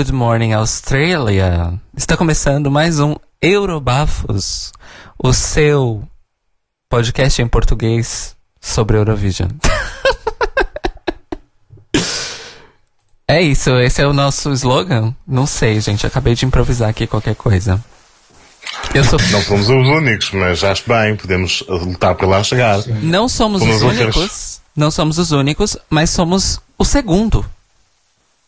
Good morning, Australia. Está começando mais um Eurobafos, o seu podcast em português sobre Eurovision. é isso, esse é o nosso slogan? Não sei, gente, acabei de improvisar aqui qualquer coisa. Sou... Não somos os únicos, mas acho bem, podemos lutar para lá chegar. Não somos os únicos, não somos os únicos, mas somos o segundo.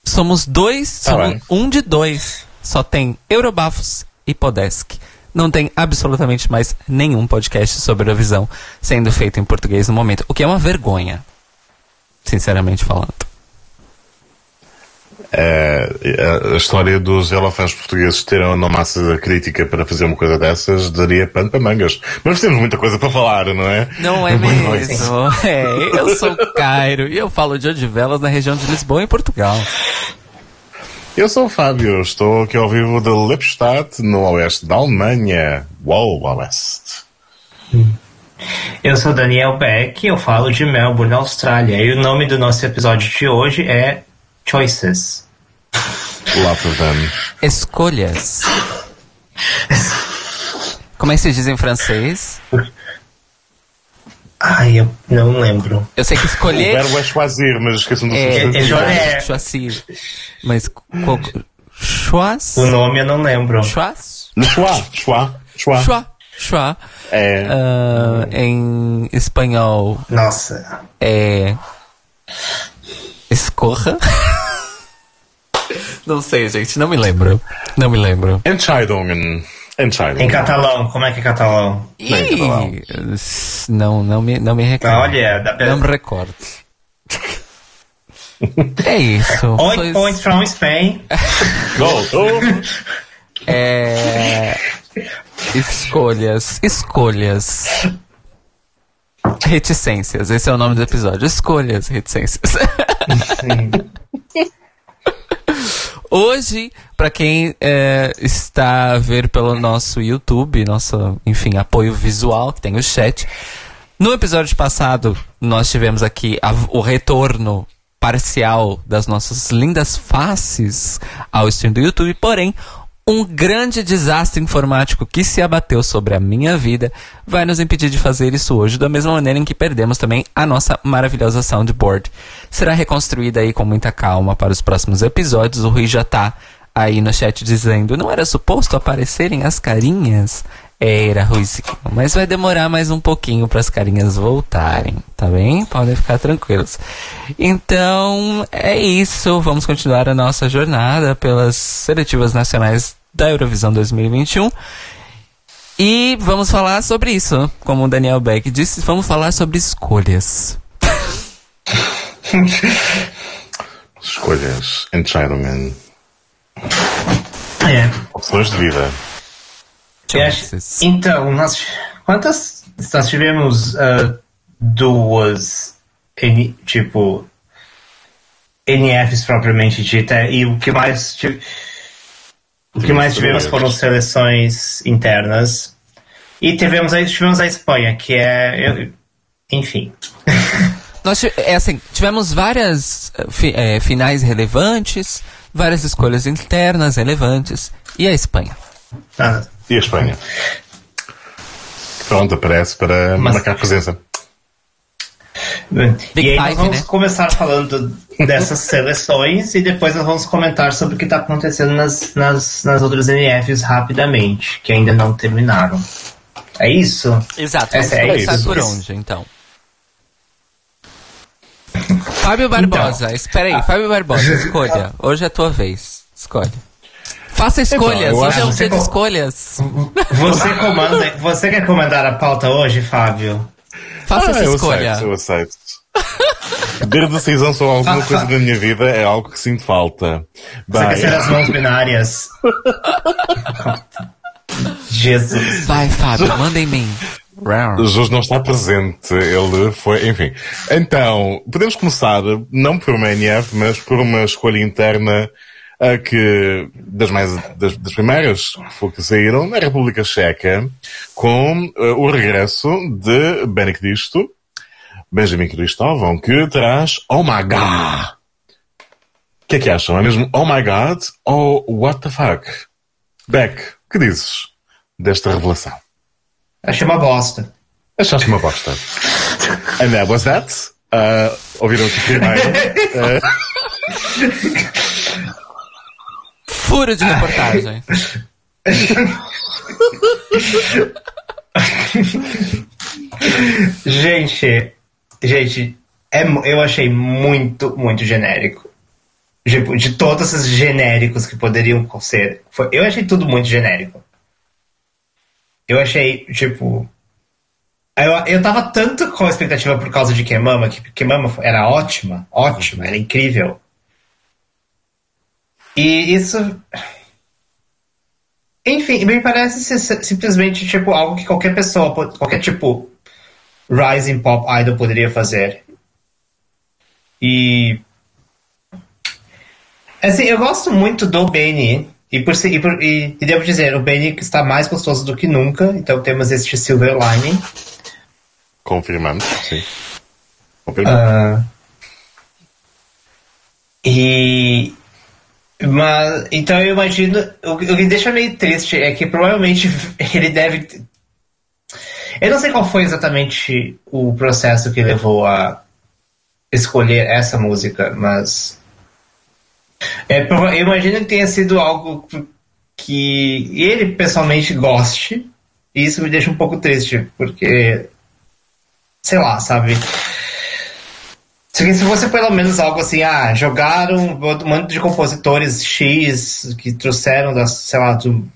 Somos dois, tá somos um de dois. Só tem Eurobafos e Podesk. Não tem absolutamente mais nenhum podcast sobre a visão sendo feito em português no momento, o que é uma vergonha, sinceramente falando. É, a história dos elefantes portugueses terem uma massa crítica para fazer uma coisa dessas daria pano para mangas. Mas temos muita coisa para falar, não é? Não é mesmo. É, eu sou Cairo e eu falo de Odivelas na região de Lisboa, em Portugal. Eu sou o Fábio, estou aqui ao vivo de Lippstadt, no oeste da Alemanha. Uau, oeste. Eu sou Daniel Beck, eu falo de Melbourne, Austrália, e o nome do nosso episódio de hoje é Choices. Lots of them. Escolhas. Como é que se diz em francês? Ai, eu não lembro. Eu sei que escolher. O verbo é choisir, mas esqueçam do é, é, é, choisir. Mas qual. Choix? O nome eu não lembro. Choix. Choix. Choix. Choix. Choix. É. Uh, em espanhol. Nossa. É. Escorra. não sei, gente, não me lembro. Não me lembro. Entscheidungen. Entscheidungen. Em catalão, como é que é catalão? Ih, não, não me, não me recordo. Olha, dá pra... Não me recordo. é isso. Oito pois... points from Spain. Go, É... Escolhas. Escolhas. Reticências. Esse é o nome do episódio. Escolhas, reticências. Hoje, para quem é, está a ver pelo nosso YouTube, nosso, enfim, apoio visual, que tem o chat. No episódio passado, nós tivemos aqui a, o retorno parcial das nossas lindas faces ao stream do YouTube, porém, um grande desastre informático que se abateu sobre a minha vida vai nos impedir de fazer isso hoje, da mesma maneira em que perdemos também a nossa maravilhosa soundboard. Será reconstruída aí com muita calma para os próximos episódios. O Rui já tá aí no chat dizendo: não era suposto aparecerem as carinhas? Era, Ruizinho. Mas vai demorar mais um pouquinho para as carinhas voltarem, tá bem? Podem ficar tranquilos. Então, é isso. Vamos continuar a nossa jornada pelas seletivas nacionais da Eurovisão 2021. E vamos falar sobre isso. Como o Daniel Beck disse, vamos falar sobre escolhas. escolhas. Entscheidungen. É. Opções de vida. Então, nós, quantas. Nós tivemos uh, duas, tipo, NFs propriamente dita, e o que mais. O que mais tivemos foram seleções internas. E tivemos, tivemos a Espanha, que é. enfim. Nós, é assim, tivemos várias é, finais relevantes, várias escolhas internas relevantes. E a Espanha? Ah, e a Espanha? Pronto, aparece para Mas... marcar presença. Big e aí nós vamos né? começar falando dessas seleções e depois nós vamos comentar sobre o que está acontecendo nas, nas, nas outras NFs rapidamente, que ainda não terminaram. É isso? Exato. Vamos é começar isso. por onde, então? Fábio Barbosa, então, espera aí, Fábio Barbosa, escolha. Hoje é a tua vez. Escolhe. Faça escolhas, hoje é um dia de escolhas. Você comanda, você quer comandar a pauta hoje, Fábio? Faça ah, essa eu escolha. Aceito, eu aceito. Ter decisão sobre alguma ah, coisa na minha vida é algo que sinto falta. Você quer ser as mãos binárias? Jesus. Vai, Fábio, manda em mim. Jesus não está presente, ele foi, enfim. Então, podemos começar, não por uma NF, mas por uma escolha interna a que das mais das, das primeiras que saíram na República Checa com uh, o regresso de Benedicto Benjamin Cristóvão, que traz Oh My God. O que é que acham? É mesmo Oh My God ou What the Fuck? Beck, o que dizes desta revelação? Achei uma bosta. Achaste uma bosta. And that was that. Uh, ouviram aqui primeiro. Uh, Furo de reportagem. gente, gente, é, eu achei muito, muito genérico. Tipo, de todos esses genéricos que poderiam ser. foi- eu achei tudo muito genérico. Eu achei, tipo. Eu, eu tava tanto com a expectativa por causa de Kemama, que Kemama era ótima, ótima, era incrível. E isso. Enfim, me parece simplesmente tipo algo que qualquer pessoa, qualquer tipo rising pop idol poderia fazer. E assim, eu gosto muito do Benny e por e, por- e- e devo dizer, o Benny está mais gostoso do que nunca, então temos este silver lining. confirmamos, sim. Ah, e. Mas, então eu imagino. O, que me deixa meio triste é que provavelmente ele deve. Eu não sei qual foi exatamente o processo que levou a escolher essa música, mas. É, eu imagino que tenha sido algo que ele pessoalmente goste, e isso me deixa um pouco triste, porque. Sei lá, sabe? Se se fosse pelo menos algo assim, ah, jogaram um monte de compositores X que trouxeram das, sei lá, do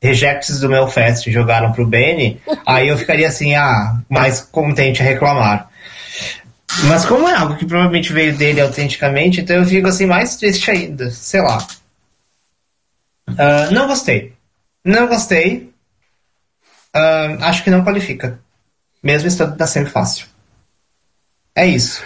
rejects do meu fest e jogaram pro Benny, aí eu ficaria assim, ah, mais contente a reclamar. Mas como é algo que provavelmente veio dele autenticamente, então eu fico assim mais triste ainda, sei lá. Ah, não gostei. Não gostei. Ah, acho que não qualifica. Mesmo estando na sempre fácil. É isso.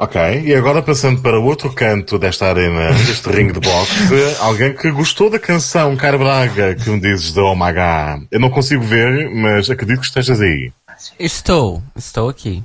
Ok, e agora passando para o outro canto desta arena, deste ringue de boxe, alguém que gostou da canção Cara Braga, que me dizes da Oh God. Eu não consigo ver, mas acredito que estejas aí. Estou, estou aqui.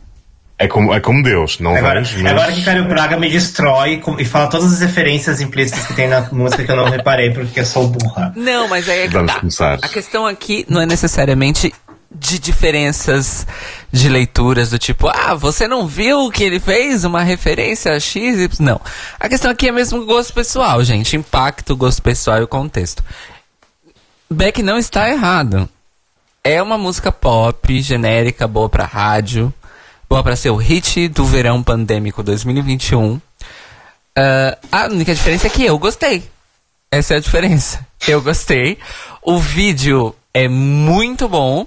É como, é como Deus, não Agora, vejo, mas... agora que Caio Braga me destrói com- e fala todas as referências implícitas que tem na música que eu não reparei porque eu sou burra. Não, mas aí é que Vamos tá. começar. A questão aqui não é necessariamente de diferenças de leituras do tipo, ah, você não viu que ele fez uma referência a X? Y? Não. A questão aqui é mesmo gosto pessoal, gente. Impacto, gosto pessoal e o contexto. Beck não está errado. É uma música pop, genérica, boa pra rádio, boa pra ser o hit do verão pandêmico 2021. Ah, a única diferença é que eu gostei. Essa é a diferença. Eu gostei. O vídeo é muito bom.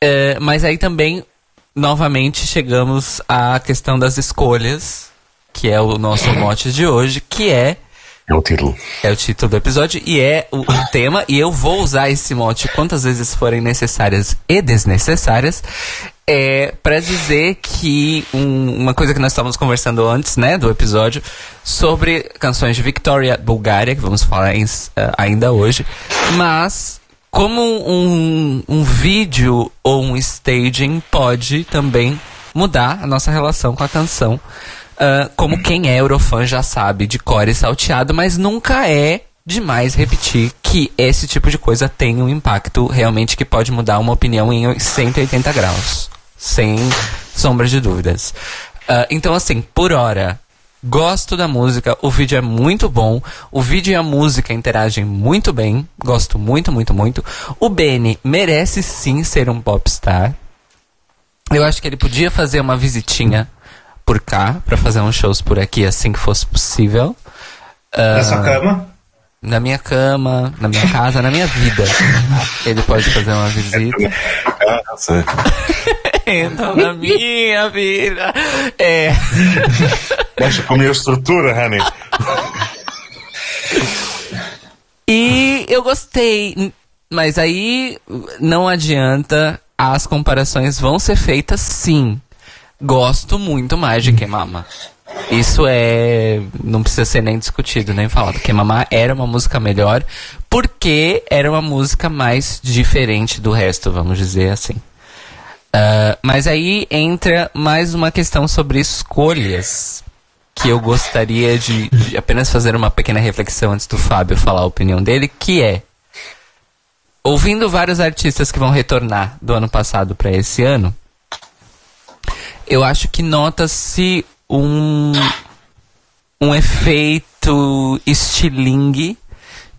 É, mas aí também, novamente, chegamos à questão das escolhas, que é o nosso mote de hoje, que é É o título. é o título do episódio e é o, o tema, e eu vou usar esse mote quantas vezes forem necessárias e desnecessárias, é, para dizer que um- uma coisa que nós estávamos conversando antes, né, do episódio, sobre canções de Victoria, Bulgária, que vamos falar em- eh, ainda hoje, mas como um, um vídeo ou um staging pode também mudar a nossa relação com a canção. Ah, como quem é Eurofã já sabe de core salteado, mas nunca é demais repetir que esse tipo de coisa tem um impacto realmente que pode mudar uma opinião em 180 graus. Sem sombra de dúvidas. Ah, então, assim, por hora, gosto da música, o vídeo é muito bom, o vídeo e a música interagem muito bem, gosto muito, muito, muito. O Benny merece sim ser um popstar. Eu acho que ele podia fazer uma visitinha por cá, pra fazer uns shows por aqui assim que fosse possível. Na sua cama? Na minha cama, na minha casa, na minha vida. Ele pode fazer uma visita. Ah, sei. Então, na minha vida. É. Mexe com a minha estrutura, honey. E eu gostei, mas aí não adianta, as comparações vão ser feitas sim. Gosto muito mais de Queimama. Isso é. Não precisa ser nem discutido, nem falado. Queimama era uma música melhor, porque era uma música mais diferente do resto, vamos dizer assim. Uh, mas aí entra mais uma questão sobre escolhas que eu gostaria de, de, apenas fazer uma pequena reflexão antes do Fábio falar a opinião dele, que é ouvindo vários artistas que vão retornar do ano passado para esse ano, eu acho que nota-se um um efeito estilingue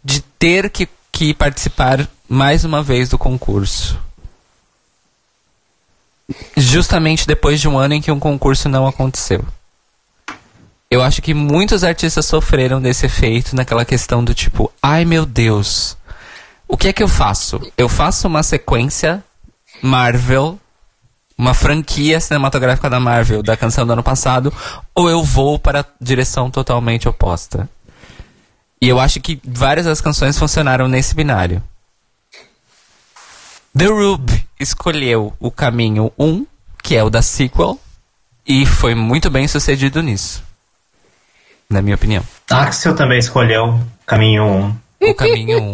de ter que, que participar mais uma vez do concurso. Justamente depois de um ano em que um concurso não aconteceu. Eu acho que muitos artistas sofreram desse efeito naquela questão do tipo, ai meu Deus, o que é que eu faço? Eu faço uma sequência Marvel, uma franquia cinematográfica da Marvel da canção do ano passado, ou eu vou para a direção totalmente oposta? E eu acho que várias das canções funcionaram nesse binário. The Rube escolheu o caminho 1, que é o da sequel, e foi muito bem sucedido nisso. Na minha opinião. Axel também escolheu caminho 1. O caminho 1.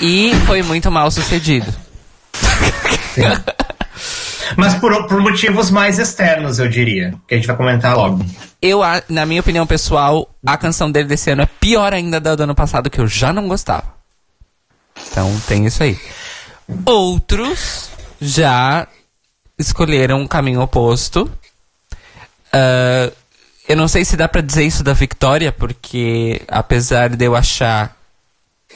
e foi muito mal sucedido. Mas por, por motivos mais externos, eu diria. Que a gente vai comentar logo. Eu, na minha opinião pessoal, a canção dele desse ano é pior ainda da do ano passado, que eu já não gostava. Então tem isso aí. Outros já escolheram um caminho oposto. Uh, eu não sei se dá para dizer isso da Victoria, porque apesar de eu achar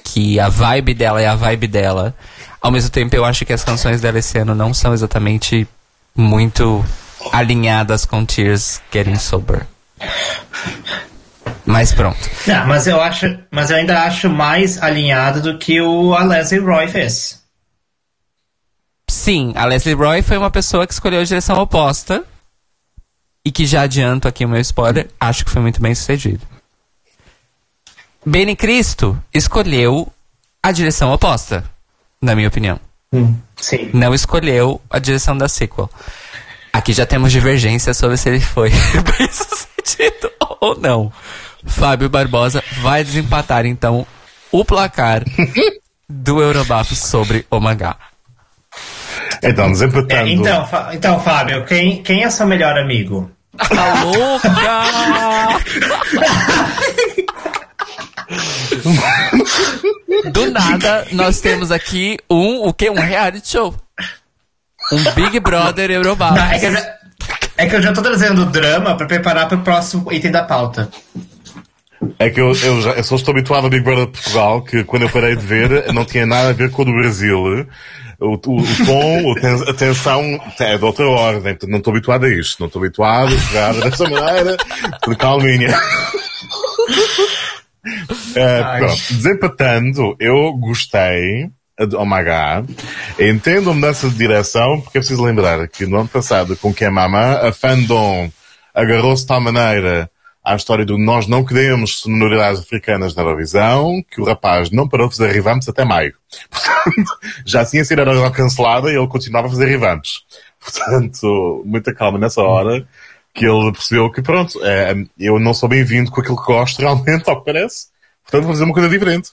que a vibe dela é a vibe dela, ao mesmo tempo eu acho que as canções dela esse ano não são exatamente muito alinhadas com Tears Getting Sober. Mas pronto. Não, mas eu acho, mas eu ainda acho mais alinhado do que o a Leslie Roy fez. Sim, a Leslie Roy foi uma pessoa que escolheu a direção oposta. E que já adianto aqui o meu spoiler, acho que foi muito bem sucedido. Benny Cristo escolheu a direção oposta, na minha opinião. Hum, sim. Não escolheu a direção da sequel. Aqui já temos divergência sobre se ele foi bem sucedido ou não. Fábio Barbosa vai desempatar então o placar do Eurobaf sobre o mangá. Então, desempatando. É, então, então, Fábio, quem, quem é seu melhor amigo? Tá louca! Do nada, nós temos aqui um, o que? Um reality show. Um Big Brother Eurobaf. É, que é que eu já tô trazendo drama para preparar para o próximo item da pauta. É que eu, eu, já, eu só estou habituado a Big Brother Portugal, que quando eu parei de ver não tinha nada a ver com o do Brasil. O, o, tom, a tensão é de outra ordem, não estou habituado a isto. Não estou habituado a jogar desta maneira, de calminha. uh, pronto, desempatando, eu gostei oh my god, entendo a mudança de direção, porque é preciso lembrar que no ano passado, com Kemama, a fandom agarrou-se de tal maneira à história do nós não queremos sonoridades africanas na Eurovisão, que o rapaz não parou de fazer revamps até maio. Portanto, já tinha sido a Eurovisão cancelada e ele continuava a fazer revamps. Portanto, muita calma nessa hora, que ele percebeu que pronto, é, eu não sou bem-vindo com aquilo que gosto realmente, ao que parece. Portanto, vou fazer uma coisa diferente.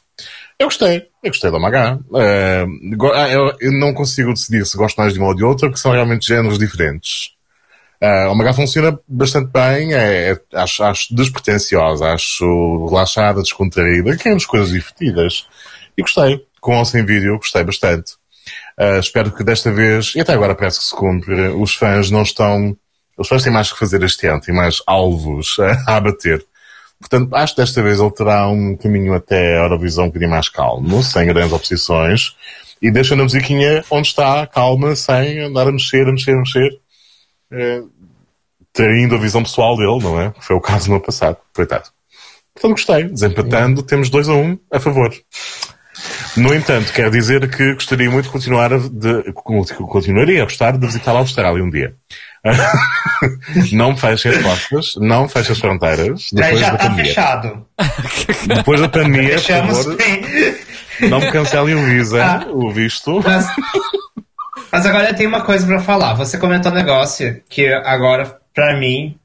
Eu gostei. Eu gostei da Magá. Uh, eu, eu, não consigo decidir se gosto mais de uma ou de outra, porque são realmente géneros diferentes. Uh, o Magá funciona bastante bem, é, é, acho, acho despretensiosa, acho relaxada, descontraída, queremos coisas divertidas. E gostei. Com ou sem vídeo, gostei bastante. Uh, espero que desta vez, e até agora parece que se cumpre, os fãs não estão, os fãs têm mais que fazer este ano, têm mais alvos a, a abater. Portanto, acho que desta vez ele terá um caminho até a Eurovisão um bocadinho mais calmo, sem grandes oposições, e deixando a musiquinha onde está, calma, sem andar a mexer, a mexer, a mexer, traindo a visão pessoal dele, não é? Foi o caso no ano passado, coitado. Portanto, gostei. Desempatando, temos 2 a 1 um a favor. No entanto, quero dizer que gostaria muito de continuar de, continuaria a gostar de visitar a Austrália um dia. não feche as portas, não feche as fronteiras. Depois já está fechado. Depois da pandemia, por favor, não me cancelem o visa, ah, o visto. Mas, mas agora tem uma coisa para falar. Você comentou um negócio que agora, para mim,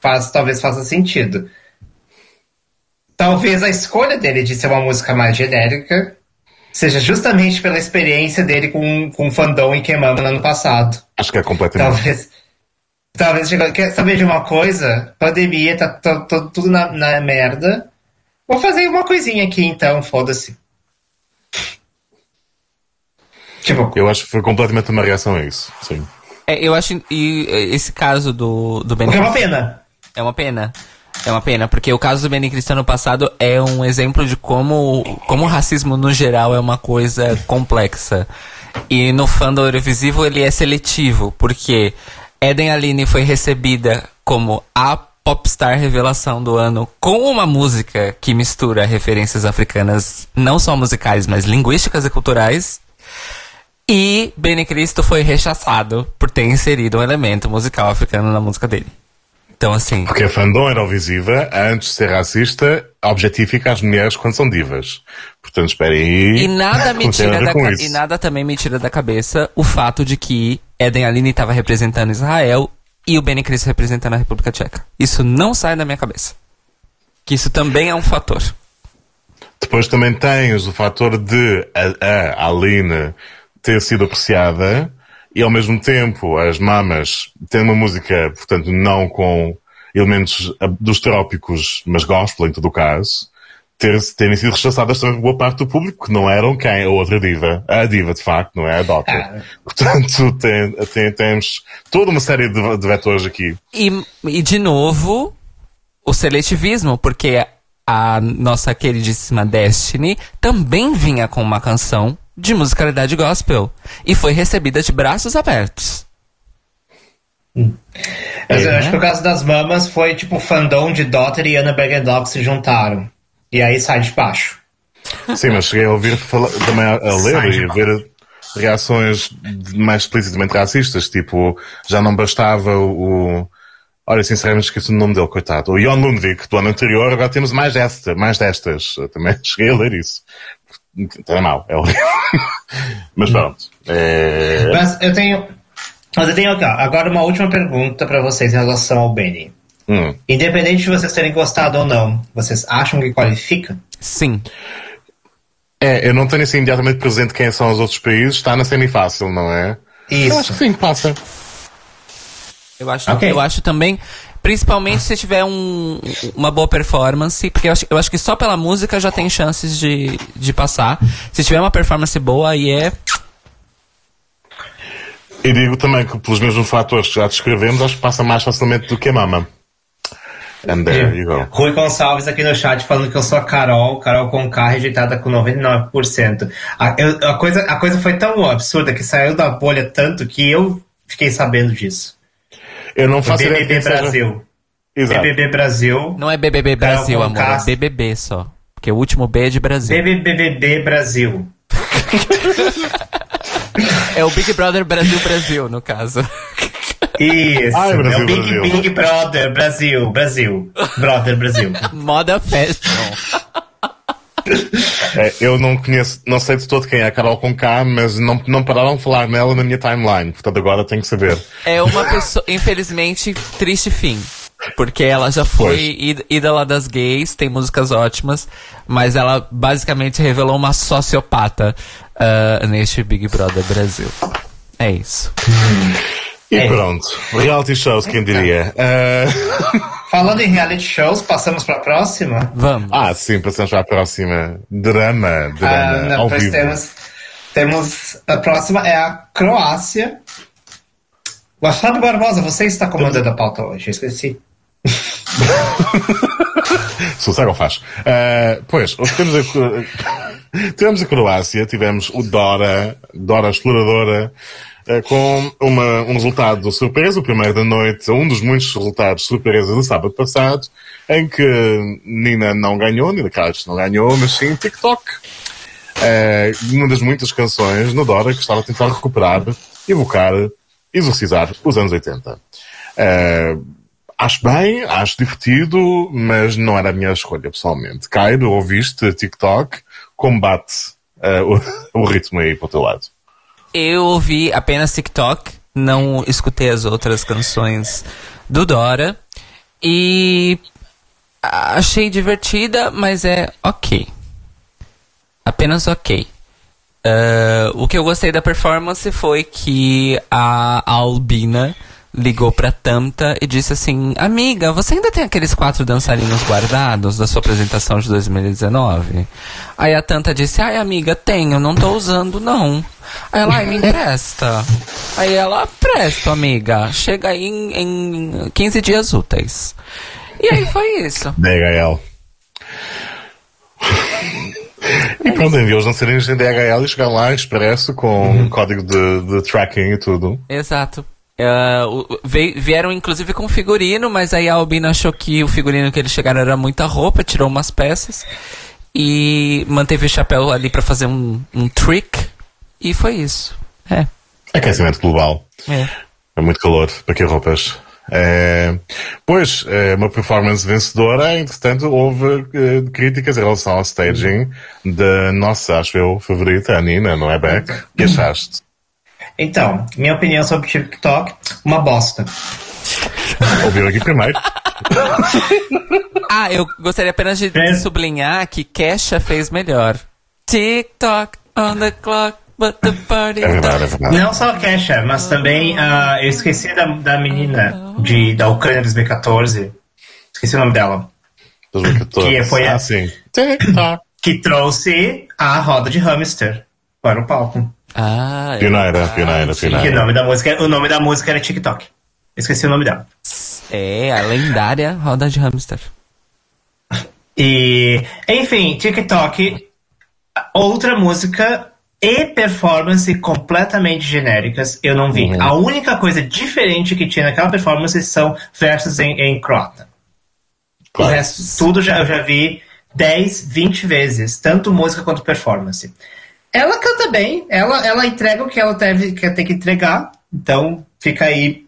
faz, talvez faça sentido. Talvez a escolha dele de ser uma música mais genérica seja justamente pela experiência dele com, com fandom e queimando no ano passado. Acho que é completamente. Talvez. Talvez chegou. Quer saber de uma coisa? Pandemia, tá, tá- tá tudo na, na merda. Vou fazer uma coisinha aqui então, foda-se. Tipo, Eu acho que foi completamente uma reação a isso. Sim. É, eu acho. E é, esse caso do, do Ben o que é uma pena. É uma pena. É uma pena, porque o caso do Benny Cristiano passado é um exemplo de como, como o racismo no geral é uma coisa complexa. E no fandom Eurovisivo ele é seletivo, porque Eden Aline foi recebida como a popstar revelação do ano com uma música que mistura referências africanas, não só musicais, mas linguísticas e culturais. E Benny Cristo foi rechaçado por ter inserido um elemento musical africano na música dele. Então, assim. Porque a fandom Eurovisiva, antes de ser racista, objetifica as mulheres quando são divas. Portanto, esperem aí. E nada me tira da ca- e nada também me tira da cabeça o fato de que Eden Aline estava representando Israel e o Benny Cristo representando a República Tcheca. Isso não sai da minha cabeça. Que isso também é um fator. Depois também tens o fator de a, a Aline ter sido apreciada e ao mesmo tempo as mamas têm uma música, portanto, não com elementos dos trópicos, mas gospel em todo o caso, ter, terem sido rechaçadas também por boa parte do público, que não eram quem? A outra diva. A diva, de facto, não é a Dotter. Ah. Portanto, tem, tem- temos toda uma série de, de vetores aqui. E, e de novo, o seletivismo, porque a nossa queridíssima Destiny também vinha com uma canção de musicalidade gospel e foi recebida de braços abertos. Mas eu É, acho que o caso das mamas foi tipo o fandom de Dotter e Anna Bergendorf se juntaram. E aí sai de baixo. Sim, mas cheguei a ouvir falar, também a, a ler e a ver reações mais explicitamente racistas, tipo, já não bastava o. Olha, sinceramente esqueci o nome dele, coitado. O Jon Lundvik, do ano anterior, agora temos mais desta, mais destas. Eu também cheguei a ler isso. Então é mau, é horrível. Mas pronto. É... Mas eu tenho. Mas eu tenho agora uma última pergunta pra vocês em relação ao Benny. Hum. Independente de vocês terem gostado ou não, vocês acham que qualifica? Sim. É, eu não tenho assim imediatamente presente quem são os outros países, está na semifácil, não é? Eu acho Isso. que sim, passa. Eu acho, Ok. eu acho também, principalmente se tiver um, uma boa performance, porque eu acho, eu acho que só pela música já tem chances de, de passar. Se tiver uma performance boa, aí é. E digo também que pelos mesmos fatores que já descrevemos, acho que passa mais facilmente do que a mama. And there you go. Rui Gonçalves aqui no chat falando que eu sou a Carol, Carol com K rejeitada com 99%. A, eu- a coisa, a coisa foi tão absurda que saiu da bolha tanto que eu fiquei sabendo disso. Eu não faço ideia BBB Brasil. Exato. BBB Brasil. Não é BBB Brasil, amor. É. BBB só. Porque o último B é de Brasil. BBBB Brasil. É o Big Brother Brasil Brasil, no caso. Isso. Ai, Brasil, é o Big, Brasil. Big Brother Brasil. Brasil. Brother Brasil. Moda Fashion. É, eu não conheço, não sei de todo quem é a Carol com K, mas não, não pararam de falar nela na minha timeline. Portanto, agora tenho que saber. É uma pessoa, infelizmente, triste fim. Porque ela já foi Pois. í- ídola das gays, tem músicas ótimas, mas ela basicamente revelou uma sociopata ah, neste Big Brother Brasil. É isso. E É. pronto. Reality shows, quem diria? Ah, Falando em reality shows, passamos pra próxima? Vamos. ah, sim, passamos para a próxima. Drama, drama, Ah, não, ao pois vivo. temos, temos. A próxima é a Croácia. O Fábio Barbosa, você está comandando a pauta hoje, eu esqueci. Sossego ou faz? Ah, pois, hoje temos a, tivemos a Croácia, tivemos o Dora, Dora Exploradora, com uma, um resultado surpresa, o primeiro da noite, um dos muitos resultados surpresa do sábado passado, em que Nina não ganhou, Nina Carlos não ganhou, mas sim TikTok. Ah, uma das muitas canções no Dora que estava a tentar recuperar, evocar, exorcizar os anos 80. Ah, Acho bem, acho divertido, mas não era a minha escolha, pessoalmente. Cairo, ouviste TikTok? Combate eh, o, o ritmo aí para o teu lado. Eu ouvi apenas TikTok, não escutei as outras canções do Dora. E achei divertida, mas é ok. Apenas ok. Uh, o que eu gostei da performance foi que a Albina ligou pra Tamta e disse assim: Amiga, você ainda tem aqueles quatro dançarinos guardados da sua apresentação de 2019? Aí a Tanta disse: Ai, amiga, tenho, não tô usando não. Aí ela, ai, me empresta. Aí ela, presto, amiga. Chega aí em, em 15 dias úteis. E aí foi isso. DHL. E pronto, enviou os dançarinos em DHL e chegar lá expresso com um código de, de tracking e tudo. Exato. Uh, vieram inclusive com figurino, mas aí a Albina achou que o figurino que eles chegaram era muita roupa, tirou umas peças e manteve o chapéu ali para fazer um, um trick e foi isso. É. Aquecimento global. É. É muito calor. Para que roupas? É, pois, é uma performance vencedora, entretanto, houve é, críticas em relação ao staging da nossa, acho eu, favorita, a Nina, não é, Beck? O que achaste? Então, minha opinião sobre o TikTok, uma bosta. Ouviu aqui primeiro. ah, eu gostaria apenas de, de sublinhar que Kesha fez melhor. TikTok on the clock. But the party é verdade, é verdade. Não só a Kesha, mas também uh, eu esqueci da, da menina de, da Ucrânia 2014. Esqueci o nome dela. 2014. Que foi ah, a, sim. TikTok. Que trouxe a roda de hamster para o palco. Ah, pioneira, pioneira, pioneira. o nome da música, o nome da música era TikTok. Esqueci o nome dela. É, a lendária roda de hamster. E, enfim, TikTok, outra música e performance completamente genéricas eu não vi. Uhum. A única coisa diferente que tinha naquela performance são versos em, em crota. Claro. O resto, tudo já, eu já vi 10, 20 vezes, tanto música quanto performance. Ela canta bem, ela, ela entrega o que ela teve, que tem que entregar, então fica aí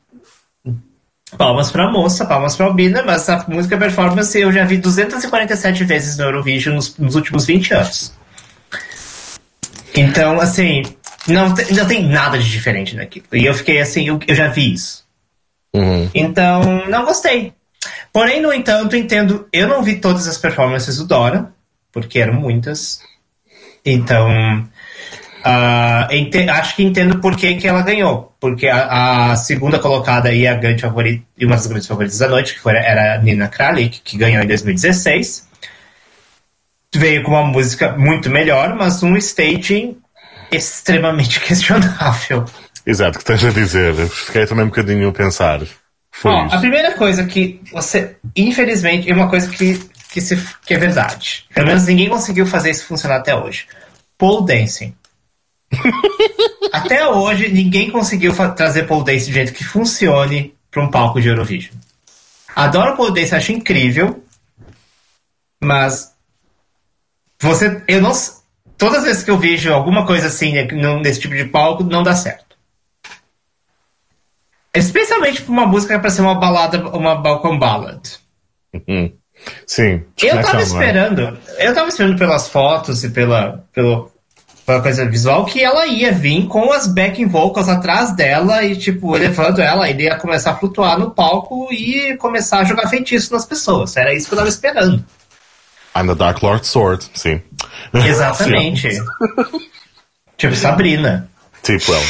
palmas pra moça, palmas pra Albina, mas a música performance eu já vi 247 vezes no Eurovision nos, nos últimos 20 anos. Então, assim, não, não tem nada de diferente naquilo. E eu fiquei assim, eu, eu já vi isso. Uhum. Então, não gostei. Porém, no entanto, entendo. Eu não vi todas as performances do Dora, porque eram muitas. Então, uh, acho que entendo por que, que ela ganhou. Porque a, a, segunda colocada e a grande favorita, e uma das grandes favoritas da noite, que foi, era a Nina Kralik, que ganhou em 2016 veio com uma música muito melhor, mas um staging extremamente questionável. Exato, que tens a dizer. Fiquei também um bocadinho a pensar. Foi Ó, a primeira coisa que você, infelizmente, é uma coisa que, que, se, que é verdade. Pelo menos ninguém conseguiu fazer isso funcionar até hoje. Pole dancing. até hoje, ninguém conseguiu trazer pole dancing de jeito que funcione para um palco de Eurovision. Adoro pole dancing, acho incrível, mas você, eu não. Todas as vezes que eu vejo alguma coisa assim né, nesse tipo de palco, não dá certo. Especialmente para uma música para ser uma balada, uma balcão ballad. Uhum. Sim. Eu tava esperando, eu tava esperando pelas fotos e pela, pelo, pela coisa visual que ela ia vir com as backing vocals atrás dela e, tipo, levando ela, ele ia começar a flutuar no palco e começar a jogar feitiço nas pessoas. Era isso que eu tava esperando. I'm the Dark Lord Sword, sim. Exatamente. tipo Sabrina. Tipo ela.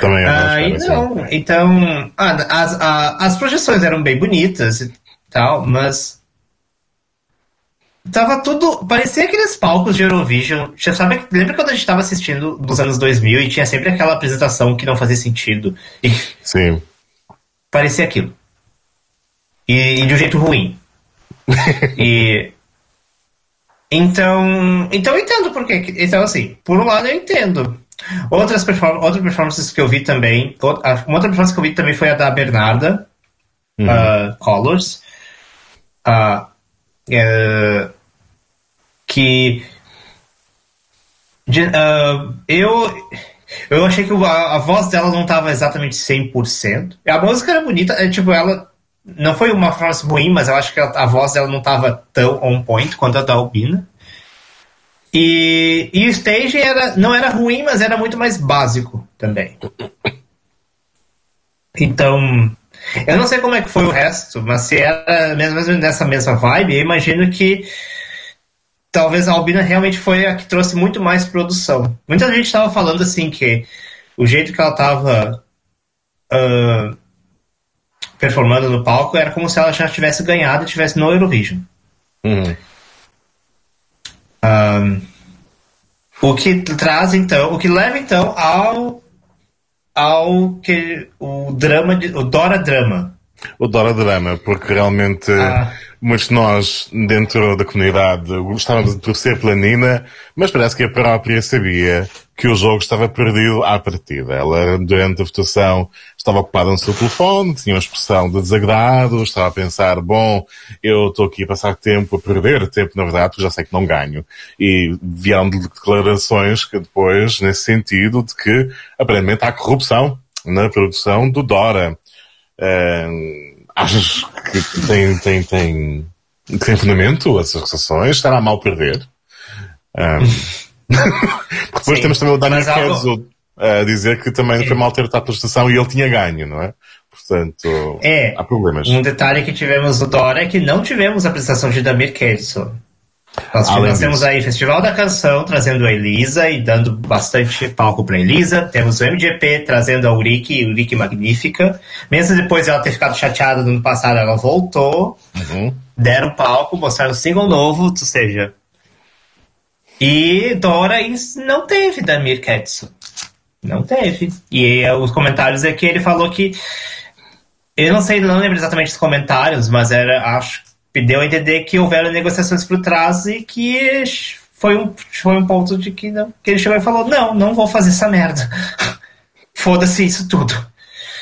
Também é ah, não. Então, ah, as, as projeções eram bem bonitas e tal, mas tava tudo. Parecia aqueles palcos de Eurovision. Já sabe, lembra quando a gente tava assistindo nos anos 2000 e tinha sempre aquela apresentação que não fazia sentido? E Sim. Parecia aquilo. E, e de um jeito ruim e então, então eu entendo porque. Então, assim, por um lado eu entendo. Outras perform outras performances que eu vi também. Uma outra performance que eu vi também foi a da Bernarda uhum. uh, Colors. Uh, uh, que. Uh, eu. Eu achei que a, a voz dela não estava exatamente 100%. A música era bonita, é, tipo, ela não foi uma performance ruim, mas eu acho que a, a voz dela não estava tão on point quanto a da Albina. E, e o stage era, não era ruim, mas era muito mais básico também. Então, eu não sei como é que foi o resto, mas se era mesmo, nessa mesma vibe, eu imagino que talvez a Albina realmente foi a que trouxe muito mais produção. Muita gente estava falando assim que o jeito que ela estava uh, performando no palco era como se ela já tivesse ganhado e tivesse no Eurovision. Uhum. Um, o que traz então, o que leva então ao ao que o drama de, o Dora drama. O Dora drama, porque realmente Ah. muitos de nós dentro da comunidade gostávamos de torcer pela Nina, mas parece que a própria sabia que o jogo estava perdido à partida. Ela, durante a votação, estava ocupada no seu telefone, tinha uma expressão de desagrado, estava a pensar, bom, eu estou aqui a passar tempo a perder tempo, na verdade, porque já sei que não ganho. E vieram de declarações que depois, nesse sentido, de que aparentemente há corrupção na produção do Dora. Uh, achas que tem, tem, tem, tem fundamento essas acusações? Estará mal perder? Um, porque depois Sim, temos também o Daniel Kenzo a dizer que também Sim. foi mal ter a estação e ele tinha ganho, não é? Portanto, É. há problemas. Um detalhe que tivemos no Dora é que não tivemos a apresentação de Damir Kedson. Nós, nós temos aí Festival da Canção trazendo a Elisa e dando bastante palco para Elisa. Temos o MGP trazendo a Ulrike, Ulrike Magnífica. Mesmo depois de ela ter ficado chateada no ano passado, ela voltou. Uhum. Deram palco, mostraram o single novo, ou seja. E Dora não teve Damir Ketsu. Não teve. E os comentários é que ele falou que. Eu não sei, não lembro exatamente os comentários, mas era, acho deu a entender que houveram negociações por trás e que foi um, foi um ponto de que, não, que ele chegou e falou: não, não vou fazer essa merda. Foda-se isso tudo.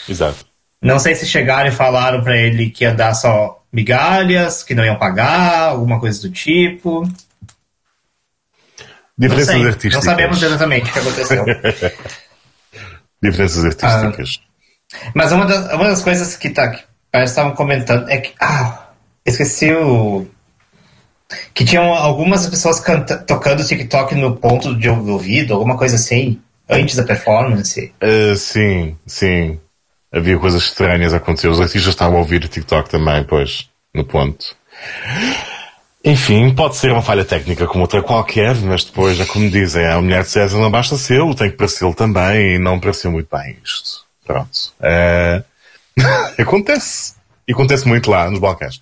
Exato. Não sei se chegaram e falaram pra ele que ia dar só migalhas, que não iam pagar, alguma coisa do tipo. Não, Diferenças sei, artísticas. não sabemos exatamente o que aconteceu. Diferenças artísticas. Mas uma das, uma das coisas que, tá, parece que estavam comentando é que. Ah, esqueci o. Que tinham algumas pessoas canta, tocando TikTok no ponto de ouvido, alguma coisa assim, antes da performance. Uh, sim, sim. Havia coisas estranhas a acontecer. Os artistas estavam a ouvir TikTok também, pois, no ponto. Enfim, pode ser uma falha técnica como outra qualquer, mas depois, é como dizem, a mulher de César não basta ser, tem que parecer também, e não pareceu muito bem isto. Pronto. Uh, acontece. E acontece muito lá, nos Balcãs.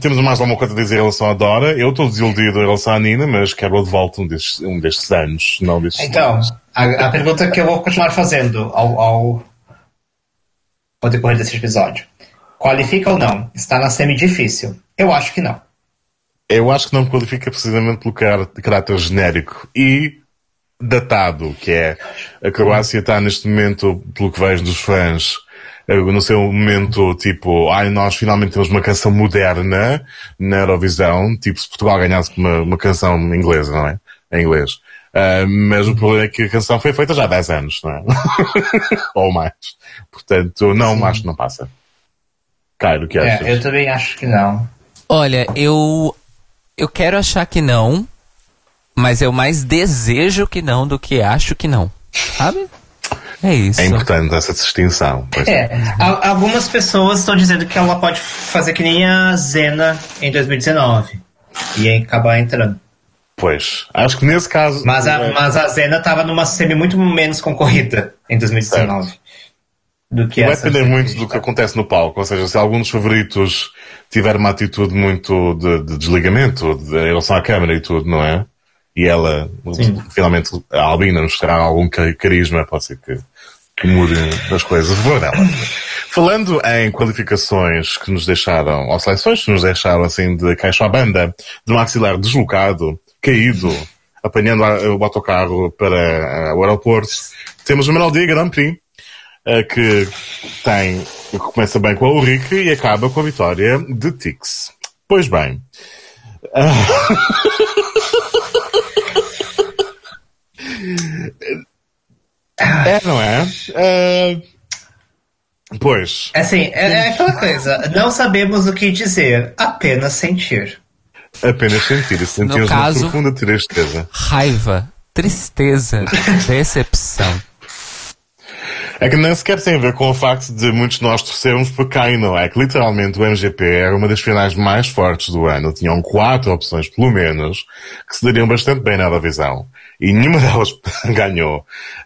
Temos mais alguma coisa a dizer em relação à Dora. Eu estou desiludido em relação à Nina, mas quero de volta um destes, um destes anos, não destes Então, anos. a, a pergunta que eu vou continuar fazendo ao, ao, ao decorrer desse episódio: qualifica ou não? Está na semi-difícil? Eu acho que não. Eu acho que não qualifica precisamente pelo car- caráter genérico e datado, que é a Croácia está neste momento, pelo que vejo dos fãs, no seu momento tipo, ai, nós finalmente temos uma canção moderna na Eurovisão, tipo se Portugal ganhasse uma, uma canção inglesa, não é? Em inglês. Ah, mas o problema é que a canção foi feita já há 10 anos, não é? Ou mais. Portanto, não, acho que não passa. Cairo, o que achas? É, eu também acho que não. Olha, eu eu quero achar que não, mas eu mais desejo que não do que acho que não. Sabe? É isso. É importante essa distinção. pois É, a- algumas pessoas estão dizendo que ela pode fazer que nem a Zena em 2019 e aí acabar entrando. Pois, acho que nesse caso. Mas a, é, mas a Zena estava numa semi muito menos concorrida em 2019 do que vai depender muito do que acontece no palco. Ou seja, se algum dos favoritos tiver uma atitude muito de, de desligamento de, em relação à câmara e tudo, não é? E ela, Sim. finalmente, a Albina mostrar algum ca- carisma, pode ser que, que mude as coisas dela. Falando em qualificações que nos deixaram, ou seleções que nos deixaram assim de caixa à banda, de um maxilar deslocado, caído, apanhando o autocarro para ah, o aeroporto, temos o Melody Grand Prix, eh, que tem, que começa bem com a Ulrike e acaba com a vitória de Tix. Pois bem. É, não é? Eh, pois. Assim, é, é aquela coisa, não sabemos o que dizer, apenas sentir. Apenas sentir. E sentimos caso- uma profunda tristeza. Raiva, tristeza, decepção. É que nem sequer tem a ver com o facto de muitos de nós torcermos por Kano. É que literalmente o MGP era uma das finais mais fortes do ano. Tinham quatro opções, pelo menos, que se dariam bastante bem na Eurovisão. E nenhuma delas ganhou.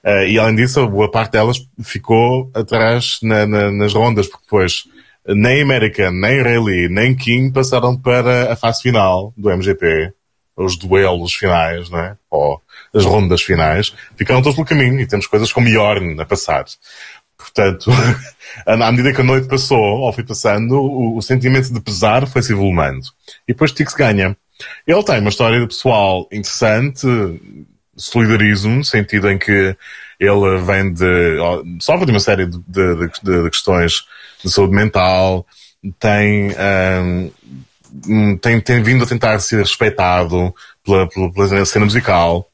Uh, e além disso, a boa parte delas ficou atrás na, na, nas rondas, porque depois nem American, nem Rayleigh, nem King passaram para a fase final do MGP. Os duelos finais, né? Ou as rondas finais. Ficaram todos pelo caminho e temos coisas como Yorn a passar. Portanto, à medida que a noite passou, ou foi passando, o, o sentimento de pesar foi-se evoluindo. E depois Tix ganha. Ele tem uma história pessoal interessante, solidarismo, no sentido em que ele vem de, sofre de uma série de, de, de, de questões de saúde mental, tem, um, tem, tem vindo a tentar ser respeitado pela, pela, pela cena musical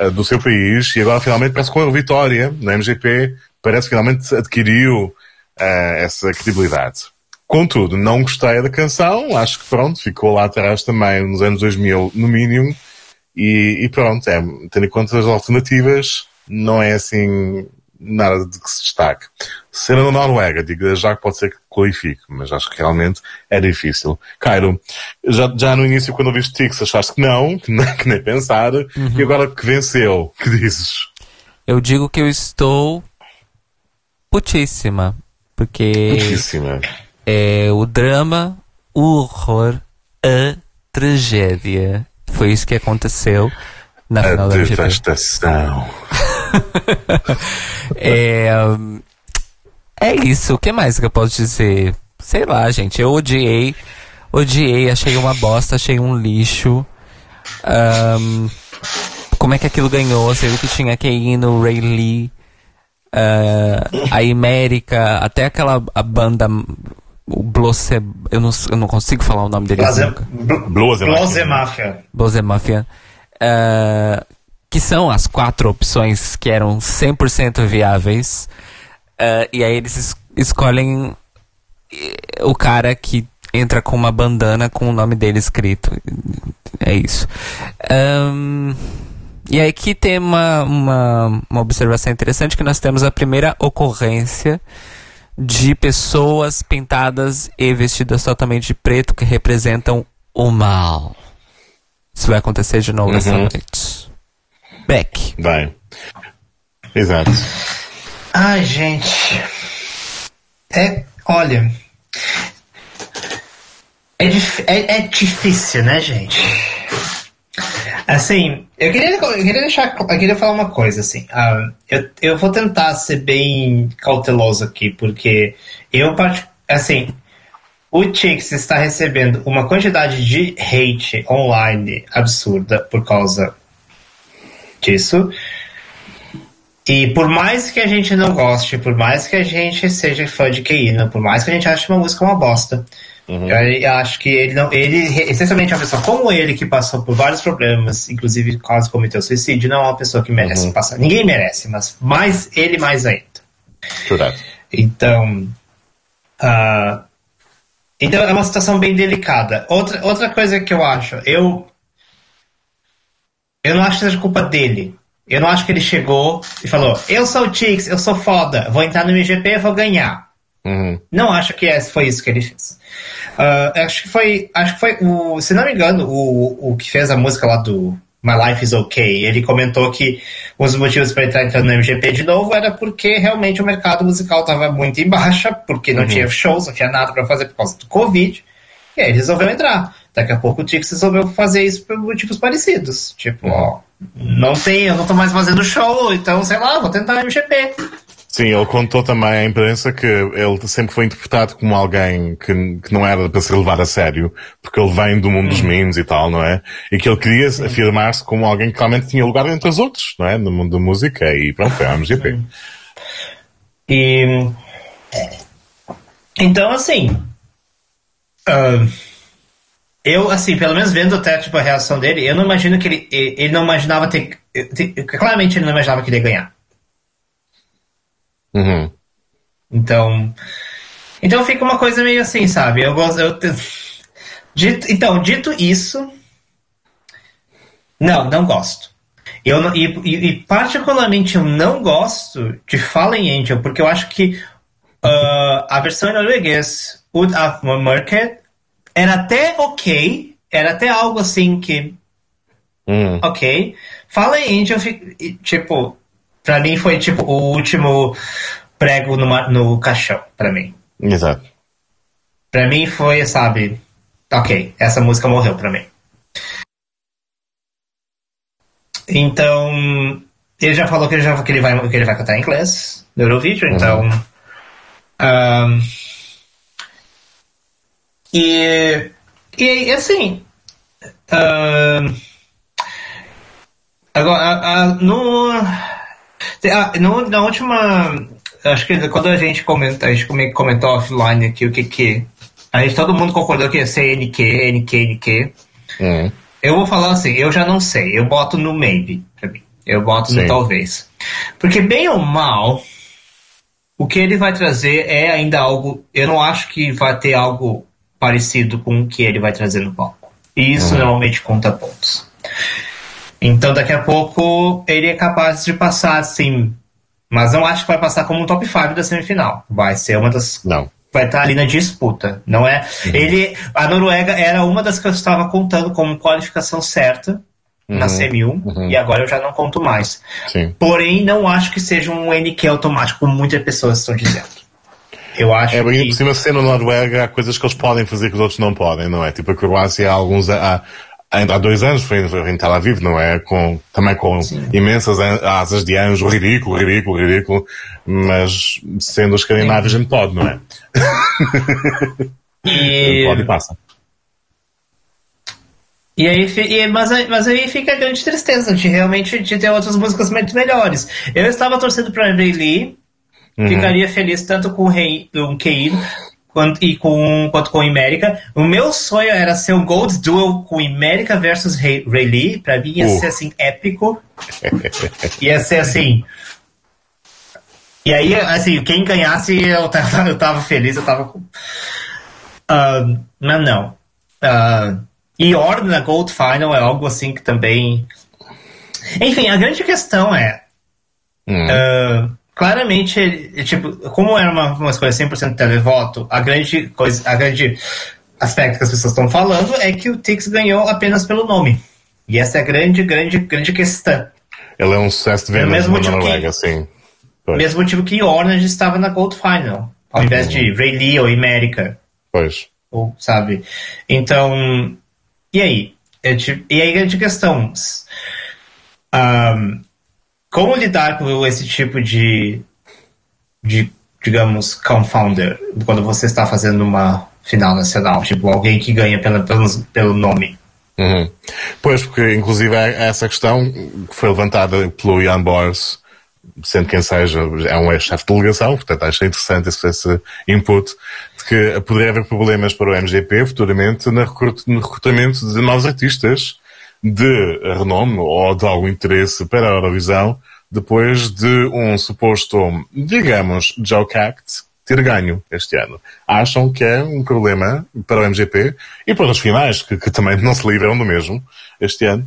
uh, do seu país e agora finalmente parece que com a vitória na MGP parece que finalmente adquiriu uh, essa credibilidade. Contudo, não gostei da canção, acho que pronto, ficou lá atrás também nos anos 2000 no mínimo e, e pronto, é, tendo em conta as alternativas, não é assim nada de que se destaque. Sendo na Noruega, digo já que pode ser que qualifique, mas acho que realmente é difícil. Cairo, já, já no início, quando ouviste Tix, achaste que não, que nem, que nem pensar, uhum. e agora que venceu, que dizes? Eu digo que eu estou putíssima, porque putíssima. é o drama, o horror, a tragédia. Foi isso que aconteceu na a final da devastação. é, é isso. O que mais que eu posso dizer? Sei lá, gente. Eu odiei. Odiei, achei uma bosta, achei um lixo. Um, como é que aquilo ganhou? Sei que tinha que ir no Ray Lee. Uh, a América, até aquela a banda o Blosse, eu não, eu não consigo falar o nome dele Blase, nunca. Blose Mafia. Blose Mafia. Uh, que são as quatro opções que eram 100% viáveis. Uh, e aí eles es escolhem eh, o cara que entra com uma bandana com o nome dele escrito. É isso. Um, e aí aqui tem uma, uma, uma observação interessante que nós temos a primeira ocorrência de pessoas pintadas e vestidas totalmente de preto que representam o mal. Isso vai acontecer de novo uhum. essa noite. Beck. Vai. Exato. Ai, gente. É, olha. É, é, é difícil, né, gente? Assim, eu queria, eu queria deixar. Eu queria falar uma coisa, assim. Uh, eu, eu vou tentar ser bem cauteloso aqui, porque eu, assim, o Chix está recebendo uma quantidade de hate online absurda por causa disso. E por mais que a gente não goste, por mais que a gente seja fã de Keino, por mais que a gente ache uma música uma bosta, uhum. eu acho que ele não. Ele, essencialmente, uma pessoa como ele, que passou por vários problemas, inclusive quase cometeu suicídio, não é uma pessoa que merece uhum. passar. Ninguém merece, mas mais ele mais ainda. Então. Uh, então é uma situação bem delicada. Outra, outra coisa que eu acho, eu eu não acho que seja culpa dele. Eu não acho que ele chegou e falou: Eu sou o Tix, eu sou foda, vou entrar no MGP e vou ganhar. Uhum. Não acho que foi isso que ele fez. Uh, acho que foi, acho que foi o, se não me engano, o, o que fez a música lá do My Life is Okay. Ele comentou que um dos motivos para entrar entrando no MGP de novo era porque realmente o mercado musical estava muito em baixa, porque não uhum. tinha shows, não tinha nada para fazer por causa do Covid. E aí ele resolveu entrar. Daqui a pouco o Tix resolveu fazer isso por motivos parecidos. Tipo, ó, não tem, eu não tô mais fazendo show, então sei lá, vou tentar MGP. Sim, ele contou também à imprensa que ele sempre foi interpretado como alguém que, que não era para ser levado a sério, porque ele vem do mundo dos uhum. memes e tal, não é? E que ele queria afirmar-se como alguém que realmente tinha lugar entre os outros, não é? No mundo da música e pronto, foi a MGP. E. Então, assim. Uh, eu, assim, pelo menos vendo até tipo, a reação dele, eu não imagino que ele. Ele não imaginava ter. Claramente ele não imaginava que ele ia ganhar. Uhum. Então. Então fica uma coisa meio assim, sabe? Eu gosto. Eu, dito, então, dito isso. Não, não gosto. Eu não, e, e, particularmente eu não gosto de Fallen Angel, porque eu acho que uh, a versão em norueguês, Wood of Market, era até ok, era até algo assim que. Hum. Ok. Fallen Angel, tipo, pra mim foi tipo o último prego numa, no caixão, pra mim. Exato. Pra mim foi, sabe, ok, essa música morreu pra mim. Então, ele já falou que ele, já, que ele, vai, que ele vai cantar em inglês no Eurovision, uhum. então. Um, e, e assim. Um, agora, a, a, no, a, no, na última. Acho que quando a gente comenta, a gente comentou offline aqui o que que. A gente, todo mundo concordou que ia ser NQ, NQ, NQ. Uhum. Eu vou falar assim, eu já não sei. Eu boto no maybe pra mim. Eu boto Sim. no talvez. Porque bem ou mal, o que ele vai trazer é ainda algo. Eu não acho que vai ter algo parecido com o que ele vai trazer no palco. E isso uhum. normalmente conta pontos. Então daqui a pouco ele é capaz de passar assim. Mas não acho que vai passar como um top 5 da semifinal. Vai ser uma das. Não vai estar ali na disputa, não é? Uhum. Ele, a Noruega era uma das que eu estava contando como qualificação certa uhum. na CM1 uhum. e agora eu já não conto mais. Sim. Porém, não acho que seja um NQ automático, como muitas pessoas estão dizendo. Eu acho é, que... por cima, sendo Noruega, há coisas que eles podem fazer que os outros não podem, não é? Tipo, a Croácia há alguns... Há, ainda há dois anos foi em Tel Aviv, não é? Com, também com Sim. imensas asas de anjo, ridículo, ridículo, ridículo, mas sendo escandinavos a gente pode, não é? E... pode e passa. E aí, e, mas, mas aí fica a grande tristeza de realmente de ter outras músicas muito melhores. Eu estava torcendo para Lee, uhum. ficaria feliz tanto com o Rei, um Keino, quanto, e com, quanto com Imérica. O meu sonho era ser um Gold Duel com Imérica versus Ray, Ray Lee. Pra mim ia uh. ser assim, épico. ia ser assim. E aí, assim, quem ganhasse, eu tava, eu tava feliz, eu tava com. Uh, mas não. Uh, e Ordem na Gold Final é algo assim que também. Enfim, a grande questão é. Hum. Uh, claramente, tipo, como era uma, uma escolha 100% televoto, a grande coisa, a grande aspecto que as pessoas estão falando é que o Tix ganhou apenas pelo nome. E essa é a grande, grande, grande questão. Ele é um sucesso de vendas na Noruega, que, sim. Pois. Mesmo motivo que Orange estava na Gold Final, ao invés uhum. de Ray Lee ou América. Pois. Ou, sabe? Então, e aí? É, tipo, e aí a grande questão. Um, como lidar com esse tipo de, de digamos, confounder quando você está fazendo uma final nacional? Tipo, alguém que ganha pela, pelo, pelo nome. Uhum. Pois, porque inclusive é essa questão que foi levantada pelo Ian Bors, sendo quem seja, é um ex-chefe de delegação, portanto acho interessante esse, esse input, de que poderia haver problemas para o MGP futuramente no recrutamento de novos artistas de renome ou de algum interesse para a Eurovisão depois de um suposto, digamos, joke act ter ganho este ano. Acham que é um problema para o MGP e para os finais, que, que também não se livram do mesmo este ano.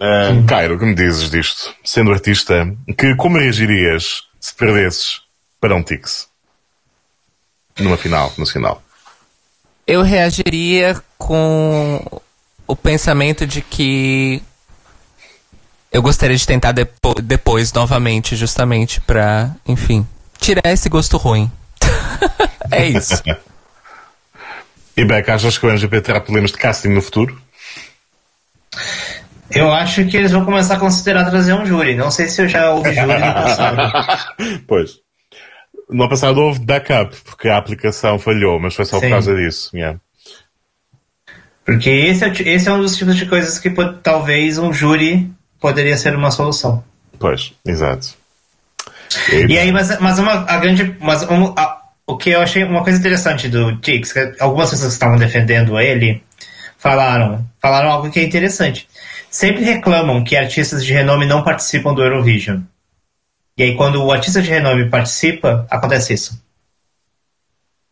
Uh, Cairo, que me dizes disto? Sendo artista, que como reagirias se perdesses para um Tix? Numa final nacional? Eu reagiria com o pensamento de que eu gostaria de tentar depo depois novamente, justamente pra, enfim, tirar esse gosto ruim. é isso. e Beck, achas que o MGP terá problemas de casting no futuro? Eu acho que eles vão começar a considerar trazer um júri. Não sei se eu já ouvi júri no passado. pois. No passado houve backup, porque a aplicação falhou, mas foi só Sim. por causa disso. Yeah. Porque esse é, esse é um dos tipos de coisas que talvez um júri poderia ser uma solução. Pois, exato. E, e aí, mas, mas uma a grande. Mas um, a, o que eu achei uma coisa interessante do Tix, que algumas pessoas que estavam defendendo ele falaram, falaram algo que é interessante. Sempre reclamam que artistas de renome não participam do Eurovision. E aí, quando o artista de renome participa, acontece isso.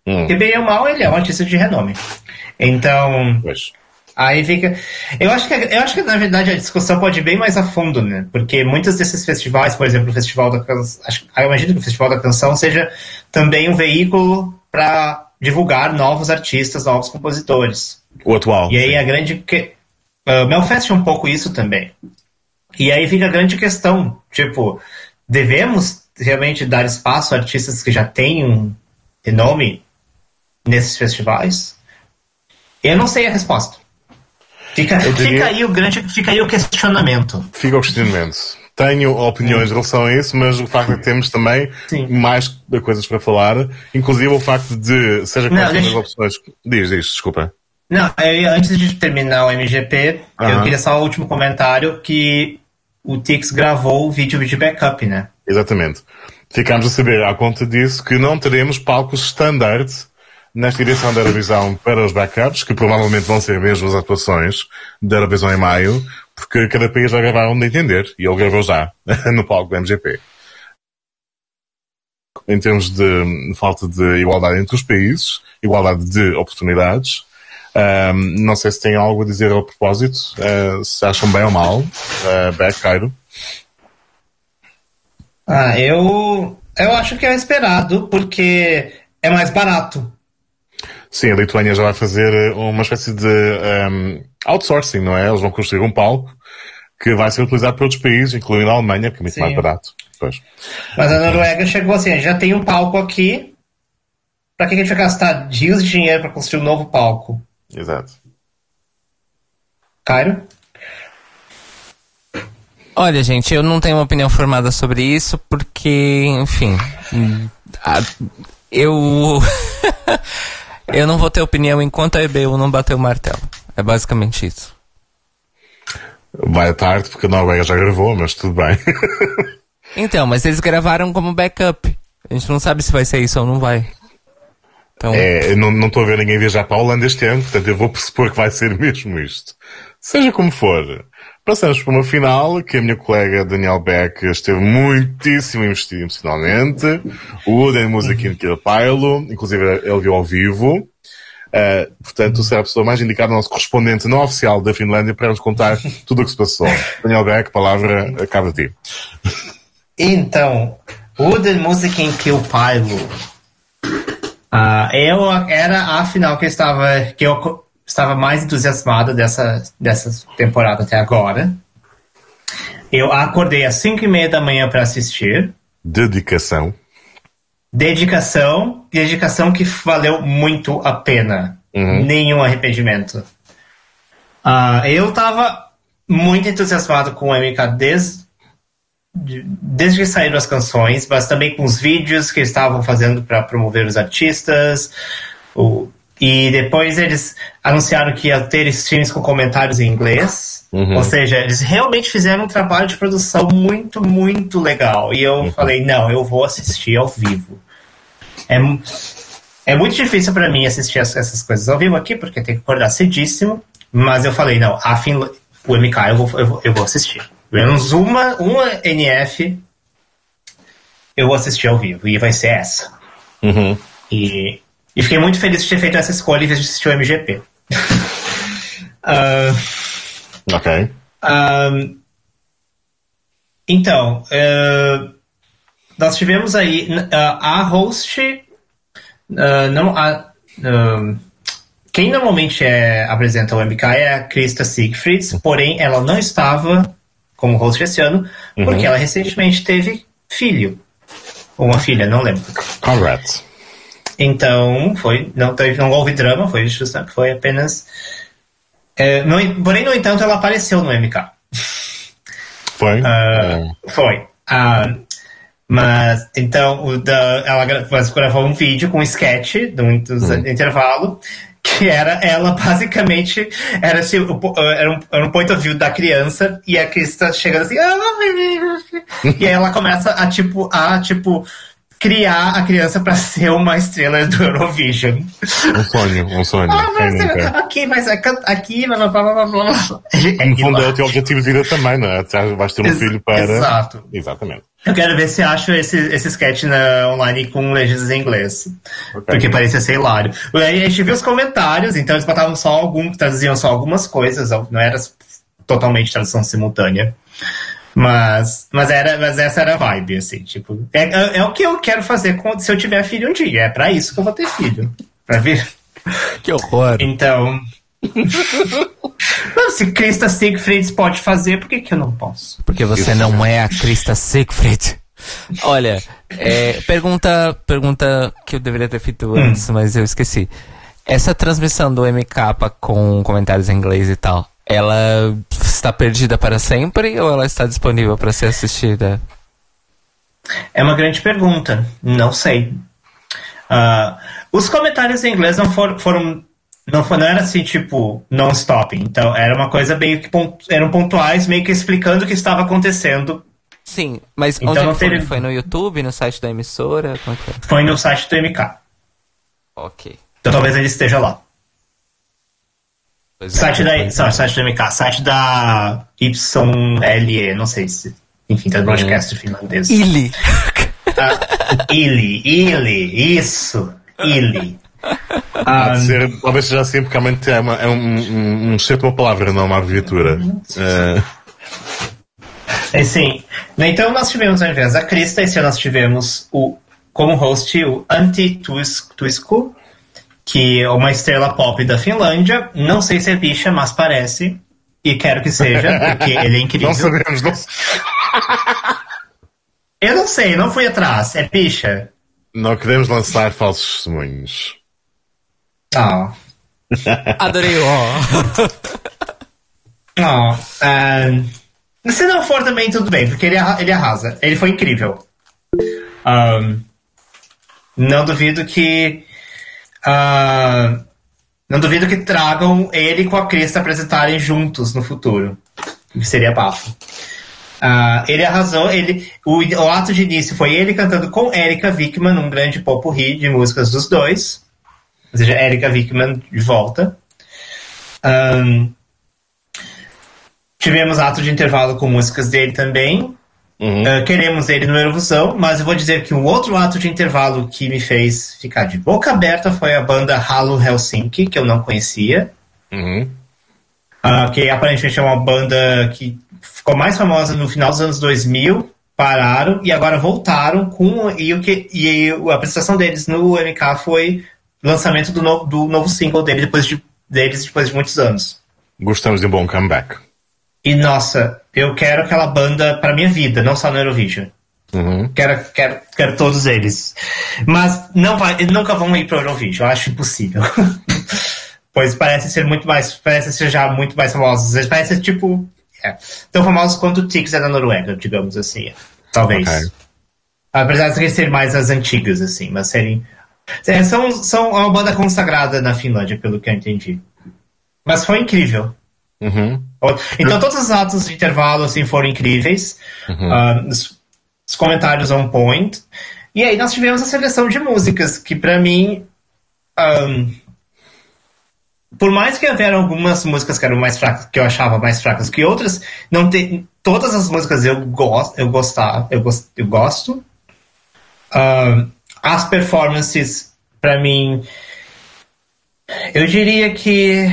Hum. Bem ou mal, ele é um artista de renome. Então, pois. Aí fica. Eu acho, que, eu acho que, na verdade, a discussão pode ir bem mais a fundo, né? Porque muitos desses festivais, por exemplo, o Festival da Canção. Eu imagino que o Festival da Canção seja também um veículo para divulgar novos artistas, novos compositores. O atual. E aí a grande. Que... Uh, Melfest é um pouco isso também. E aí fica a grande questão, tipo, devemos realmente dar espaço a artistas que já têm um nome nesses festivais? Eu não sei a resposta. Fica, diria... fica aí o grande, fica aí o questionamento. Fica o questionamento. Tenho opiniões em relação a isso, mas o facto de que temos também Sim. mais coisas para falar, inclusive o facto de, seja quais as opções. Diz, diz, desculpa. Não, eu, antes de terminar o MGP, eu queria só o último comentário que o Tix gravou o vídeo de backup, né? Exatamente. Ficámos a saber, à conta disso, que não teremos palcos standard nesta edição da Eurovisão para os backups, que provavelmente vão ser mesmo as atuações da Eurovisão em maio, porque cada país vai gravar onde entender, e ele gravou já, no palco do MGP. Em termos de falta de igualdade entre os países, igualdade de oportunidades, um, não sei se tem algo a dizer ao propósito, uh, se acham bem ou mal, uh, Beck, Cairo. Ah, eu, eu acho que é esperado, porque é mais barato. Sim, a Lituânia já vai fazer eh, uma espécie de um, outsourcing, não é? Eles vão construir um palco que vai ser utilizado por outros países, incluindo a Alemanha, que é muito Sim. mais barato. Pois. Mas a Noruega chegou assim, já tem um palco aqui, para que a gente vai gastar dias de dinheiro para construir um novo palco? Exato. Cairo? Olha, gente, eu não tenho uma opinião formada sobre isso, porque, enfim. eu. eu não vou ter opinião enquanto a EBU não bater o martelo. É basicamente isso. Vai tarde, porque a Noruega já gravou, mas tudo bem. então, mas eles gravaram como backup. A gente não sabe se vai ser isso ou não vai. Então... É, não estou a ver ninguém viajar para a Holanda este ano, portanto eu vou pressupor que vai ser mesmo isto. Seja como for, passamos por uma final que a minha colega Daniel Beck esteve muitíssimo investido emocionalmente. O Uden Music in Kill Pilo, inclusive ele viu ao vivo. Uh, portanto, será a pessoa mais indicada, nosso correspondente não oficial da Finlândia, para nos contar tudo o que se passou. Daniel Beck, a palavra acaba de ti. Então, Wooden Music in Kill Uh, eu era a final que eu estava que eu estava mais entusiasmado dessa dessa temporada até agora. Eu acordei às 5 e meia da manhã para assistir. Dedicação. Dedicação, dedicação que valeu muito a pena. Uhum. Nenhum arrependimento. Uh, eu estava muito entusiasmado com o MK desde desde que saíram as canções, mas também com os vídeos que eles estavam fazendo para promover os artistas. O, e depois eles anunciaram que ia ter streams com comentários em inglês. Uhum. Ou seja, eles realmente fizeram um trabalho de produção muito, muito legal. E eu uhum. falei, não, eu vou assistir ao vivo. É, é muito difícil para mim assistir essas coisas ao vivo aqui, porque tem que acordar cedíssimo. Mas eu falei, não, a fin... o MK eu vou, eu vou, eu vou assistir menos uma, uma NF eu vou assistir ao vivo, e vai ser essa. Uhum. E, e fiquei muito feliz de ter feito essa escolha em vez de assistir o MGP. uh, ah, ok. Uh, então, uh, nós tivemos aí a host, não a, quem normalmente é, apresenta o MK é a Krista Siegfrieds, porém ela não estava como host esse ano, uhum. porque ela recentemente teve filho. Ou uma filha, não lembro. Congrats. Então, foi, não, teve, não houve drama, foi justamente, foi apenas. É, porém, no entanto, ela apareceu no MK. Foi? Uh, Foi. Uh, mas, então, o da, ela gravou um vídeo com um sketch de um, uhum. intervalo que era ela basicamente era, assim, era, um, era um point of view da criança e a Krista chegando assim ah, e aí ela começa a tipo a tipo criar a criança para ser uma estrela do Eurovision. Um sonho, um sonho. Ah, mas nunca? aqui, mas aqui, blá blá blá blá blá. É No fundo é o teu objetivo de vida também, não é? Vais ter um Ex- filho para. exato. Exatamente. Eu quero ver se acho esse, esse sketch na, online com legendas em inglês. Ok. Porque parecia ser hilário. Aí a gente viu os comentários, então eles botavam só algum, traduziam só algumas coisas, não era totalmente tradução simultânea. Mas, mas, era, mas essa era a vibe, assim, tipo. É, é, é o que eu quero fazer com, se eu tiver filho um dia. É pra isso que eu vou ter filho. Pra ver. Que horror. Então. Não, se Krista Siegfried pode fazer, por que, que eu não posso? Porque você não é a Krista Siegfried. Olha, é, pergunta, pergunta que eu deveria ter feito antes, mas eu esqueci. Essa transmissão do MK com comentários em inglês e tal, ela está perdida para sempre ou ela está disponível para ser assistida? É uma grande pergunta. Não sei. Ah, os comentários em inglês não foram. foram não, foi, não era assim, tipo, non-stop. Então, era uma coisa meio que. pont- eram pontuais, meio que explicando o que estava acontecendo. Sim, mas Então onde não foi? teve- Foi no YouTube, no site da emissora? Como é foi? Foi no site do MK. Ok. Então, talvez ele esteja lá. É. Site da, não, site do MK. Site da YLE, não sei se. Enfim, tá broadcast finlandês. Ili. Ah, Ili, Ili, isso. Ili. Há de ser, talvez seja assim, porque realmente é, uma, é um, um, um uma palavra, não uma abreviatura. Eh, É, sim. Então nós tivemos, ao invés da Krista, esse ano nós tivemos o, como host o Tuisku, que é uma estrela pop da Finlândia. Não sei se é bicha, mas parece. E quero que seja, porque ele é incrível. não sabemos, não, Eu não sei, não fui atrás. É bicha? não queremos lançar falsos testemunhos. Ah. Adorei o ó. Não. ahn, se não for também, tudo bem, porque ele, ele arrasa. Ele foi incrível. Ahn, não duvido que. Ah, não duvido que tragam ele com a Krista apresentarem juntos no futuro. Seria bafo. Ah, ele arrasou, ele, o, o ato de início foi ele cantando com Erika Wickman, um grande popurrí de músicas dos dois. Ou seja, Erika Wickman de volta. Ahn, tivemos ato de intervalo com músicas dele também. Uhum. Ah, queremos ele no Eurovisão, mas eu vou dizer que um outro ato de intervalo que me fez ficar de boca aberta foi a banda Halo Helsinki, que eu não conhecia. Uhum. Ah, que aparentemente é uma banda que ficou mais famosa no final dos anos 2000, pararam e agora voltaram com e o que e a apresentação deles no MK foi lançamento do, no- do novo single dele depois de, deles depois de muitos anos. Gostamos de um bom comeback. E nossa, eu quero aquela banda para minha vida, não só no Eurovision. Uhum. Quero, quero, quero todos eles. Mas não vai, nunca vão ir pro Eurovision, eu acho impossível. pois parece ser muito mais. Parece ser já muito mais famosos. Eles parecem tipo. é, tão famosos quanto o Tix é da Noruega, digamos assim. Talvez. Ok. Apesar de serem mais as antigas, assim, mas serem. é, são, são uma banda consagrada na Finlândia, pelo que eu entendi. Mas foi incrível. Uhum. Então todos os atos de intervalo assim foram incríveis. Ah, os, os comentários on point. E aí nós tivemos a seleção de músicas que pra mim ahn, por mais que houveram algumas músicas que eram mais fracas, que eu achava mais fracas que outras, não tem todas as músicas eu gosto, eu gostar, eu, eu gosto. Ahn, as performances pra mim eu diria que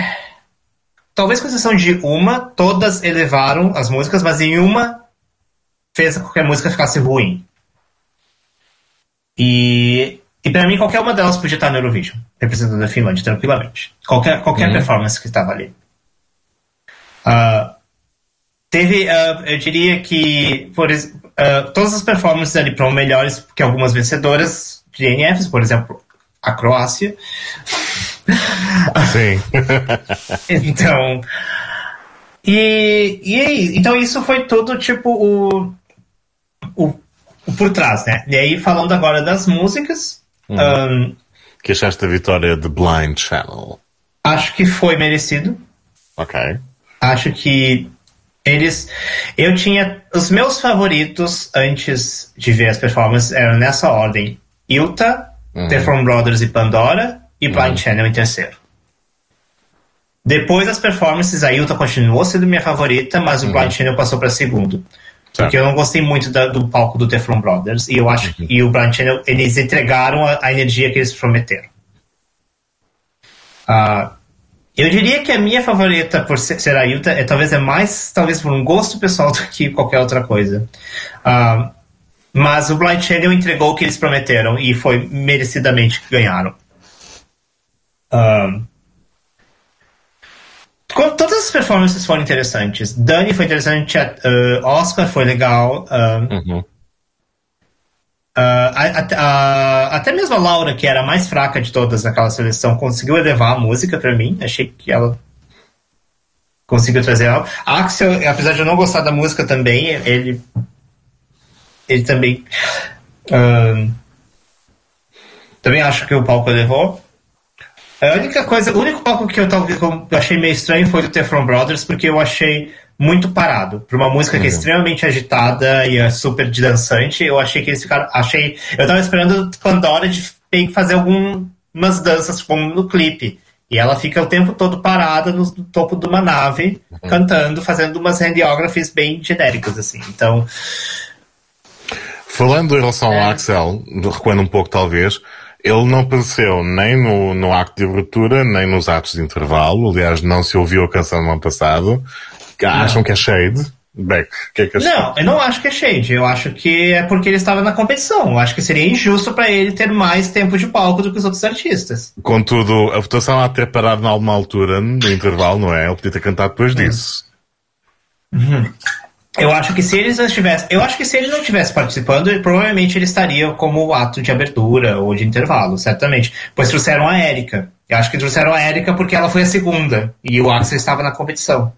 talvez com exceção de uma, todas elevaram as músicas, mas em uma fez com que a música ficasse ruim. E, e para mim, qualquer uma delas podia estar no Eurovision, representando a Finlândia tranquilamente. Qualquer, qualquer performance que estava ali. Ah, teve, ah, eu diria que por, ah, todas as performances ali foram melhores que algumas vencedoras de NFs, por exemplo, a Croácia. Sim. Então. E, e aí, então isso foi tudo tipo o, o, o por trás, né? E aí, falando agora das músicas, ahn, que achaste da vitória de Blind Channel? acho que foi merecido. Ok. Acho que Eles. Eu tinha. Os meus favoritos antes de ver as performances eram nessa ordem: Ilta, uhum. The From Brothers e Pandora, e Blind uhum. Channel em terceiro. Depois das performances, a Ilta continuou sendo minha favorita, mas o uhum. Blind Channel passou para segundo. Porque eu não gostei muito da, do palco do Teflon Brothers. E eu acho uhum. o Blind Channel, eles entregaram a, a energia que eles prometeram. Uh, eu diria que a minha favorita por ser, ser a Yuta é talvez é mais talvez por um gosto pessoal do que qualquer outra coisa. Uh, mas o Blind Channel entregou o que eles prometeram e foi merecidamente que ganharam. Uh, todas as performances foram interessantes. Dani foi interessante, uh, Oscar foi legal. Uh, uhum. Uh, a, a, até mesmo a Laura, que era a mais fraca de todas naquela seleção, conseguiu elevar a música para mim. Achei que ela conseguiu trazer algo. Axel, apesar de eu não gostar da música também, ele. Ele também. Também acho que o palco levou. A única coisa, o único palco que eu, talvez, eu achei meio estranho foi do Teflon Brothers, porque eu achei muito parado. Para uma música que é uhum. extremamente agitada e é super dançante, eu achei que eles ficaram. Achei. Eu tava esperando Pandora de fazer algumas danças, como no clipe. E ela fica o tempo todo parada no topo de uma nave, uhum. cantando, fazendo umas handiographies bem genéricas, assim. Então. Falando em relação é... ao Axel, recuando um pouco talvez, ele não apareceu nem no, no acto de abertura, nem nos atos de intervalo. Aliás, não se ouviu a canção no ano passado acham que é shade. Beck, que é que Não, eu não acho que é shade. Eu acho que é porque ele estava na competição. Eu acho que seria injusto para ele ter mais tempo de palco do que os outros artistas. Contudo, a votação há de ter parado em alguma altura no intervalo, não é? Ele podia ter cantado depois hum. disso. Uhum. Eu acho que se eles não tivessem, eu acho que se ele não tivesse participando, provavelmente ele estaria como ato de abertura ou de intervalo, certamente. Pois trouxeram a Érica. Eu acho que trouxeram a Érica porque ela foi a segunda e o Axel estava na competição.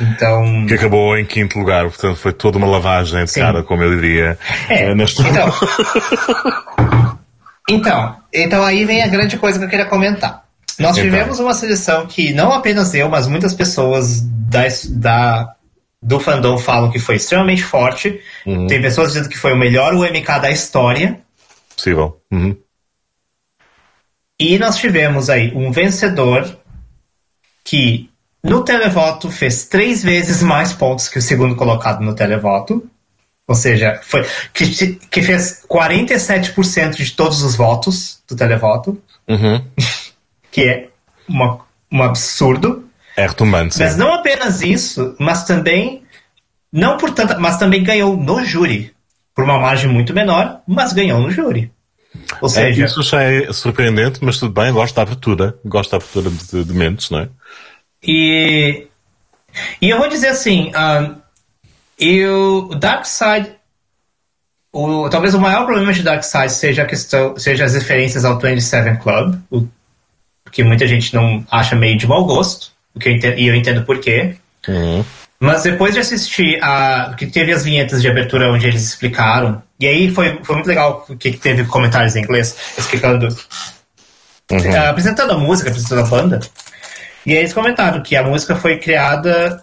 Então... Que acabou em quinto lugar, portanto foi toda uma lavagem de Sim. cara, como eu diria. É, eh, neste... então, então, então aí vem a grande coisa que eu queria comentar. Nós então. tivemos uma seleção que não apenas eu, mas muitas pessoas da, da, do fandom falam que foi extremamente forte. Uhum. Tem pessoas dizendo que foi o melhor UMK da história. Possível. Uhum. E nós tivemos aí um vencedor que no televoto, fez três vezes mais pontos que o segundo colocado no televoto. Ou seja, foi que, que fez 47% de todos os votos do televoto. Uhum. que é uma, um absurdo. É retumbante. Mas não apenas isso, mas também. Não por tanta, mas também ganhou no júri. Por uma margem muito menor, mas ganhou no júri. Ou é, seja. É, isso já é surpreendente, mas tudo bem, gosto da abertura. Gosto da abertura de, de mentes, não é? E, e eu vou dizer assim, um, eu, Dark Side, o, talvez o maior problema de Dark Side seja a questão, seja as referências ao 27 Club, o, que muita gente não acha meio de mau gosto, que eu entendo, e eu entendo por quê. Uhum. Mas depois de assistir a. que teve as vinhetas de abertura onde eles explicaram. E aí foi, foi muito legal que teve comentários em inglês explicando. Uhum. Uh, apresentando a música, apresentando a banda. E aí eles comentaram que a música foi criada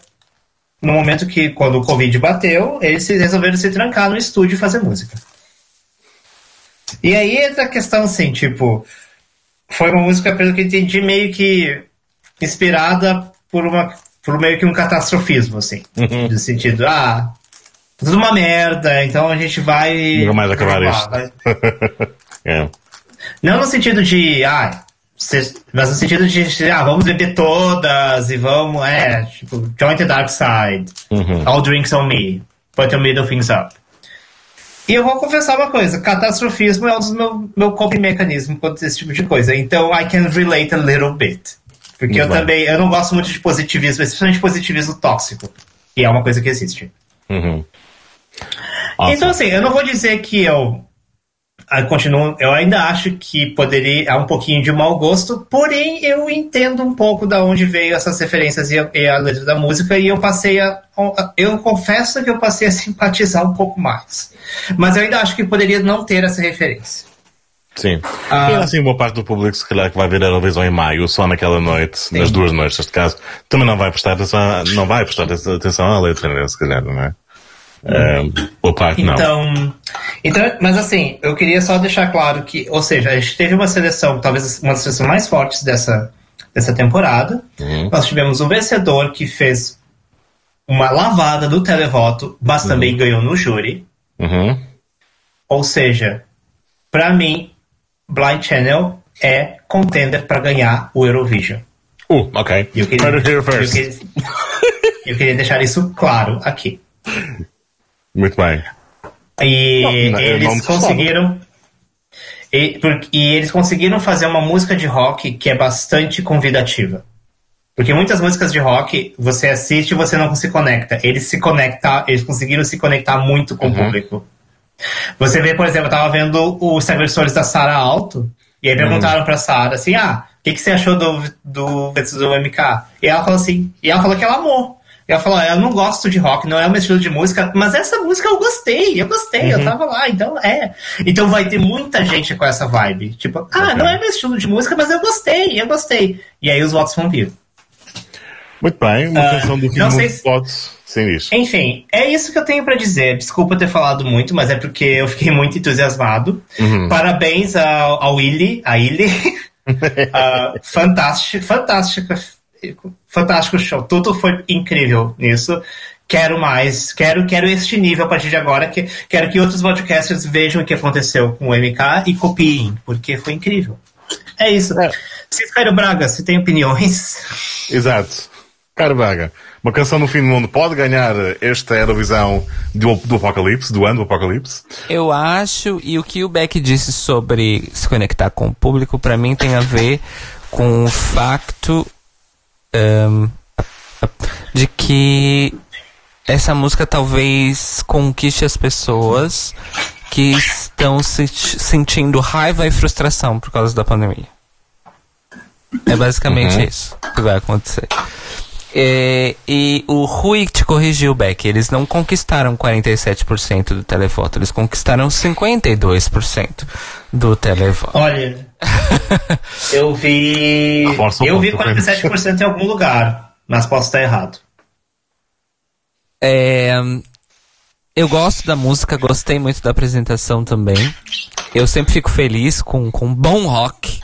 no momento que, quando o Covid bateu, eles resolveram se trancar no estúdio e fazer música. E aí entra a questão assim, tipo, foi uma música, pelo que eu entendi, meio que inspirada por uma por meio que um catastrofismo, assim. Uhum. No sentido, ah, tudo uma merda, então a gente vai. Não mais acabar isso. é. Não no sentido de, ah, mas no sentido de, ah, vamos beber todas e vamos, é, tipo, join the dark side. Uhum. All drinks on me. Put your middle things up. E eu vou confessar uma coisa, catastrofismo é um dos meus meu coping mecanismo quanto esse tipo de coisa. Então, I can relate a little bit. Porque muito eu bem. também, eu não gosto muito de positivismo, especialmente positivismo tóxico. E é uma coisa que existe. Uhum. Então, assim, eu não vou dizer que eu continuo, eu ainda acho que poderia há um pouquinho de mau gosto, porém eu entendo um pouco da onde veio essas referências e e a, letra da música e eu passei a, eu confesso que eu passei a simpatizar um pouco mais, mas eu ainda acho que poderia não ter essa referência. Sim. Ah. E assim, boa parte do público, se calhar, que vai ver a Eurovisão em maio, só naquela noite, nas duas noites, neste caso, também não vai prestar atenção, a- não vai prestar atenção à letra, né, se calhar, não é? Ah, boa parte, não. Então, então, mas assim, eu queria só deixar claro que, ou seja, a gente teve uma seleção, talvez uma das seleções mais fortes dessa, dessa temporada. Uhum. Nós tivemos um vencedor que fez uma lavada do televoto, mas também ganhou no júri. Uhum. Ou seja, pra mim, Blind Channel é contender pra ganhar o Eurovision. Uh, ok. Eu queria, eu queria, eu queria deixar isso claro aqui. Muito bem. E Não, não, não eles discordo. conseguiram. E, e eles conseguiram fazer uma música de rock que é bastante convidativa. Porque muitas músicas de rock você assiste e você não se conecta. Eles se conectam, eles conseguiram se conectar muito com o público. Você vê, por exemplo, eu tava vendo o Instagram Stories da Sara Alto, e aí perguntaram pra Sara assim: ah, o que, que você achou do, do, do MK? E ela falou assim, e ela falou que ela amou. E ela falou, eu não gosto de rock, não é o meu estilo de música, mas essa música eu gostei, eu gostei, eu tava lá, então é. Então vai ter muita gente com essa vibe. Tipo, ah, não é meu estilo de música, mas eu gostei, eu gostei. E aí os votos vão vir. Muito bem. Uma Ah, canção do do sei se-. Sim, diz. Enfim, é isso que eu tenho pra dizer. Desculpa ter falado muito, mas é porque eu fiquei muito entusiasmado. Parabéns ao, ao Willy, a Illy. Ah, fantástico, fantástico, fantástico show. Tudo foi incrível nisso. Quero mais, quero, quero este nível a partir de agora. Que, quero que outros podcasters vejam o que aconteceu com o MK e copiem, porque foi incrível. É isso. É. Ciscairo Braga, se tem opiniões. Exato. Caro Braga, uma canção no fim do mundo pode ganhar esta Eurovisão do, do Apocalipse, do ano do Apocalipse? Eu acho, e o que o Beck disse sobre se conectar com o público, pra mim tem a ver com o facto ahn, de que essa música talvez conquiste as pessoas que estão se sentindo raiva e frustração por causa da pandemia. É basicamente isso que vai acontecer. É, e o Rui te corrigiu, Beck. Eles não conquistaram 47% do televoto, eles conquistaram 52% do televoto. Olha, eu vi. O Eu vi ponto, 47% em algum lugar, mas posso estar errado. É, eu gosto da música, gostei muito da apresentação também. Eu sempre fico feliz com, com bom rock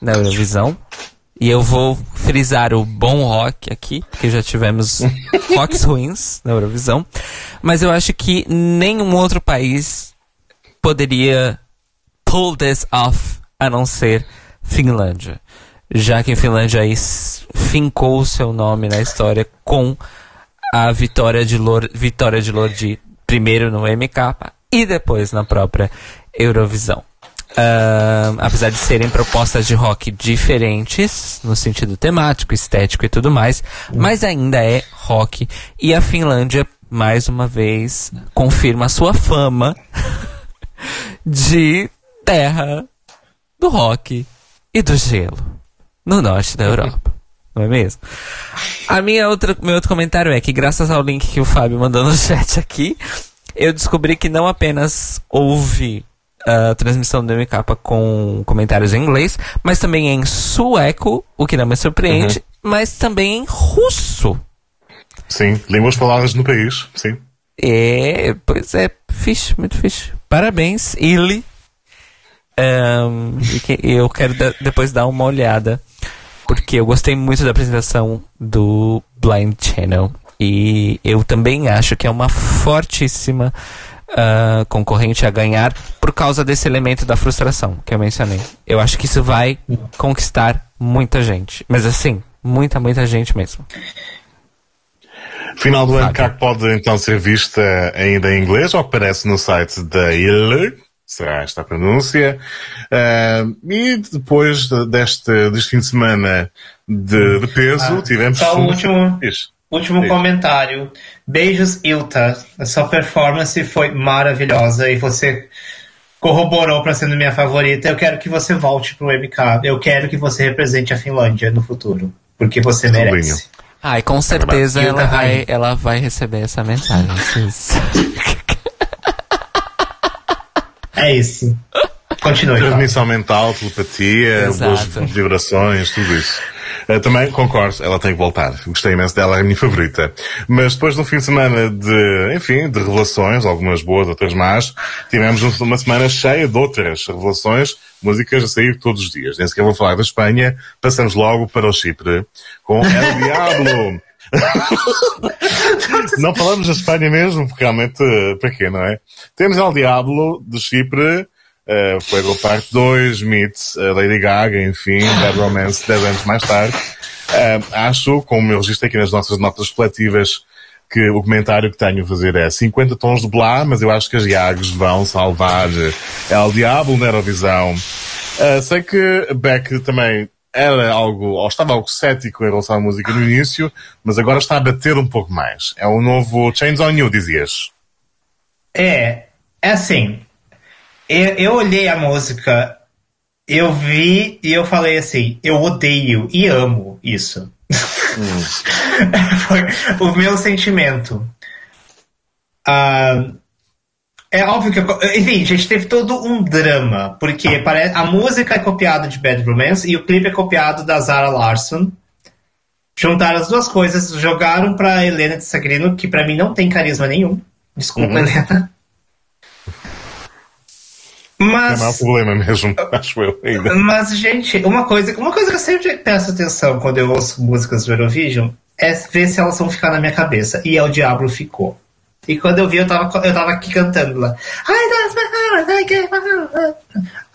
na Eurovisão. E eu vou frisar o bom rock aqui, porque já tivemos rocks ruins na Eurovisão. Mas eu acho que nenhum outro país poderia pull this off a não ser Finlândia. Já que a Finlândia aí fincou o seu nome na história com a vitória de Lor, vitória de Lordi primeiro no MK e depois na própria Eurovisão. Apesar de serem propostas de rock diferentes no sentido temático, estético e tudo mais, mas ainda é rock e a Finlândia mais uma vez confirma a sua fama de terra do rock e do gelo no norte da Europa. Não é mesmo? A minha outra, meu outro comentário é que graças ao link que o Fábio mandou no chat aqui, eu descobri que não apenas houve a transmissão do MK com comentários em inglês, mas também em sueco, o que não me surpreende, mas também em russo. Sim, línguas faladas no país, sim. É, pois é, fixe, muito fixe. Parabéns, Ili. E eu quero da- depois dar uma olhada, porque eu gostei muito da apresentação do Blind Channel. E eu também acho que é uma fortíssima ah, concorrente a ganhar por causa desse elemento da frustração que eu mencionei. Eu acho que isso vai conquistar muita gente. Mas assim, muita, muita gente mesmo. Final do ano cá pode então ser vista ainda em inglês, ao que parece no site da ILE, será esta a pronúncia. Ah, e depois de- deste, deste fim de semana de, de peso, Ah, tivemos. só o último- Diz. Último Sim. comentário. Beijos, Ilta. A sua performance foi maravilhosa e você corroborou para sendo minha favorita. Eu quero que você volte pro MK. Eu quero que você represente a Finlândia no futuro. Porque você merece. Ai, com certeza ela vai, Rain. ela vai receber essa mensagem. É isso. Continue. Transmissão mental, telepatia, boas vibrações, tudo isso. Uh, também concordo, ela tem que voltar. Gostei imenso dela, é a minha favorita. Mas depois de um fim de semana de, enfim, de revelações, algumas boas, outras más, tivemos um- uma semana cheia de outras revelações, músicas a sair todos os dias. Nem sequer vou falar da Espanha, passamos logo para o Chipre com El Diablo. não falamos da Espanha mesmo, porque realmente, uh, para quê, não é? Temos El Diablo de Chipre, Uh, Fuego Parte 2, Meets, uh, Lady Gaga, enfim, Bad Romance 10 anos mais tarde. Uh, acho, como eu registrei aqui nas nossas notas coletivas, que o comentário que tenho a fazer é 50 tons de blá, mas eu acho que as Iags vão salvar El Diablo na Eurovisão. Uh, sei que Beck também era algo, ou estava algo cético em relação à música no início, mas agora está a bater um pouco mais. É o novo Chains on You, dizias. É, é assim. Eu, eu olhei a música, eu vi e eu falei assim: eu odeio e amo isso. Foi o meu sentimento. Ah, é óbvio que. eu- Enfim, gente, teve todo um drama. Porque pare- a música é copiada de Bad Romance e o clipe é copiado da Zara Larson. Juntaram as duas coisas, jogaram pra Helena de Sagrino, que pra mim não tem carisma nenhum. Desculpa, Helena. É o Mas. problema mesmo, acho eu ainda. Mas, gente, uma coisa, uma coisa que eu sempre presto atenção quando eu ouço músicas do Eurovision é ver se elas vão ficar na minha cabeça. E é o Diablo ficou. E quando eu vi, eu tava, eu tava aqui cantando lá. I lost my heart, I gave my heart.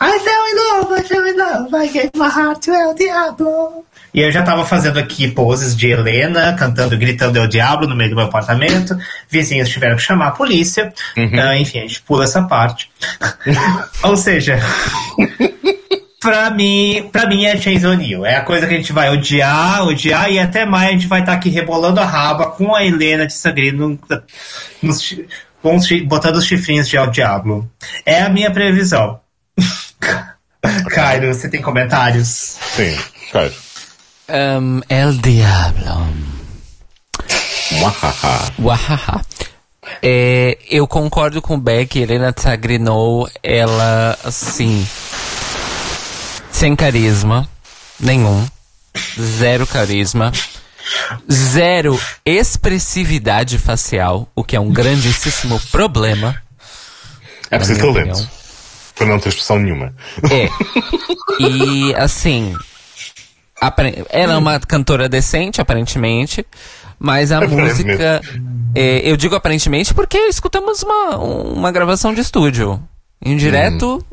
I fell in love, I fell in love, I gave my heart to El Diablo. E eu já tava fazendo aqui poses de Helena, cantando, gritando El Diablo no meio do meu apartamento. Vizinhos tiveram que chamar a polícia. Ah, enfim, a gente pula essa parte. Ou seja, Pra mim, pra mim é Chains O'Neill. É a coisa que a gente vai odiar, odiar e até mais a gente vai estar aqui rebolando a raba com a Helena de Sagrino nos chi- com os chi- botando os chifrinhos de El Diablo. É a minha previsão. Cairo, você tem comentários? Sim, claro. Um, El Diablo. Muahaha. Wahaha. É, eu concordo com o Beck, Helena Tsagrinou, ela, assim, sem carisma nenhum, zero carisma, zero expressividade facial, o que é um grandíssimo problema. É preciso talento. Para não ter expressão nenhuma. É. E, assim, ela é uma cantora decente, aparentemente, mas a música. é, eu digo aparentemente porque escutamos uma, uma gravação de estúdio. Em direto,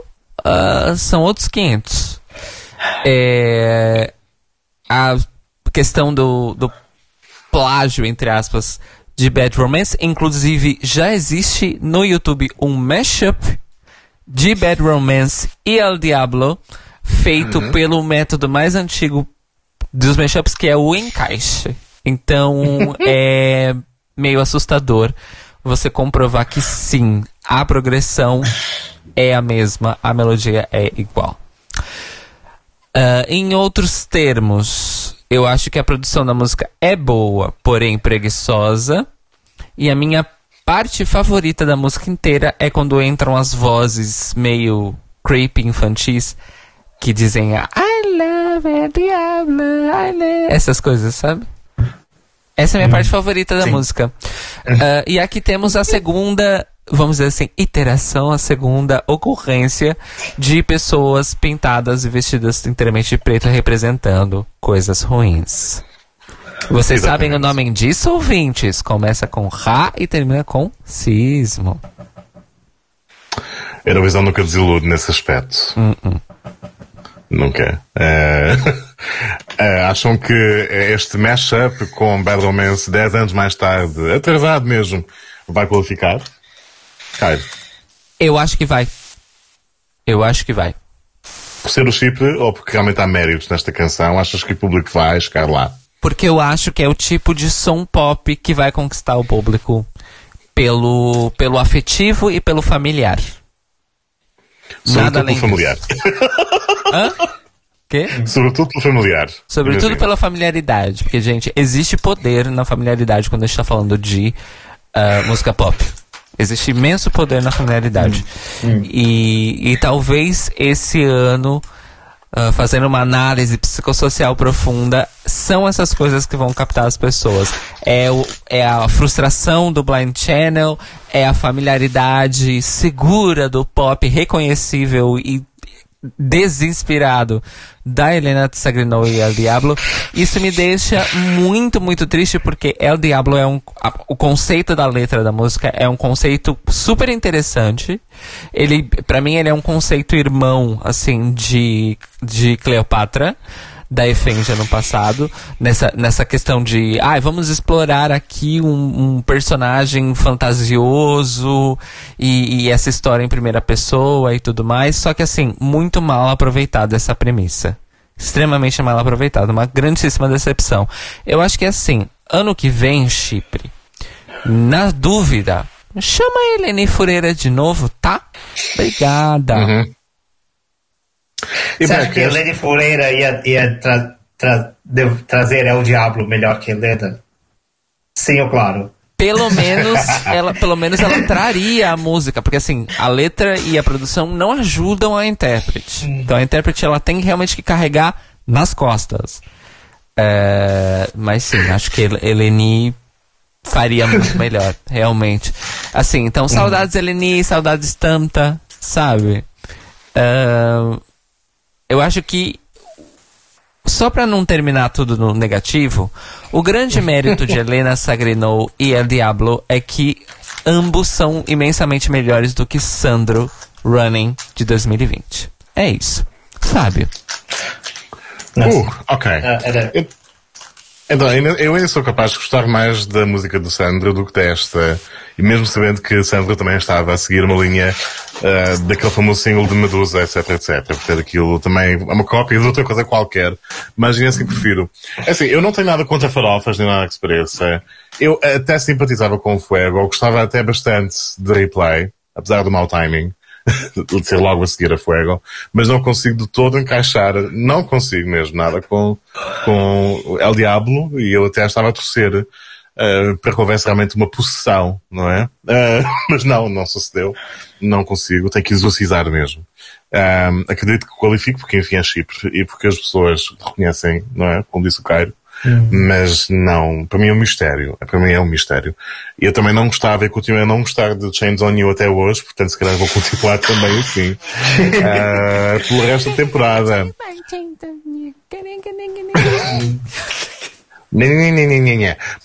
ah, são outros 500. É, a questão do, do plágio, entre aspas, de Bad Romance, inclusive já existe no YouTube um mashup de Bad Romance e El Diablo, feito pelo método mais antigo dos mashups, que é o encaixe. Então é meio assustador você comprovar que sim, a progressão é a mesma, a melodia é igual. Ah, em outros termos, eu acho que a produção da música é boa, porém preguiçosa. E a minha parte favorita da música inteira é quando entram as vozes meio creepy infantis que dizem a, I love El Diablo, I love... Essas coisas, sabe? Essa é a minha parte favorita da sim. música. Ah, e aqui temos a segunda, vamos dizer assim, iteração, a segunda ocorrência de pessoas pintadas e vestidas inteiramente de preto representando coisas ruins. Vocês sabem o nome disso, ouvintes? Começa com Ra e termina com Sismo. A Eurovisão nunca desilude nesse aspecto. Hum, Nunca. É, acham que este mashup com Bad Romance 10 anos mais tarde, atrasado mesmo, vai qualificar? Caio, Eu acho que vai. Eu acho que vai. por ser o Chipre ou porque realmente há méritos nesta canção, achas que o público vai chegar lá? Porque eu acho que é o tipo de som pop que vai conquistar o público pelo, pelo afetivo e pelo familiar. Nada Sobretudo além pelo familiar. Hã? Quê? Sobretudo pelo familiar. Sobretudo pela familiaridade. Porque, gente, existe poder na familiaridade quando a gente tá falando de ah, música pop. Existe imenso poder na familiaridade. E, e talvez esse ano, ah, fazendo uma análise psicossocial profunda, são essas coisas que vão captar as pessoas. É, o, é a frustração do Blind Channel, é a familiaridade segura do pop reconhecível e desinspirado da Helena Sagrinou e El Diablo. Isso me deixa muito, muito triste porque El Diablo é um. a- o conceito da letra da música é um conceito super interessante. Ele, para mim, ele é um conceito irmão, assim, de, de Cleopatra. Da Efendia no passado, nessa, nessa questão de, ai, vamos explorar aqui um, um personagem fantasioso e, e essa história em primeira pessoa e tudo mais, só que assim, muito mal aproveitado essa premissa. Extremamente mal aproveitado, uma grandíssima decepção. Eu acho que assim, ano que vem, Chipre, na dúvida, chama a Helene Fureira de novo, tá? Obrigada. Uhum. E Você acha que Helene Fureira ia, ia tra- tra- de- trazer El Diablo melhor que Helena? Sim ou claro? pelo menos ela pelo menos ela traria a música porque assim a letra e a produção não ajudam a intérprete. Então a intérprete ela tem realmente que carregar nas costas. É, mas sim acho que El- Eleni faria muito melhor realmente. Assim então saudades Eleni saudades Tanta sabe? É, eu acho que só pra não terminar tudo no negativo, o grande mérito de Helena Sagrinou e El Diablo é que ambos são imensamente melhores do que Sandro Running de 2020. É isso. Fábio. Uh, ok. Ah, era- Eu- Então, eu ainda sou capaz de gostar mais da música do Sandro do que desta. E mesmo sabendo que Sandro também estava a seguir uma linha ah, daquele famoso single de Medusa, etc, etc. Portanto, aquilo também é uma cópia de outra coisa qualquer. Mas ainda assim prefiro. É Assim, eu não tenho nada contra farofas nem nada que se pareça. Eu até simpatizava com o Fuego, gostava até bastante de replay, apesar do mau timing de ser logo a seguir a Fuego, mas não consigo de todo encaixar, não consigo mesmo nada com, com El Diablo e eu até estava a torcer eh, para que houvesse realmente uma possessão, não é? Eh, mas não, não sucedeu. Não consigo, tenho que exorcizar mesmo. Ahm, acredito que qualifico porque enfim é Chipre e porque as pessoas reconhecem, não é? Como disse o Cairo. Mas não, para mim é um mistério. Para mim é um mistério. E eu também não gostava e continuo a não gostar de Chains on You até hoje, portanto se calhar vou continuar também assim. Ah, pelo resto da temporada.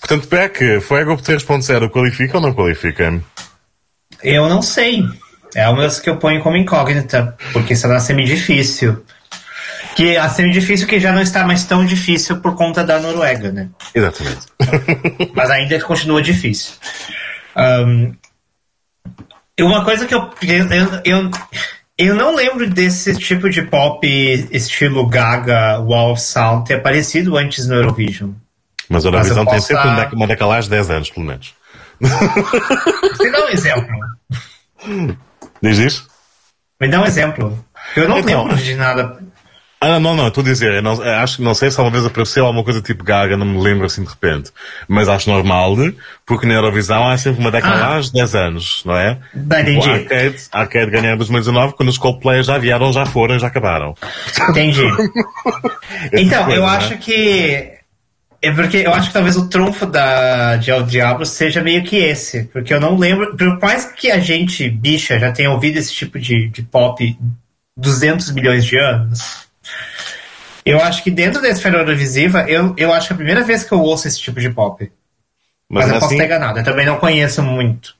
Portanto, Beck, Fuego por 3.0 qualifica ou não qualifica? Eu não sei. É uma das que eu ponho como incógnita, porque será semi-difícil. Que a semi-difícil que já não está mais tão difícil por conta da Noruega, né? Exatamente. Mas ainda continua difícil. E uma coisa que eu, eu, eu, eu não lembro desse tipo de pop estilo Gaga, Wall Sound ter aparecido antes no Eurovision. Mas a Mas eu Eurovisão tem sempre dar- uma decalagem de 10 anos, pelo menos. Me dá um exemplo. Diz isso? Me dá um exemplo. Eu não Então. lembro de nada. Ah, não, não, estou a dizer, não, acho que não sei se alguma vez apareceu alguma coisa tipo Gaga, não me lembro assim de repente. Mas acho normal, porque na Eurovisão há sempre uma decalagem de 10 anos, não é? Bem, entendi. O Arcade, Arcade ganhou em 2019, quando os Coldplay já vieram, já foram, já acabaram. Entendi. Essa Então, coisa, eu né? acho que. É porque eu acho que talvez o trunfo da, de El Diablo seja meio que esse. Porque eu não lembro. Por mais que a gente, bicha, já tenha ouvido esse tipo de, de pop 200 milhões de anos. Eu acho que dentro da esfera Eurovisiva, eu, eu acho que é a primeira vez que eu ouço esse tipo de pop. Mas, Mas, eu posso assim, estar enganado, eu também não conheço muito.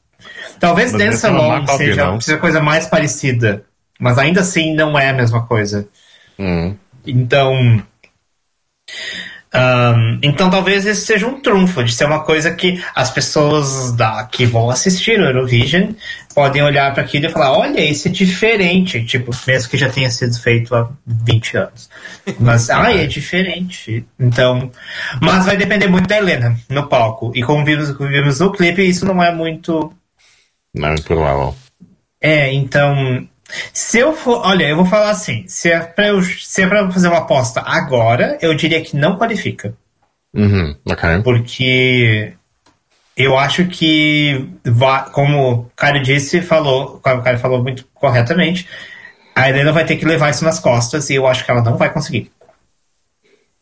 Talvez Mas Dance é uma Along cópia, seja, não? seja a coisa mais parecida. Mas ainda assim não é a mesma coisa. hum, Então. Ahn, então talvez esse seja um trunfo de ser uma coisa que as pessoas da, que vão assistir o Eurovision podem olhar para aquilo e falar: olha, isso é diferente. Tipo, mesmo que já tenha sido feito há 20 anos. Mas, ai, é diferente. Então. Mas vai depender muito da Helena no palco. E como vimos, como vimos no clipe, isso não é muito não, é improvável. é, então. Se eu for. Olha, eu vou falar assim: se é pra eu, se é pra eu fazer uma aposta agora, eu diria que não qualifica. Uhum, ok. Porque. eu acho que, como o Caio disse, falou, o Caio falou muito corretamente, a Helena vai ter que levar isso nas costas e eu acho que ela não vai conseguir.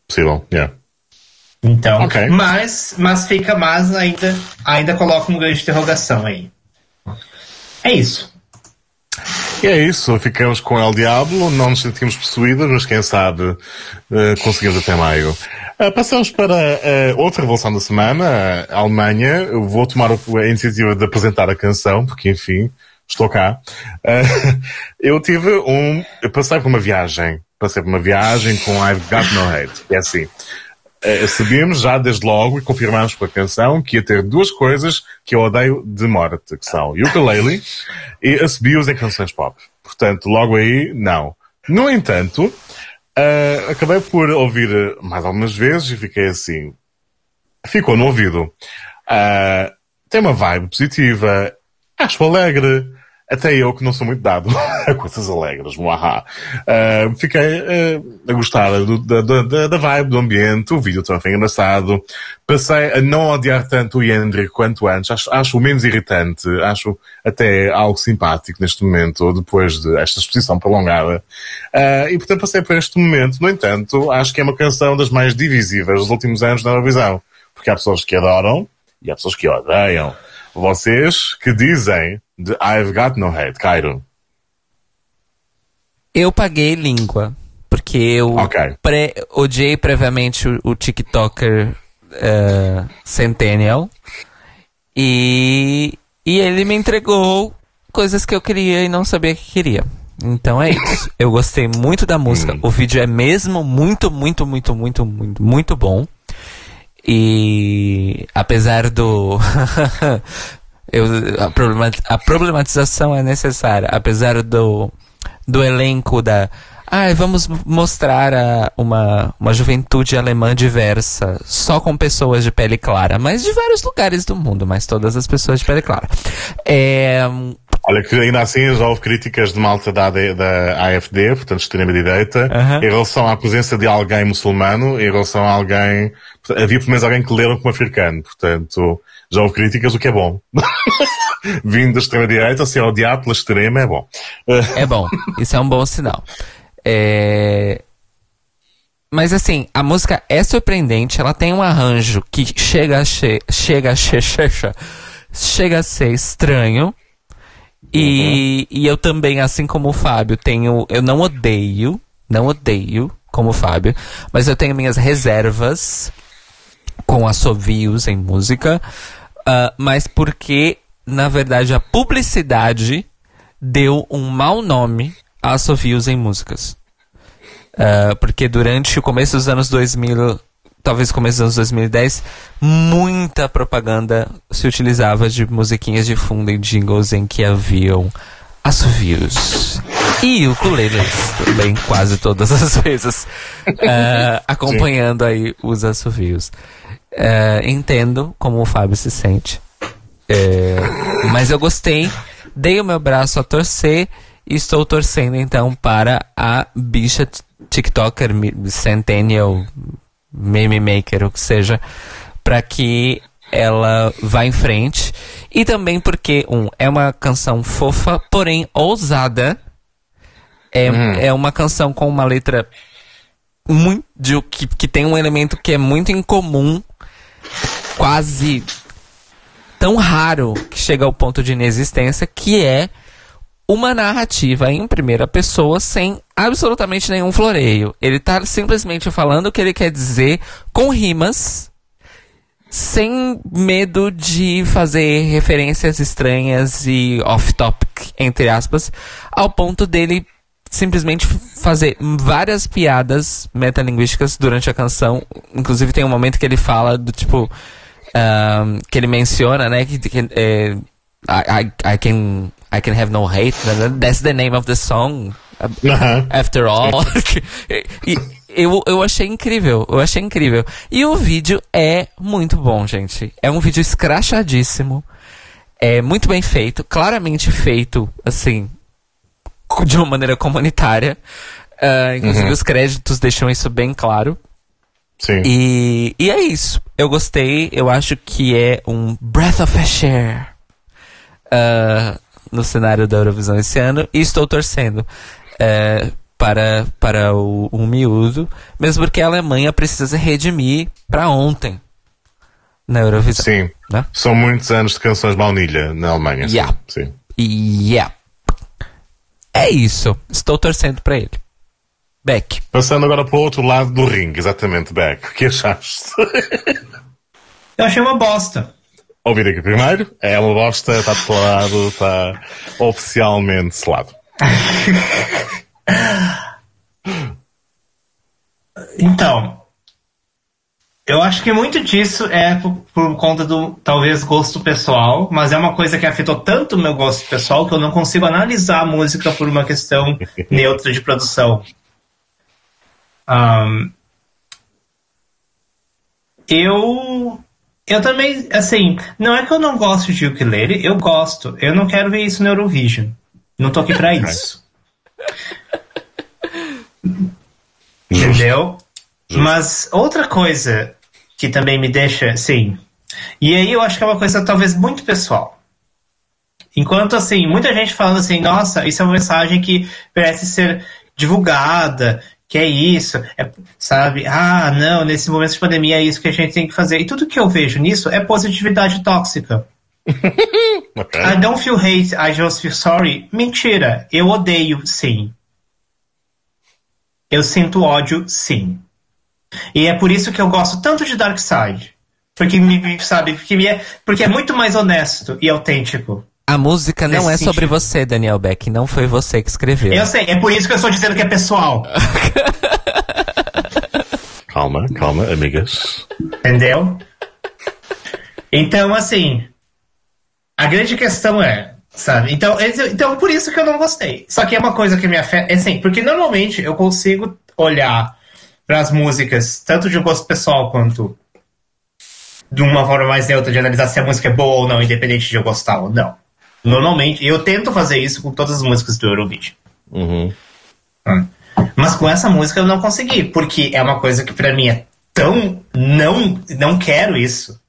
Possível, yeah. Então, okay. mas, mas fica, mas ainda, ainda coloca um grande interrogação aí. É isso. E é isso, ficamos com El Diablo, não nos sentimos possuídos, mas quem sabe uh, conseguimos até maio. Uh, passamos para uh, outra revolução da semana, a Alemanha. Eu vou tomar a iniciativa de apresentar a canção, porque enfim, estou cá. eu tive um. Eu passei por uma viagem. Passei por uma viagem com I've Got No Hate. É assim. Uh, sabíamos já desde logo e confirmámos com a canção que ia ter duas coisas que eu odeio de morte, que são ukulele e assobios em canções pop. Portanto, logo aí, não. No entanto, uh, acabei por ouvir mais algumas vezes e fiquei assim. Ficou no ouvido. Uh, tem uma vibe positiva, acho alegre, até eu que não sou muito dado a coisas alegres, muahá. Uh, fiquei uh, a gostar do, da, da, da, vibe, do ambiente, o vídeo também foi engraçado. Passei a não odiar tanto o Hendrik quanto antes, acho, o menos irritante, acho até algo simpático neste momento, depois desta exposição prolongada. Uh, e portanto passei por este momento, no entanto, acho que é uma canção das mais divisíveis dos últimos anos na Eurovisão. Porque há pessoas que adoram e há pessoas que odeiam. Vocês que dizem de I've Got No Head, Cairo? Eu paguei língua. Porque eu okay. pré, odiei previamente o, o TikToker uh, Centennial. E, e ele me entregou coisas que eu queria e não sabia que queria. Então é isso. Eu gostei muito da música. Hum. O vídeo é mesmo muito, muito, muito, muito, muito, muito bom. E apesar do. eu, a, problematização é necessária. Apesar do, do elenco da. Ah, vamos mostrar a, uma, uma juventude alemã diversa, só com pessoas de pele clara, mas de vários lugares do mundo, mas todas as pessoas de pele clara. É, Olha, que ainda assim já houve críticas de malta da, da AFD, portanto extrema-direita, uhum. em relação à presença de alguém muçulmano, em relação a alguém. Havia pelo menos alguém que leram como africano, portanto já houve críticas, o que é bom. Vindo da extrema-direita, se é odiado pela extrema, é bom. é bom, isso é um bom sinal. É... Mas assim, a música é surpreendente, ela tem um arranjo que chega a, che... chega a, che... chega a ser estranho e, uhum. e eu também, assim como o Fábio, tenho. Eu não odeio, não odeio, como o Fábio, mas eu tenho minhas reservas com assovios em música, uh, mas porque, na verdade, a publicidade deu um mau nome a assovios em músicas. Uh, porque durante o começo dos anos 2000 talvez começo dos anos 2010, muita propaganda se utilizava de musiquinhas de fundo em jingles em que haviam assovios. E ukuleles também, quase todas as vezes, uh, acompanhando aí os assovios. Uh, entendo como o Fábio se sente. Uh, mas eu gostei, dei o meu braço a torcer e estou torcendo então para a bicha TikToker Centennial meme maker, o que seja, para que ela vá em frente. E também porque, um, é uma canção fofa, porém ousada. É, hum. é uma canção com uma letra muito. Que, que tem um elemento que é muito incomum, quase tão raro que chega ao ponto de inexistência, que é uma narrativa em primeira pessoa sem absolutamente nenhum floreio. Ele está simplesmente falando o que ele quer dizer com rimas, sem medo de fazer referências estranhas e off-topic, entre aspas, ao ponto dele simplesmente fazer várias piadas metalinguísticas durante a canção. Inclusive tem um momento que ele fala do tipo. Um, que ele menciona, né? Que, que é, I, I, I can I Can Have No Hate. That's the name of the song. After all. e, eu, eu achei incrível. Eu achei incrível. E o vídeo é muito bom, gente. É um vídeo escrachadíssimo. É muito bem feito. Claramente feito, assim, de uma maneira comunitária. Uh, inclusive, uhum. os créditos deixam isso bem claro. Sim. E, e é isso. Eu gostei. Eu acho que é um breath of fresh air uh, no cenário da Eurovisão esse ano. E estou torcendo uh, para, para o, o miúdo, mesmo porque a Alemanha precisa se redimir para ontem na Eurovisão. Sim. Né? São muitos anos de canções baunilha na Alemanha. Yeah. Sim. Yeah. É isso. Estou torcendo para ele. Beck. Passando agora para o outro lado do ringue, exatamente, Beck. O que achaste? Eu achei uma bosta. Ouvir aqui primeiro. É uma bosta, está declarado, está oficialmente selado. Então, eu acho que muito disso é por, por, conta do talvez gosto pessoal, mas é uma coisa que afetou tanto o meu gosto pessoal que eu não consigo analisar a música por uma questão neutra de produção. Um, eu eu também, assim, não é que eu não gosto de ukulele, eu gosto. Eu não quero ver isso no Eurovision. Não tô aqui pra isso. Entendeu? Mas outra coisa que também me deixa, sim. E aí eu acho que é uma coisa talvez muito pessoal. Enquanto assim, muita gente falando assim, nossa, isso é uma mensagem que merece ser divulgada, que é isso, é, sabe? Ah, não, nesse momento de pandemia é isso que a gente tem que fazer. E tudo que eu vejo nisso é positividade tóxica. Ok. I don't feel hate, I just feel sorry. Mentira, eu odeio, sim. Eu sinto ódio, sim. E é por isso que eu gosto tanto de Dark Side. Porque me, sabe, porque, me é, porque é muito mais honesto e autêntico. A música não é sobre sentido. você, Daniel Beck. Não foi você que escreveu. Eu sei, é por isso que eu estou dizendo que é pessoal. Calma, calma, amigas. Entendeu? Então, assim, a grande questão é, sabe? Então, então, por isso que eu não gostei. Só que é uma coisa que me afeta, é assim, porque normalmente eu consigo olhar para as músicas, tanto de um gosto pessoal quanto de uma forma mais neutra de analisar se a música é boa ou não, independente de eu gostar ou não. Normalmente, eu tento fazer isso com todas as músicas do Eurovision. Uhum. Hum. Mas com essa música eu não consegui, porque é uma coisa que pra mim é tão não não quero isso.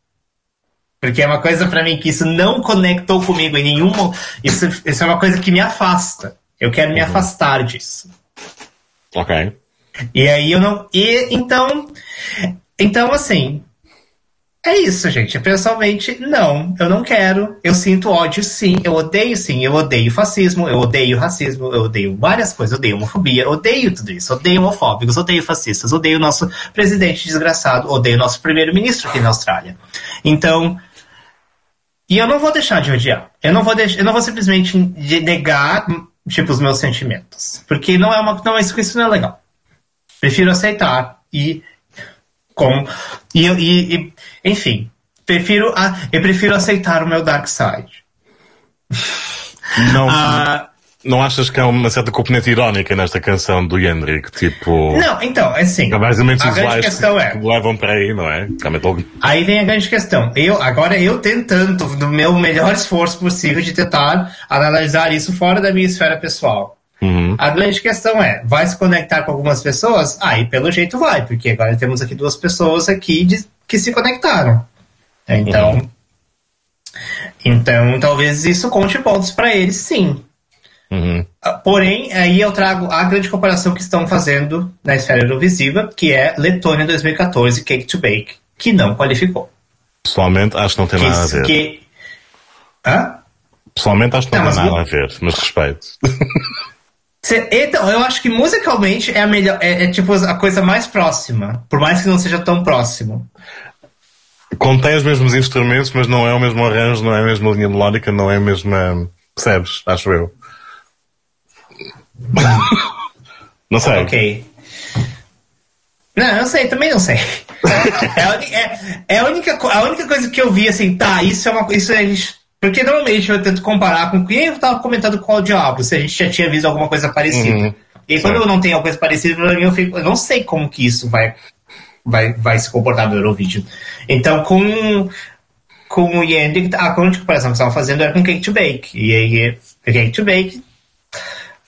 Porque é uma coisa pra mim que isso não conectou comigo em nenhum isso, isso é uma coisa que me afasta. Eu quero me afastar disso. Ok. E aí eu não e então então assim, é isso, gente. Pessoalmente, não, eu não quero. Eu sinto ódio, sim. Eu odeio, sim. Eu odeio fascismo, eu odeio racismo, eu odeio várias coisas. Eu odeio homofobia, eu odeio tudo isso. Odeio homofóbicos, odeio fascistas, odeio nosso presidente desgraçado, odeio nosso primeiro-ministro aqui na Austrália. Então. E eu não vou deixar de odiar. Eu não vou, deixar, eu não vou simplesmente negar, tipo, os meus sentimentos. Porque não é uma. Não, isso, isso não é legal. Prefiro aceitar e como e, eu- e, e enfim prefiro a, eu prefiro aceitar o meu dark side Não, Ah, não achas que há uma certa componente irónica nesta canção do Hendrik? Tipo. não então é assim Há mais ou menos a grande questão que é levam para aí, não é? Realmente aí vem a grande questão eu agora eu tentando do meu melhor esforço possível de tentar analisar isso fora da minha esfera pessoal Uhum. a grande questão é vai se conectar com algumas pessoas aí pelo jeito vai porque agora temos aqui duas pessoas aqui de- que se conectaram então então talvez isso conte pontos para eles sim Uhum. Ah, Porém, aí eu trago a grande comparação que estão fazendo na esfera Eurovisiva, que é Letônia 2014, Cake to Bake, que não qualificou. Pessoalmente acho que não tem Que, nada a ver. que... Hã? Pessoalmente acho que não, Não, tem nada a ver, mas respeito. Cê- então, eu acho que musicalmente é a melhor, é, é tipo a coisa mais próxima, por mais que não seja tão próximo. Contém os mesmos instrumentos, mas não é o mesmo arranjo, não é a mesma linha melódica, não é a mesma. Percebes? Acho eu. não sei. Ok. Não, eu sei, também não sei. é, é- é a única, a única coisa que eu vi assim, tá, isso é uma isso a gente. Porque normalmente eu tento comparar com quem eu tava comentando com o Diabo, se a gente já tinha visto alguma coisa parecida. Uhum. E quando eu não tenho alguma coisa parecida, pra mim eu, fico, eu não sei como que isso vai, vai, vai se comportar no Eurovision. Então, com, com o Yandy, a grande comparação que estavam fazendo era com Cake to Bake. E aí, Cake to Bake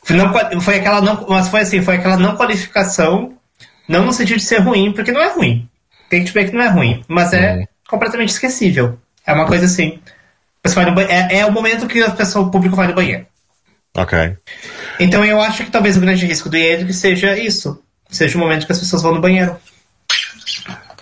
não, foi aquela não, mas foi assim, foi aquela não qualificação, não no sentido de ser ruim, porque não é ruim. Kate Baker não é ruim, mas é Uhum. completamente esquecível. É uma coisa assim. Você vai no é, é o momento que a pessoa, o público vai no banheiro. Ok. Então eu acho que talvez o grande risco do Yedrick seja isso. Seja o momento que as pessoas vão no banheiro.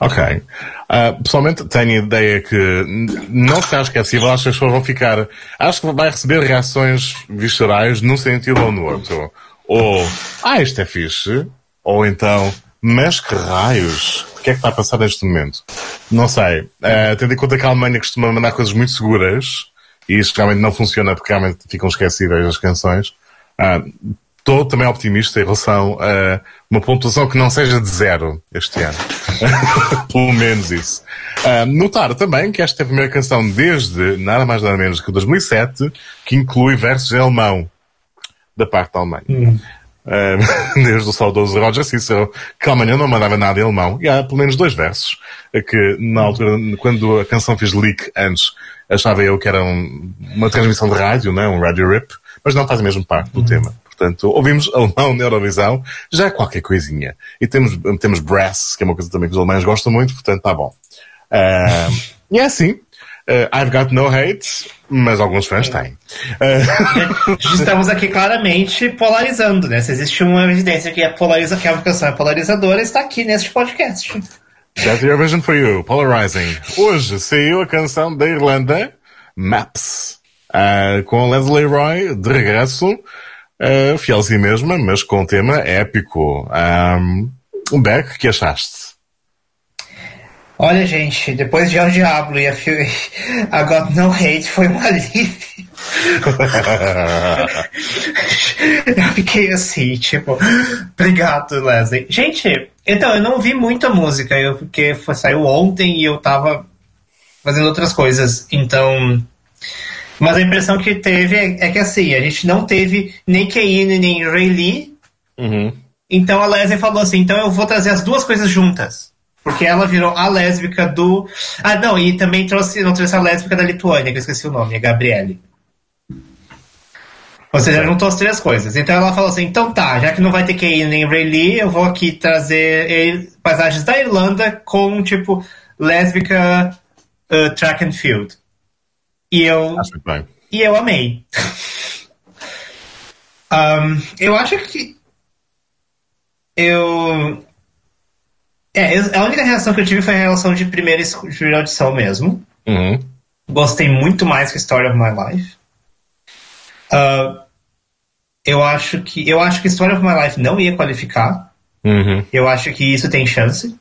Ok. Ah, pessoalmente, tenho a ideia que não será esquecível. Acho que as pessoas vão ficar. Acho que vai receber reações viscerais num sentido ou no outro. Ou, ah, isto é fixe. Ou então, mas que raios? O que é que está a passar neste momento? Não sei. Ah, tendo em conta que a Alemanha costuma mandar coisas muito seguras, e isso realmente não funciona porque realmente ficam esquecíveis as canções. Ah, Estou também optimista em relação a uma pontuação que não seja de zero este ano. Pelo menos isso. Ah, notar também que esta é a primeira canção desde nada mais nada menos que 2007 que inclui versos em alemão da parte da Alemanha. Ah, desde o saudoso Roger Cicero, que a Alemanha não mandava nada em alemão, e há pelo menos dois versos, a que na altura, quando a canção fez leak antes, achava eu que era um- uma transmissão de rádio, né? um radio rip, mas não faz mesmo parte do tema. Portanto, ouvimos alemão na Eurovisão, já é qualquer coisinha. E temos, temos brass, que é uma coisa também que os alemães gostam muito, portanto, tá bom. Ah, e é assim. Ah, I've got no hate, mas alguns fãs têm. Ah, Estamos aqui claramente polarizando, né? Se existe uma evidência que a, polariza, que a canção é polarizadora, está aqui neste podcast. That's Eurovision for You, Polarizing. Hoje saiu a canção da Irlanda, Maps, ah, com Leslie Roy de regresso, uh, fiel a si mesma, mas com um tema épico. Um, Beck, que achaste? Olha, gente, depois de El Diablo e a, Fi- a God No Hate foi um alívio. eu fiquei assim, tipo, obrigado, Leslie. Gente, então, eu não vi muita música, eu, porque foi, saiu ontem e eu tava fazendo outras coisas, então. Mas a impressão que teve é, é que assim, a gente não teve nem Keane nem Ray Lee, Uhum. então a Leslie falou assim: então eu vou trazer as duas coisas juntas. Porque ela virou a lésbica do. Ah, não, e também trouxe, não trouxe a lésbica da Lituânia, que eu esqueci o nome, a Gabriele. Ou seja, juntou as três coisas. Então ela falou assim: então tá, já que não vai ter Keane nem Ray Lee, eu vou aqui trazer paisagens da Irlanda com, tipo, lésbica uh, track and field. E eu. Bem. E eu amei. Ahn, eu acho que. Eu. É, a única reação que eu tive foi a relação de primeira, de primeira audição mesmo. Uhum. Gostei muito mais que Story of My Life. Ah, eu acho que. Eu acho que Story of My Life não ia qualificar. Uhum. Eu acho que isso tem chance.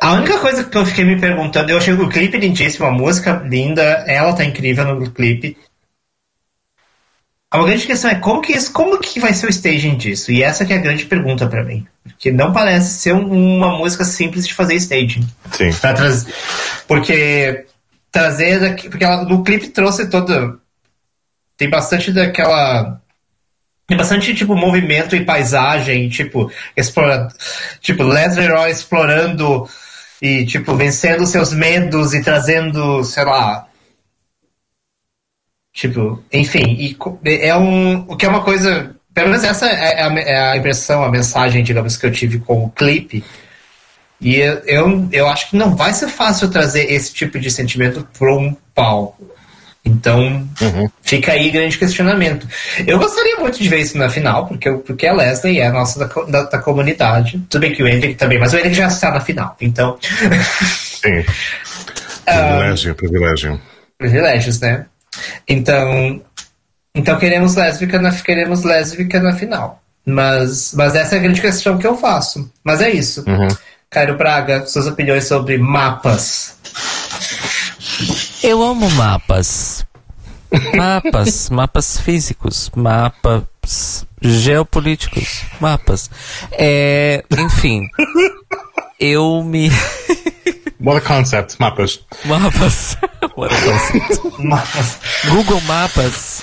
A única coisa que eu fiquei me perguntando, eu achei o clipe lindíssimo, a música linda, ela tá incrível no clipe. A grande questão é como que, isso- como que vai ser o staging disso? E essa que é a grande pergunta pra mim. Porque não parece ser um- uma música simples de fazer staging. Sim. Pra porque trazer daqui, porque ela, no clipe trouxe todo tem bastante daquela tem bastante tipo movimento e paisagem, tipo explora, tipo Leslie Roy explorando e tipo vencendo seus medos e trazendo, sei lá, tipo, enfim, e é um o que é uma coisa, pelo menos essa é a, é a impressão, a mensagem, digamos que eu tive com o clipe. E eu, eu, eu acho que não vai ser fácil trazer esse tipo de sentimento para um palco. Então, fica aí grande questionamento. Eu gostaria muito de ver isso na final, porque, porque a Leslie é a nossa da, da, da comunidade. Tudo bem que o Hendrick também, mas o Hendrick já está na final. Então, Sim. Privilégio, privilégio. privilégios, né? Então, então queremos lésbica na, queremos lésbica na final. Mas, mas essa é a grande questão que eu faço. Mas é isso. Uhum. Cairo Braga, suas opiniões sobre mapas. Eu amo mapas. Mapas, mapas físicos, mapas geopolíticos, mapas. É, enfim, eu me. What a concept, mapas. Mapas. What a concept. Mapas. Google Mapas.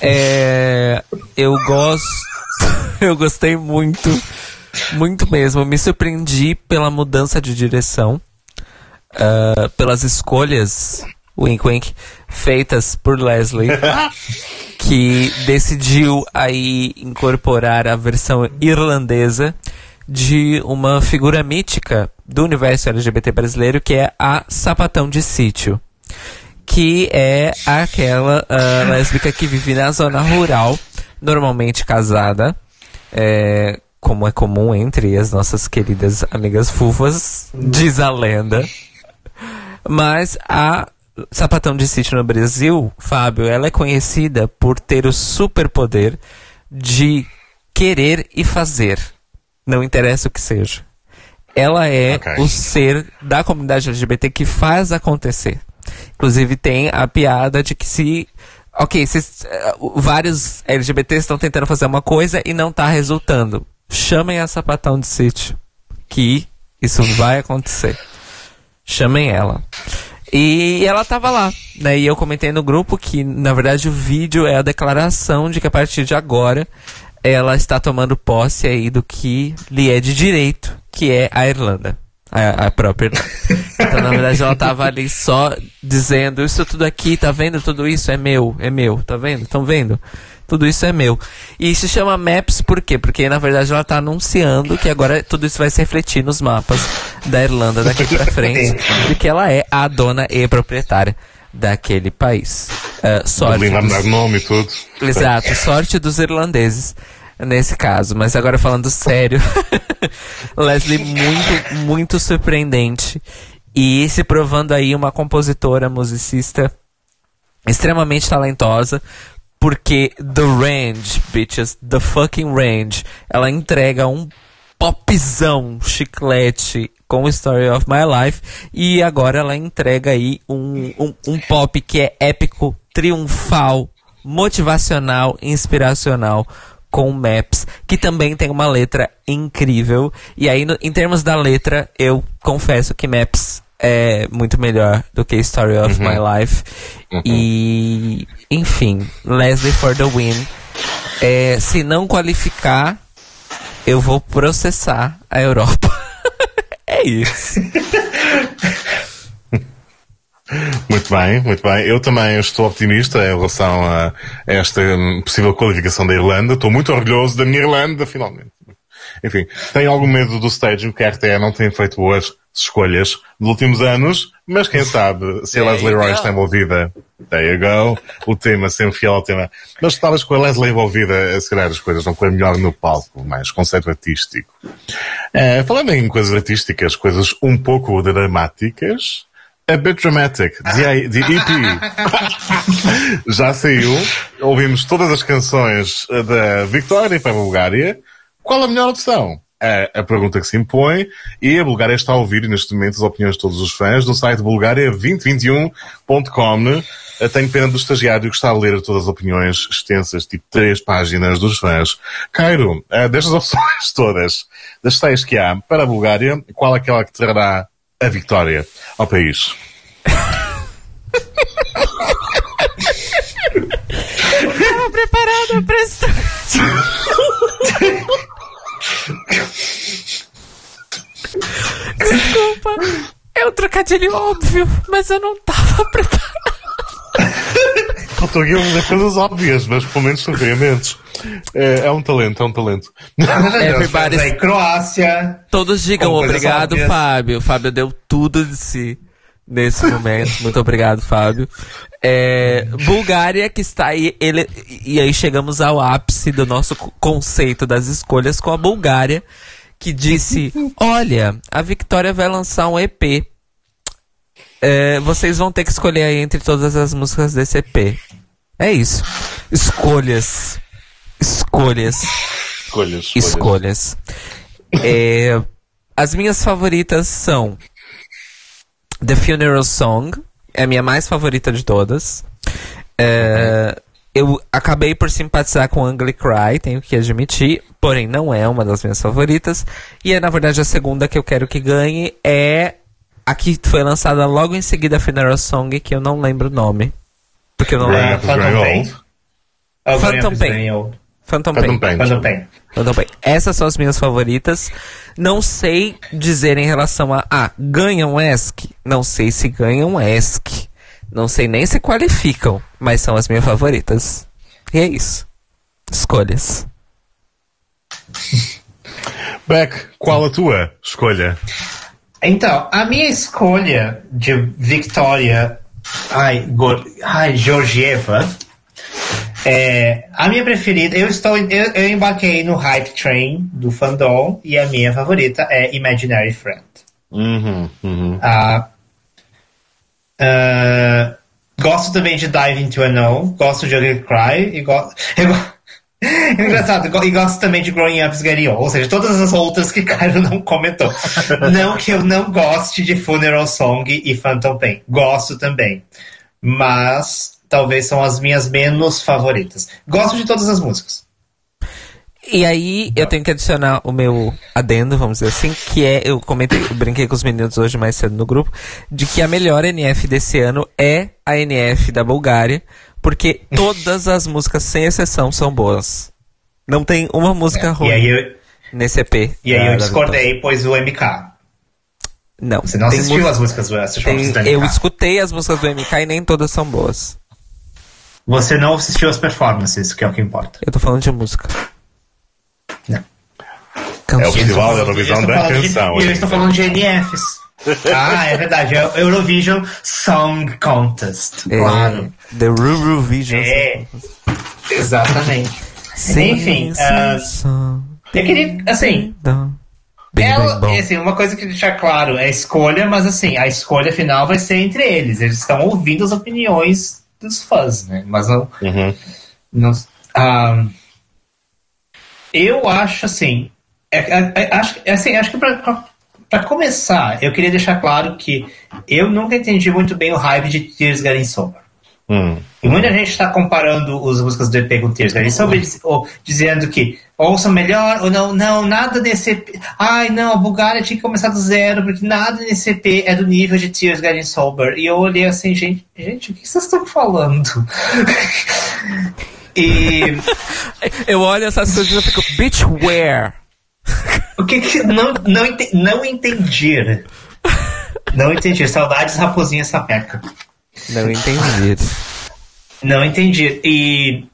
É, eu gosto. Eu gostei muito. Muito mesmo. Me surpreendi pela mudança de direção. ah, pelas escolhas, wink wink, feitas por Leslie. que decidiu aí incorporar a versão irlandesa de uma figura mítica do universo LGBT brasileiro que é a Sapatão de Sítio. Que é aquela uh, lésbica que vive na zona rural, normalmente casada, é, como é comum entre as nossas queridas amigas fufas, diz a lenda. Mas a Sapatão de Sítio no Brasil, Fábio, ela é conhecida por ter o superpoder de querer e fazer. Não interessa o que seja. Ela é okay. o ser da comunidade LGBT que faz acontecer. Inclusive tem a piada de que se ok, uh, vários LGBTs estão tentando fazer uma coisa e não está resultando. Chamem a sapatão de sítio. Que isso vai acontecer. Chamem ela. E ela tava lá, né? E eu comentei no grupo que, na verdade, o vídeo é a declaração de que a partir de agora ela está tomando posse aí do que lhe é de direito, que é a Irlanda. A, a própria Irlanda. Então, na verdade, ela tava ali só dizendo, isso tudo aqui, tá vendo? Tudo isso é meu, é meu, tá vendo? Estão vendo? tudo isso é meu. E se chama Maps por quê? Porque na verdade ela está anunciando que agora tudo isso vai se refletir nos mapas da Irlanda daqui para frente, de que ela é a dona e proprietária daquele país. Uh, sorte. Dos... nome tudo. Exato, sorte dos irlandeses nesse caso. Mas agora falando sério, Leslie muito, muito surpreendente e se provando aí uma compositora, musicista extremamente talentosa, porque The Range, bitches, The Fucking Range, ela entrega um popzão, chiclete com Story of My Life e agora ela entrega aí um, um, um pop que é épico, triunfal, motivacional, inspiracional com Maps, que também tem uma letra incrível. E aí, no, em termos da letra, eu confesso que Maps é muito melhor do que Story of uhum. My Life. Uhum. E, enfim, Leslie for the win. É, se não qualificar, eu vou processar a Europa. é isso. Muito bem, muito bem. Eu também estou optimista em relação a esta possível qualificação da Irlanda. Estou muito orgulhoso da minha Irlanda, finalmente. Enfim, tenho algum medo do staging, que a RTE não tem feito boas escolhas nos últimos anos, mas quem sabe se a Leslie Roy está envolvida. There you go. O tema sempre fiel ao tema. Mas talvez com a Leslie envolvida, se calhar as coisas vão correr melhor no palco, mais conceito artístico. É, falando em coisas artísticas, coisas um pouco dramáticas, a Bit Dramatic, de, de EP. Já saiu, ouvimos todas as canções da Victoria para a Bulgária. Qual a melhor opção? é a pergunta que se impõe e a Bulgária está a ouvir neste momento as opiniões de todos os fãs no site bulgaria2021.com. Tenho pena do estagiário que está a ler todas as opiniões extensas, tipo três páginas dos fãs. Cairo, eh, destas opções todas, das seis que há para a Bulgária, qual é aquela que trará a vitória ao país? Estava preparada para isso. Desculpa. É um trocadilho óbvio, mas eu não tava preparado. Faltou aqui umas coisas óbvias, mas pelo menos surpreendentes. É, é um talento, é um talento. Everybody... Croácia. Todos digam obrigado, óbvias. Fábio. Fábio deu tudo de si nesse momento. Muito obrigado, Fábio. É, Bulgária que está aí, ele, e aí chegamos ao ápice do nosso conceito das escolhas com a Bulgária, que disse: Olha, a Victoria vai lançar um EP. É, vocês vão ter que escolher aí entre todas as músicas desse EP. É isso. Escolhas. Escolhas. Escolhas. Escolhas. É, as minhas favoritas são The Funeral Song, é a minha mais favorita de todas. É, eu acabei por simpatizar com Ugly Cry, tenho que admitir, porém não é uma das minhas favoritas. E é, na verdade, a segunda que eu quero que ganhe é a que foi lançada logo em seguida a Funeral Song, que eu não lembro o nome. Porque eu não lembro. Phantom Pain. Phantom Pain. Phantom Pain. Phantom Pain. Phantom Pain. Essas são as minhas favoritas. Não sei dizer em relação a. Ah, ganham ESC? Não sei se ganham ESC. Não sei nem se qualificam, mas são as minhas favoritas. E é isso. Escolhas. Beck, qual a tua escolha? Então, a minha escolha de Victoria ai, Go, ai, Georgieva é a minha preferida. Eu estou eu, eu embarquei no hype train do fandom e a minha favorita é Imaginary Friend. Uhum, uhum. Ah, ah, gosto também de Dive Into a No, gosto de Ugly Cry e gosto. É engraçado, e gosto também de Growing Up Old, ou seja, todas as outras que Caio não comentou. não que eu não goste de Funeral Song e Phantom Pain, gosto também. Mas talvez são as minhas menos favoritas. Gosto de todas as músicas. E aí eu tenho que adicionar o meu adendo, vamos dizer assim, que é, eu comentei, eu brinquei com os meninos hoje mais cedo no grupo, de que a melhor NF desse ano é a NF da Bulgária, porque todas as músicas, sem exceção, são boas. Não tem uma música É, ruim eu, nesse EP. e aí eu da discordei, pois o MK. Não. Você não assistiu música- as músicas do tem- do MK. Eu escutei as músicas do MK e nem todas são boas. Você não assistiu as performances, que é o que importa. Eu tô falando de música. Não. É o Festival da Eu Eurovisão da Canção. E eu estou falando de NFs. ah, é verdade. É o Eurovision Song Contest. É, Claro. The Ruru Vision. É. Exatamente. Sim, Enfim, som. Eu queria, assim. Bem, ela, bem assim, uma coisa que deixar claro é a escolha, mas assim, a escolha final vai ser entre eles. Eles estão ouvindo as opiniões dos fãs, né? Mas não. Uhum. não ah, eu acho assim. É, é- é- acho, é assim, acho que pra, pra começar, eu queria deixar claro que eu nunca entendi muito bem o hype de Tears Getting Sober. Hum. E muita gente está comparando as músicas do EP com Tears Getting Sober, dizendo que ouçam melhor, ou não, não, nada desse EP. Ai, não, a Bulgária tinha que começar do zero, porque nada nesse EP é do nível de Tears Getting Sober. E eu olhei assim, gente, gente, o que vocês estão falando? e Eu olho essas coisas e fico, bitch, where? o que que. Não, não, ente- não entendi. Não entendi. Saudades, raposinha sapeca. Não entendi. Não entendi. E.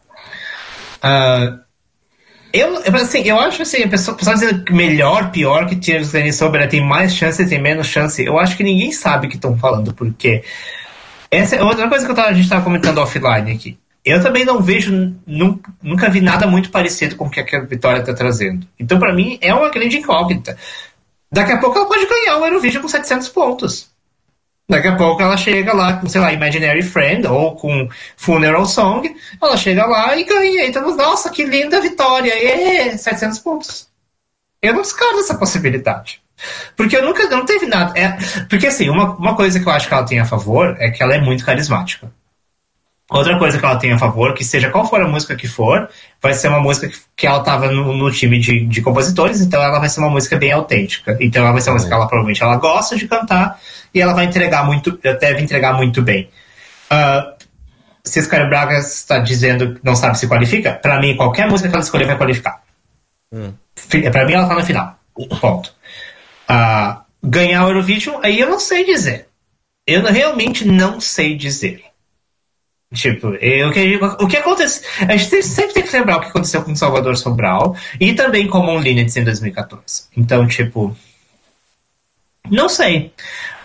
ah, eu, assim, eu acho assim, a pessoa, a pessoa dizendo melhor, pior que Tears Getting Sober tem mais chance, tem menos chance. Eu acho que ninguém sabe o que estão falando, porque. Essa é outra coisa que eu tava- a gente estava comentando offline aqui. Eu também não vejo, nunca, nunca vi nada muito parecido com o que a Vitória está trazendo. Então, para mim, é uma grande incógnita. Daqui a pouco ela pode ganhar o Eurovision com 700 pontos. Daqui a pouco ela chega lá com, sei lá, Imaginary Friend ou com Funeral Song. Ela chega lá e ganha. Então, nossa, que linda vitória! E 700 pontos. Eu não descarto essa possibilidade. Porque eu nunca não teve nada. É, porque assim, uma, uma coisa que eu acho que ela tem a favor é que ela é muito carismática. Outra coisa que ela tem a favor, que seja qual for a música que for, vai ser uma música que, que ela estava no, no time de, de compositores, então ela vai ser uma música bem autêntica. Então ela vai ser uma música que ela provavelmente ela gosta de cantar e ela vai entregar muito, deve entregar muito bem. Uh, se esse cara Braga está dizendo que não sabe se qualifica, para mim qualquer música que ela escolher vai qualificar. Fi- Pra mim ela tá na final. Ponto. Ah, ganhar o Eurovision, aí eu não sei dizer. Eu realmente não sei dizer. Tipo, eu, o, que, o que acontece. A gente sempre tem que lembrar o que aconteceu com Salvador Sobral e também com Moon Linnets em 2014. Então, tipo. Não sei.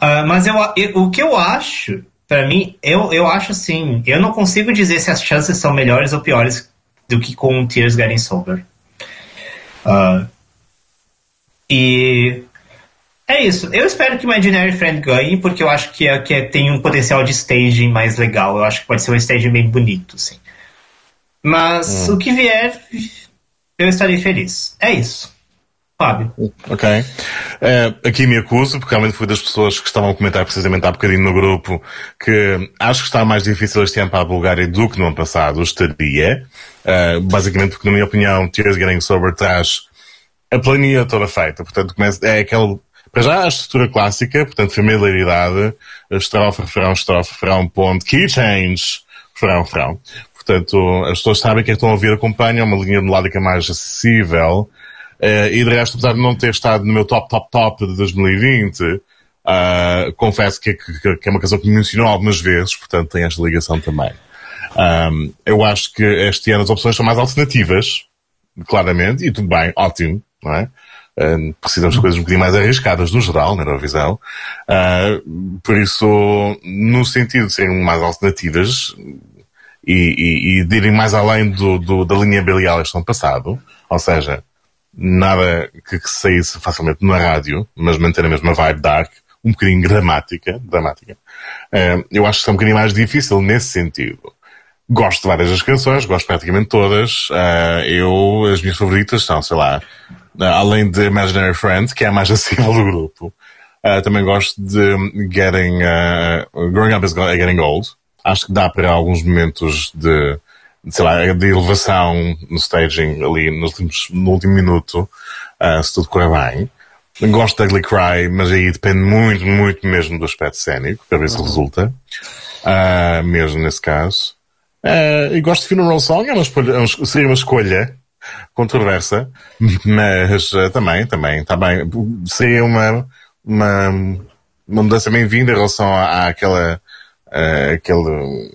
Ah, mas eu, eu- o que eu acho, pra mim, eu, eu acho assim. Eu não consigo dizer se as chances são melhores ou piores do que com Tears Getting Sober. Ah, e é isso. Eu espero que Imaginary Friend ganhe, porque eu acho que, é, que é- tem um potencial de staging mais legal. Eu acho que pode ser um staging bem bonito, sim. Mas o que vier, eu estarei feliz. É isso. Fábio. Ok. Eh, aqui me acuso, porque realmente fui das pessoas que estavam a comentar precisamente há bocadinho no grupo que acho que está mais difícil este ano para a Bulgária do que no ano passado, estaria. Eh, basicamente porque, na minha opinião, Tears Getting Sober traz a planilha toda feita. Portanto, é aquele, para já a estrutura clássica, portanto, familiaridade, estrofe, refrão, estrofe, refrão, ponto, key change, refrão, refrão. Portanto, as pessoas sabem que estão a ouvir, acompanham uma linha melódica mais acessível. Eh, e de resto, apesar de não ter estado no meu top, top, top de 2020, ah, confesso que, que, que é uma canção que me mencionou algumas vezes, portanto tem esta ligação também. Ahm, eu acho que este ano as opções são mais alternativas, claramente, e tudo bem, ótimo, não é? Precisamos de coisas um bocadinho mais arriscadas no geral, na Eurovisão. Uh, por isso, no sentido de serem mais alternativas e, e, e de irem mais além do, do, da linha biliar que estão passado, ou seja, nada que, que saísse facilmente na rádio, mas manter a mesma vibe dark, um bocadinho dramática, dramática. Uh, eu acho que é um bocadinho mais difícil nesse sentido. Gosto de várias das canções, gosto praticamente todas. Uh, eu, as minhas favoritas são, sei lá, além de Imaginary Friend, que é a mais acessível do grupo. também gosto de Getting, Growing Up is Getting Old. Acho que dá para alguns momentos de, sei lá, de elevação no staging ali no, últimos, no último minuto, se tudo correr bem. Gosto da Ugly Cry, mas aí depende muito, muito mesmo do aspecto cénico, para ver se uhum. resulta. Uh, mesmo nesse caso. Uh, e gosto de Funeral Song, é uma escolha, é seria uma escolha controversa, mas uh, também, também, também, seria uma, uma, uma mudança bem-vinda em relação à, àquela, uh, aquele,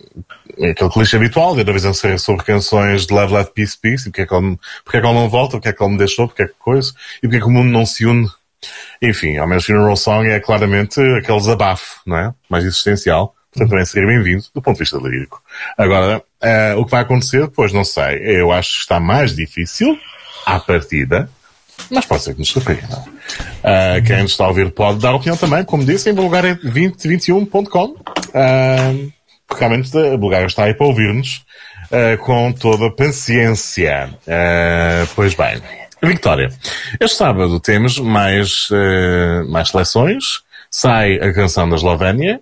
aquele clichê habitual de Eurovisão ser sobre canções de Love, Love, Peace, Peace, e porque é que ele, porque é que ele não volta, porque é que ele me deixou, porque é que coisa, e porque é que o mundo não se une enfim, ao menos Funeral Song é claramente aquele desabafo, não é? Mais existencial. Portanto, também seria bem-vindo do ponto de vista lírico. Agora, uh, o que vai acontecer depois, não sei. Eu acho que está mais difícil à partida, mas pode ser que nos surpreenda. Uh, quem nos está a ouvir pode dar opinião também, como disse, em bulgaria2021.com. Uh, porque realmente a Bulgária está aí para ouvir-nos uh, com toda a paciência. Uh, pois bem. Vitória. Este sábado temos mais, mais seleções. Sai a canção da Eslovénia.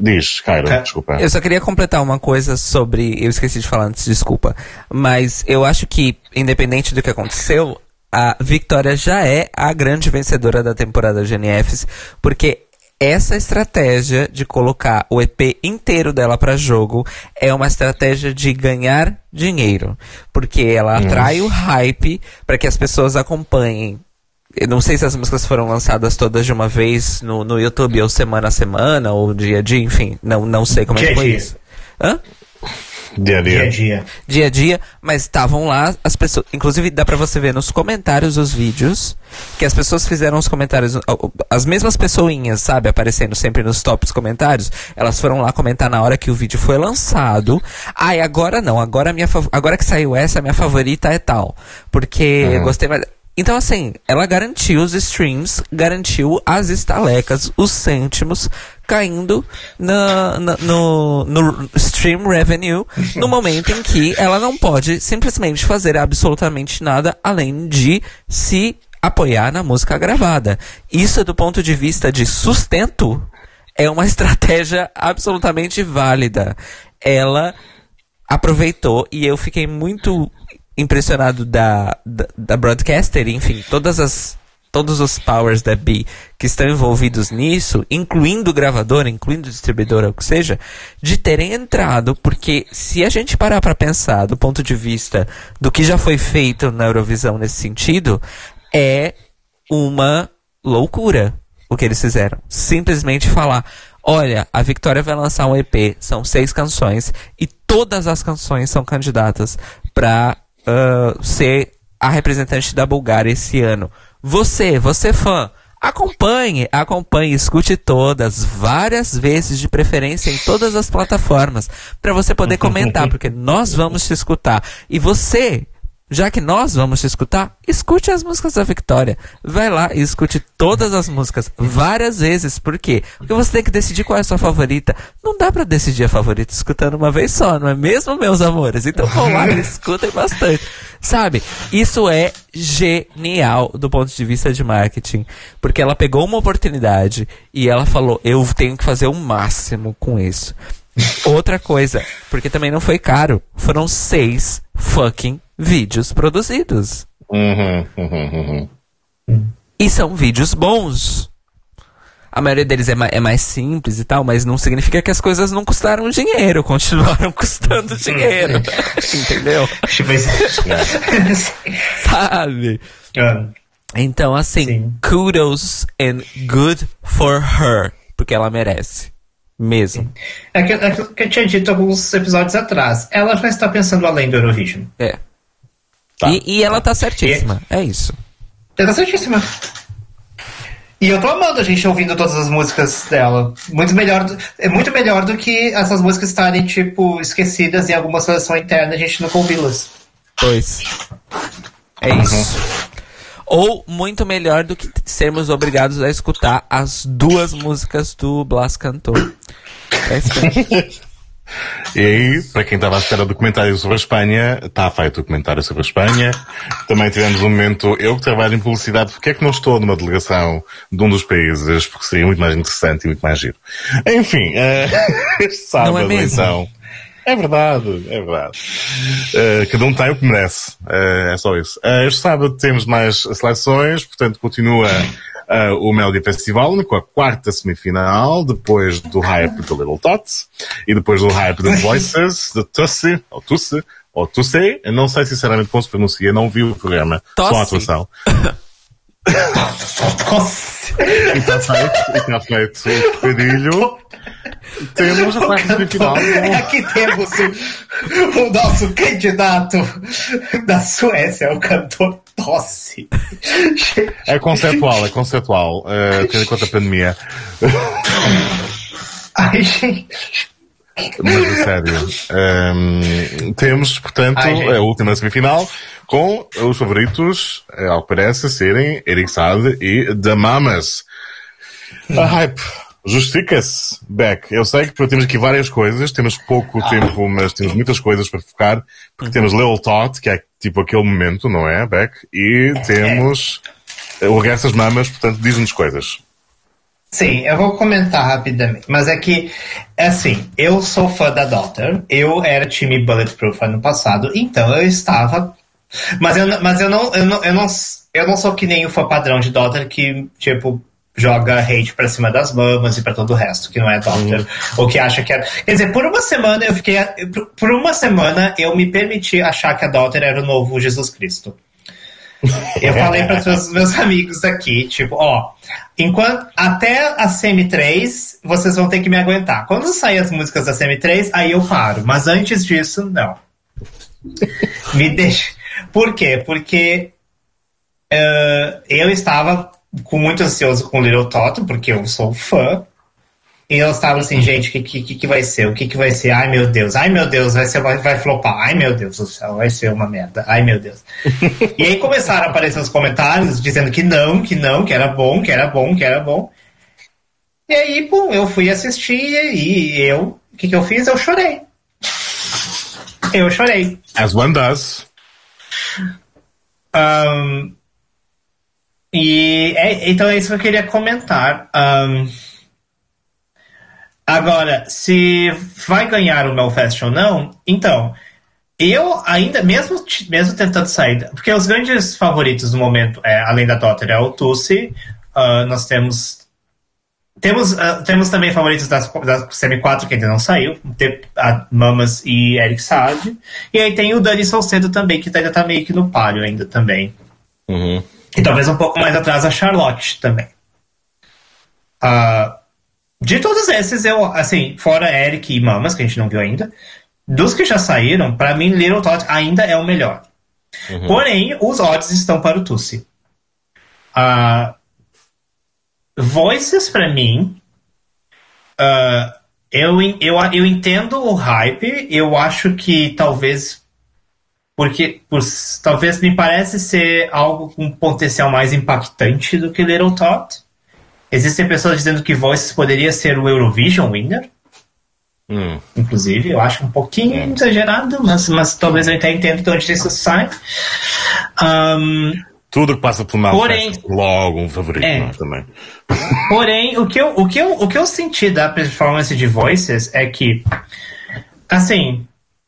Diz, Cairo, desculpa. Eu só queria completar uma coisa sobre. Eu esqueci de falar antes, desculpa. Mas eu acho que, independente do que aconteceu, a Victoria já é a grande vencedora da temporada GNFs, porque essa estratégia de colocar o EP inteiro dela para jogo é uma estratégia de ganhar dinheiro, porque ela atrai o hype para que as pessoas acompanhem. Eu não sei se as músicas foram lançadas todas de uma vez no, no YouTube, ou semana a semana, ou dia a dia, enfim, não, não sei como dia é que foi isso. Hã? Dia a dia. Dia a dia. Dia a dia, mas estavam lá as pessoas. Inclusive, dá pra você ver nos comentários dos vídeos que as pessoas fizeram os comentários. As mesmas pessoinhas, sabe, aparecendo sempre nos tops comentários. Elas foram lá comentar na hora que o vídeo foi lançado. Ai, ah, agora não. Agora, minha, agora que saiu essa, a minha favorita é tal. Porque uhum. eu gostei mais. Então, assim, ela garantiu os streams, garantiu as estalecas, os cêntimos caindo na, na, no, no stream revenue no momento em que ela não pode simplesmente fazer absolutamente nada além de se apoiar na música gravada. Isso, do ponto de vista de sustento, é uma estratégia absolutamente válida. Ela aproveitou e eu fiquei muito impressionado da, da, da broadcaster, enfim, todas as todos os powers da B que estão envolvidos nisso, incluindo o gravador, incluindo o distribuidor, ou o que seja, de terem entrado, porque se a gente parar para pensar do ponto de vista do que já foi feito na Eurovisão nesse sentido, é uma loucura o que eles fizeram. Simplesmente falar, olha, a Victoria vai lançar um EP, são seis canções e todas as canções são candidatas para uh, ser a representante da Bulgária esse ano. Você, você fã, acompanhe, acompanhe, escute todas, várias vezes, de preferência em todas as plataformas, para você poder comentar, porque nós vamos te escutar. E você, já que nós vamos te escutar, escute as músicas da Victoria. Vai lá e escute todas as músicas várias vezes. Por quê? Porque você tem que decidir qual é a sua favorita. Não dá para decidir a favorita escutando uma vez só, não é mesmo, meus amores? Então vão lá e escutem bastante. Sabe? Isso é genial do ponto de vista de marketing. Porque ela pegou uma oportunidade e ela falou: eu tenho que fazer o um com isso. Outra coisa, porque também não foi caro. Foram seis fucking vídeos produzidos. Uhum, uhum, uhum. E são vídeos bons. A maioria deles é, ma é, mais simples e tal, mas não significa que as coisas não custaram dinheiro, continuaram custando dinheiro. Entendeu? Sabe? Uh, então, assim, sim. kudos and good for her, porque ela merece. Mesmo. É que, é que eu tinha dito alguns episódios atrás. Ela já está pensando além do Eurovision. É. Tá. E, e, ela tá certíssima. E, é isso. Ela tá certíssima. E eu tô amando a gente ouvindo todas as músicas dela. Muito melhor, do, é muito melhor do que essas músicas estarem, tipo, esquecidas em alguma seleção interna e a gente nunca ouvi-las. Pois. É isso. Ou muito melhor do que sermos obrigados a escutar as duas músicas do Blas cantor. É isso. E aí, para quem estava à espera do comentário sobre a Espanha, está feito o comentário sobre a Espanha. Também tivemos um momento, eu que trabalho em publicidade, porque é que não estou numa delegação de um dos países? Porque seria muito mais interessante e muito mais giro. Enfim, uh, este sábado, Não é mesmo? então. É verdade, é verdade. Uh, cada um tem o que merece. Uh, é só isso. Uh, este sábado temos mais seleções, portanto continua uh, o Melody Festival com a quarta semifinal, depois do hype do Little Tots e depois do hype do Voices, do Tussie, ou Tussie, ou Tussie, eu não sei sinceramente como se pronuncia, não vi o programa, só a Tossie. atuação. E está feito, está feito o trocadilho. Temos a quarta semifinal. Aqui temos o, o nosso candidato da Suécia, o cantor Tosse. É conceptual, é conceptual, uh, tendo em conta a pandemia. Ai, gente. Mas a sério. Ehm, temos, portanto, Ai, a última semifinal com os favoritos, eh, ao que parece, serem Eric Sade e The Mamas. A hype. Justifica-se, Beck. Eu sei que temos aqui várias coisas, temos pouco tempo, mas temos muitas coisas para focar, porque temos Little Tot, que é tipo aquele momento, não é, Beck? E temos o resto das mamas, portanto, diz-nos coisas. Sim, eu vou comentar rapidamente. Mas é que, assim, eu sou fã da Daughter. Eu era time Bulletproof ano passado, então eu estava. Mas eu, mas eu não, eu não, eu não, eu não sou que nem o fã padrão de Daughter que, tipo, joga hate pra cima das mamas e pra todo o resto, que não é Daughter. Ou que acha que é. Quer dizer, por uma semana eu fiquei. por- uma semana eu me permiti achar que a Daughter era o novo Jesus Cristo. Eu falei para os meus amigos aqui, tipo, ó, enquanto até a Semi 3, vocês vão ter que me aguentar. Quando sair as músicas da Semi 3, aí eu paro. Mas antes disso, não. me deixa. Por quê? Porque eh, eu estava com muito ansioso com Little Toto, porque eu sou fã. E eu estava assim, gente, o que, que, que vai ser? O que, que vai ser? Ai meu Deus, ai meu Deus, vai, ser, vai, vai flopar. Ai meu Deus do céu, vai ser uma merda. Ai meu Deus. e aí começaram a aparecer os comentários dizendo que não, que não, que era bom, que era bom, que era bom. E aí, pum, eu fui assistir e eu, o que, que eu fiz? Eu chorei. Eu chorei. As one does. Ahn, e é- então é isso que eu queria comentar. Ahn, agora, se vai ganhar o Melfest ou não, então, eu ainda, mesmo, mesmo tentando sair, porque os grandes favoritos do momento, é, além da Daughter, é o Tussi, ah, nós temos. Temos, ah, temos também favoritos da, da Semi 4 que ainda não saiu, a Mamas e Eric Saad. E aí tem o Dani Salcedo também, que ainda tá meio que no páreo ainda também. Uhum. E talvez um pouco mais atrás a Charlotte também. Ah, de todos esses, eu, assim, fora Eric e Mamas, que a gente não viu ainda, dos que já saíram, pra mim Little Tot ainda é o melhor. Porém, os odds estão para o Tussi. Ah, Voices, pra mim, ah, eu, eu, eu entendo o hype, eu acho que talvez porque por, talvez me parece ser algo com um potencial mais impactante do que Little Tot. Existem pessoas dizendo que Voices poderia ser o Eurovision winner, Hum. inclusive. Eu acho um pouquinho exagerado, mas, mas talvez eu até entenda de onde isso sai. Ahn, Tudo que passa pelo mal Porém- logo um favorito, É. é? Também. Porém, o que, eu, o, que eu, o que eu senti da performance de Voices é que, assim,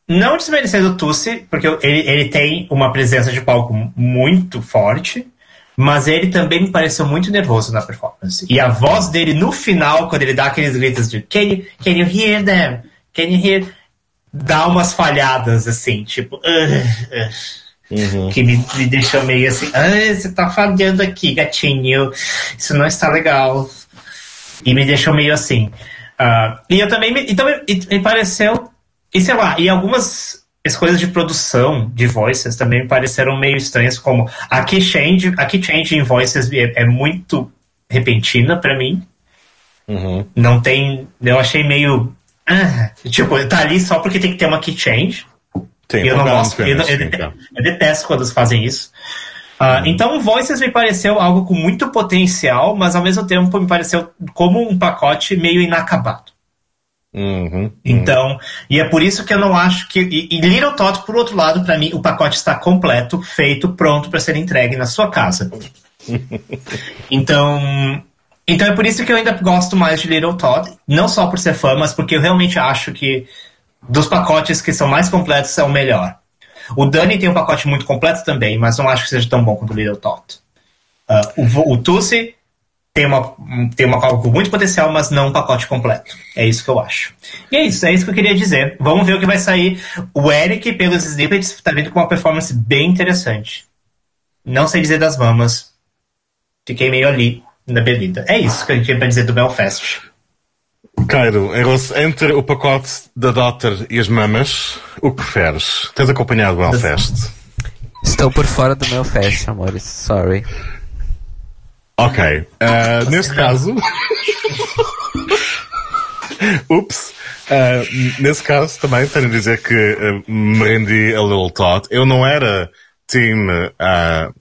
não desmerecendo o Tussi, porque ele, ele tem uma presença de palco muito forte, mas ele também me pareceu muito nervoso na performance. E a voz dele no final, quando ele dá aqueles gritos de Can you, can you hear them? Can you hear? Dá umas falhadas, assim, tipo. "Ugh, ugh", que me, me deixou meio assim, ah, você tá falhando aqui, gatinho, isso não está legal. E me deixou meio assim. Ah, e eu também, me, e também e, me pareceu, e sei lá, e algumas, escolhas de produção de voices também me pareceram meio estranhas, como a key change, a key change em voices é, é muito repentina para mim. Uhum. Não tem. Eu achei meio. ah, tipo, tá ali só porque tem que ter uma key change. E eu não gosto, eu, eu sim, dete- então. eu detesto quando eles fazem isso. Ah, Então, Voices me pareceu algo com muito potencial, mas ao mesmo tempo me pareceu como um pacote meio inacabado. Uhum. Então, e é por isso que eu não acho que. E, e Little Tot, por outro lado, para mim, o pacote está completo, feito, pronto para ser entregue na sua casa. então. Então é por isso que eu ainda gosto mais de Little Todd, não só por ser fã, mas porque eu realmente acho que dos pacotes que são mais completos é o melhor. O Dani tem um pacote muito completo também, mas não acho que seja tão bom quanto o Little Todd. Ah, o, o Tussi tem uma, tem uma algo com muito potencial, mas não um pacote completo. É isso que eu acho. E é isso, é isso que eu queria dizer. Vamos ver o que vai sair. O Eric, pelos snippets, tá vindo com uma performance bem interessante. Não sei dizer das mamas. Fiquei meio ali na bebida. É isso que eu tinha pra dizer do Belfast. Cairo, entre o pacote da Daughter e as mamas, o que preferes? Tens acompanhado o Belfast? Estou por fora do meu fest, amores. Sorry. Ok. Ah, neste caso. Ups. Ah, nesse caso também tenho a dizer que ah, me rendi a Little Tot. Eu não era team ah,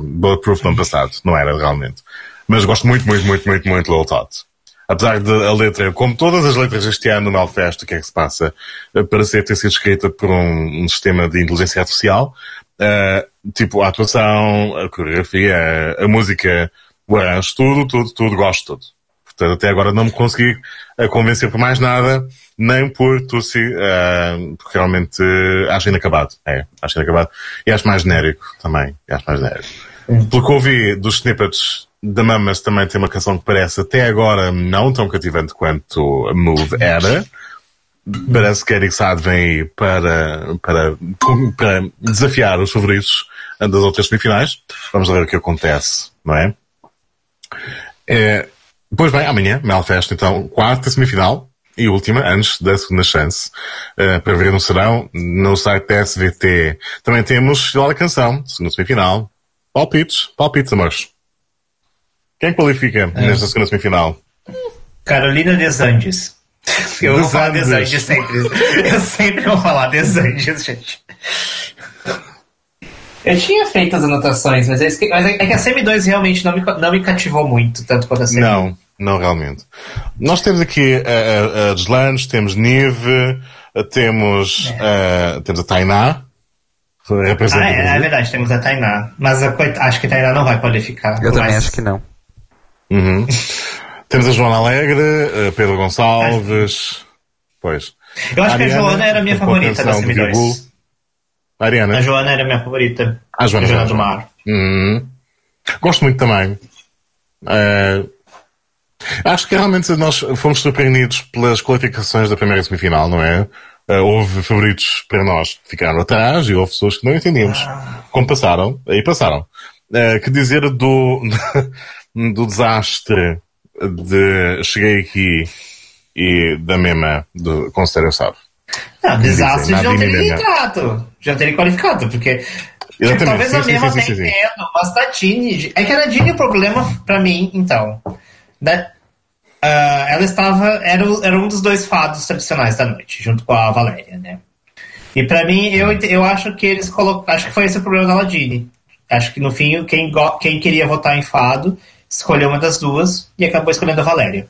Bulletproof no ano passado. Não era realmente. Mas gosto muito, muito, muito, muito, muito de Little Tot. Apesar de a letra, como todas as letras deste ano no Melfest, o que é que se passa? Parecer ter sido escrita por um, um sistema de inteligência artificial. Tipo, a atuação, a coreografia, a, música, arranjo, tudo, tudo, tudo, gosto de tudo. Portanto, até agora não me consegui eh, convencer por mais nada, nem por Tussi, eh, porque realmente eh, acho inacabado. É, acho inacabado. E acho mais genérico também. E acho mais genérico. Pelo que ouvi dos snippets da Mamas também tem uma canção que parece até agora não tão cativante quanto a Move era. Parece que Eric Saad vem aí para, para, para desafiar os favoritos das outras semifinais. Vamos ver o que acontece, não é? É, pois bem, amanhã, Melfest, então, quarta semifinal e última, antes da segunda chance, eh, para ver no serão, no site da SVT. Também temos Final da Canção, segunda semifinal. Palpites, palpites, amores. Quem qualifica nesta segunda semifinal? Carolina Desandes. Eu vou falar. Desandes sempre. Eu sempre vou falar Desandes, gente. Eu tinha feito as anotações, mas é, mas é, é que a CM2 realmente não me, não me cativou muito, tanto quanto a CM2. Não, não realmente. Nós temos aqui a, a, a temos Nive, eh, temos, é. a, temos a Tainá. Ah, é, é, verdade, temos a Tainá. Mas a, acho que a Tainá não vai qualificar. Eu mas... também acho que não. Uhum. temos a Joana Alegre, eh, Pedro Gonçalves. Pois. Eu acho Ariana, que a Joana era a minha favorita da CM2. Ariana. A Joana era a minha favorita. A Joana, A Joana do Mar. Uhum. Gosto muito também. Eh, acho que realmente nós fomos surpreendidos pelas qualificações da primeira semifinal, não é? Eh, houve favoritos para nós que ficaram atrás e houve pessoas que não entendíamos como passaram, aí passaram. Eh, que dizer do, do desastre de cheguei aqui e da mesma do, com Sabe. Não, desastre de não Nadine ter Mena. entrado. De não ter qualificado, porque. tipo, talvez sim, a mesma sim, até sim, sim. entendo, mas da. É que a Dini o problema pra mim, então. Da, ah, ela estava. Era, era um dos dois fados tradicionais da noite, junto com a Valéria, né? E pra mim, eu, eu acho que eles colocaram. Acho que foi esse o problema da Ladini. Acho que no fim, quem, quem queria votar em fado escolheu uma das duas e acabou escolhendo a Valéria.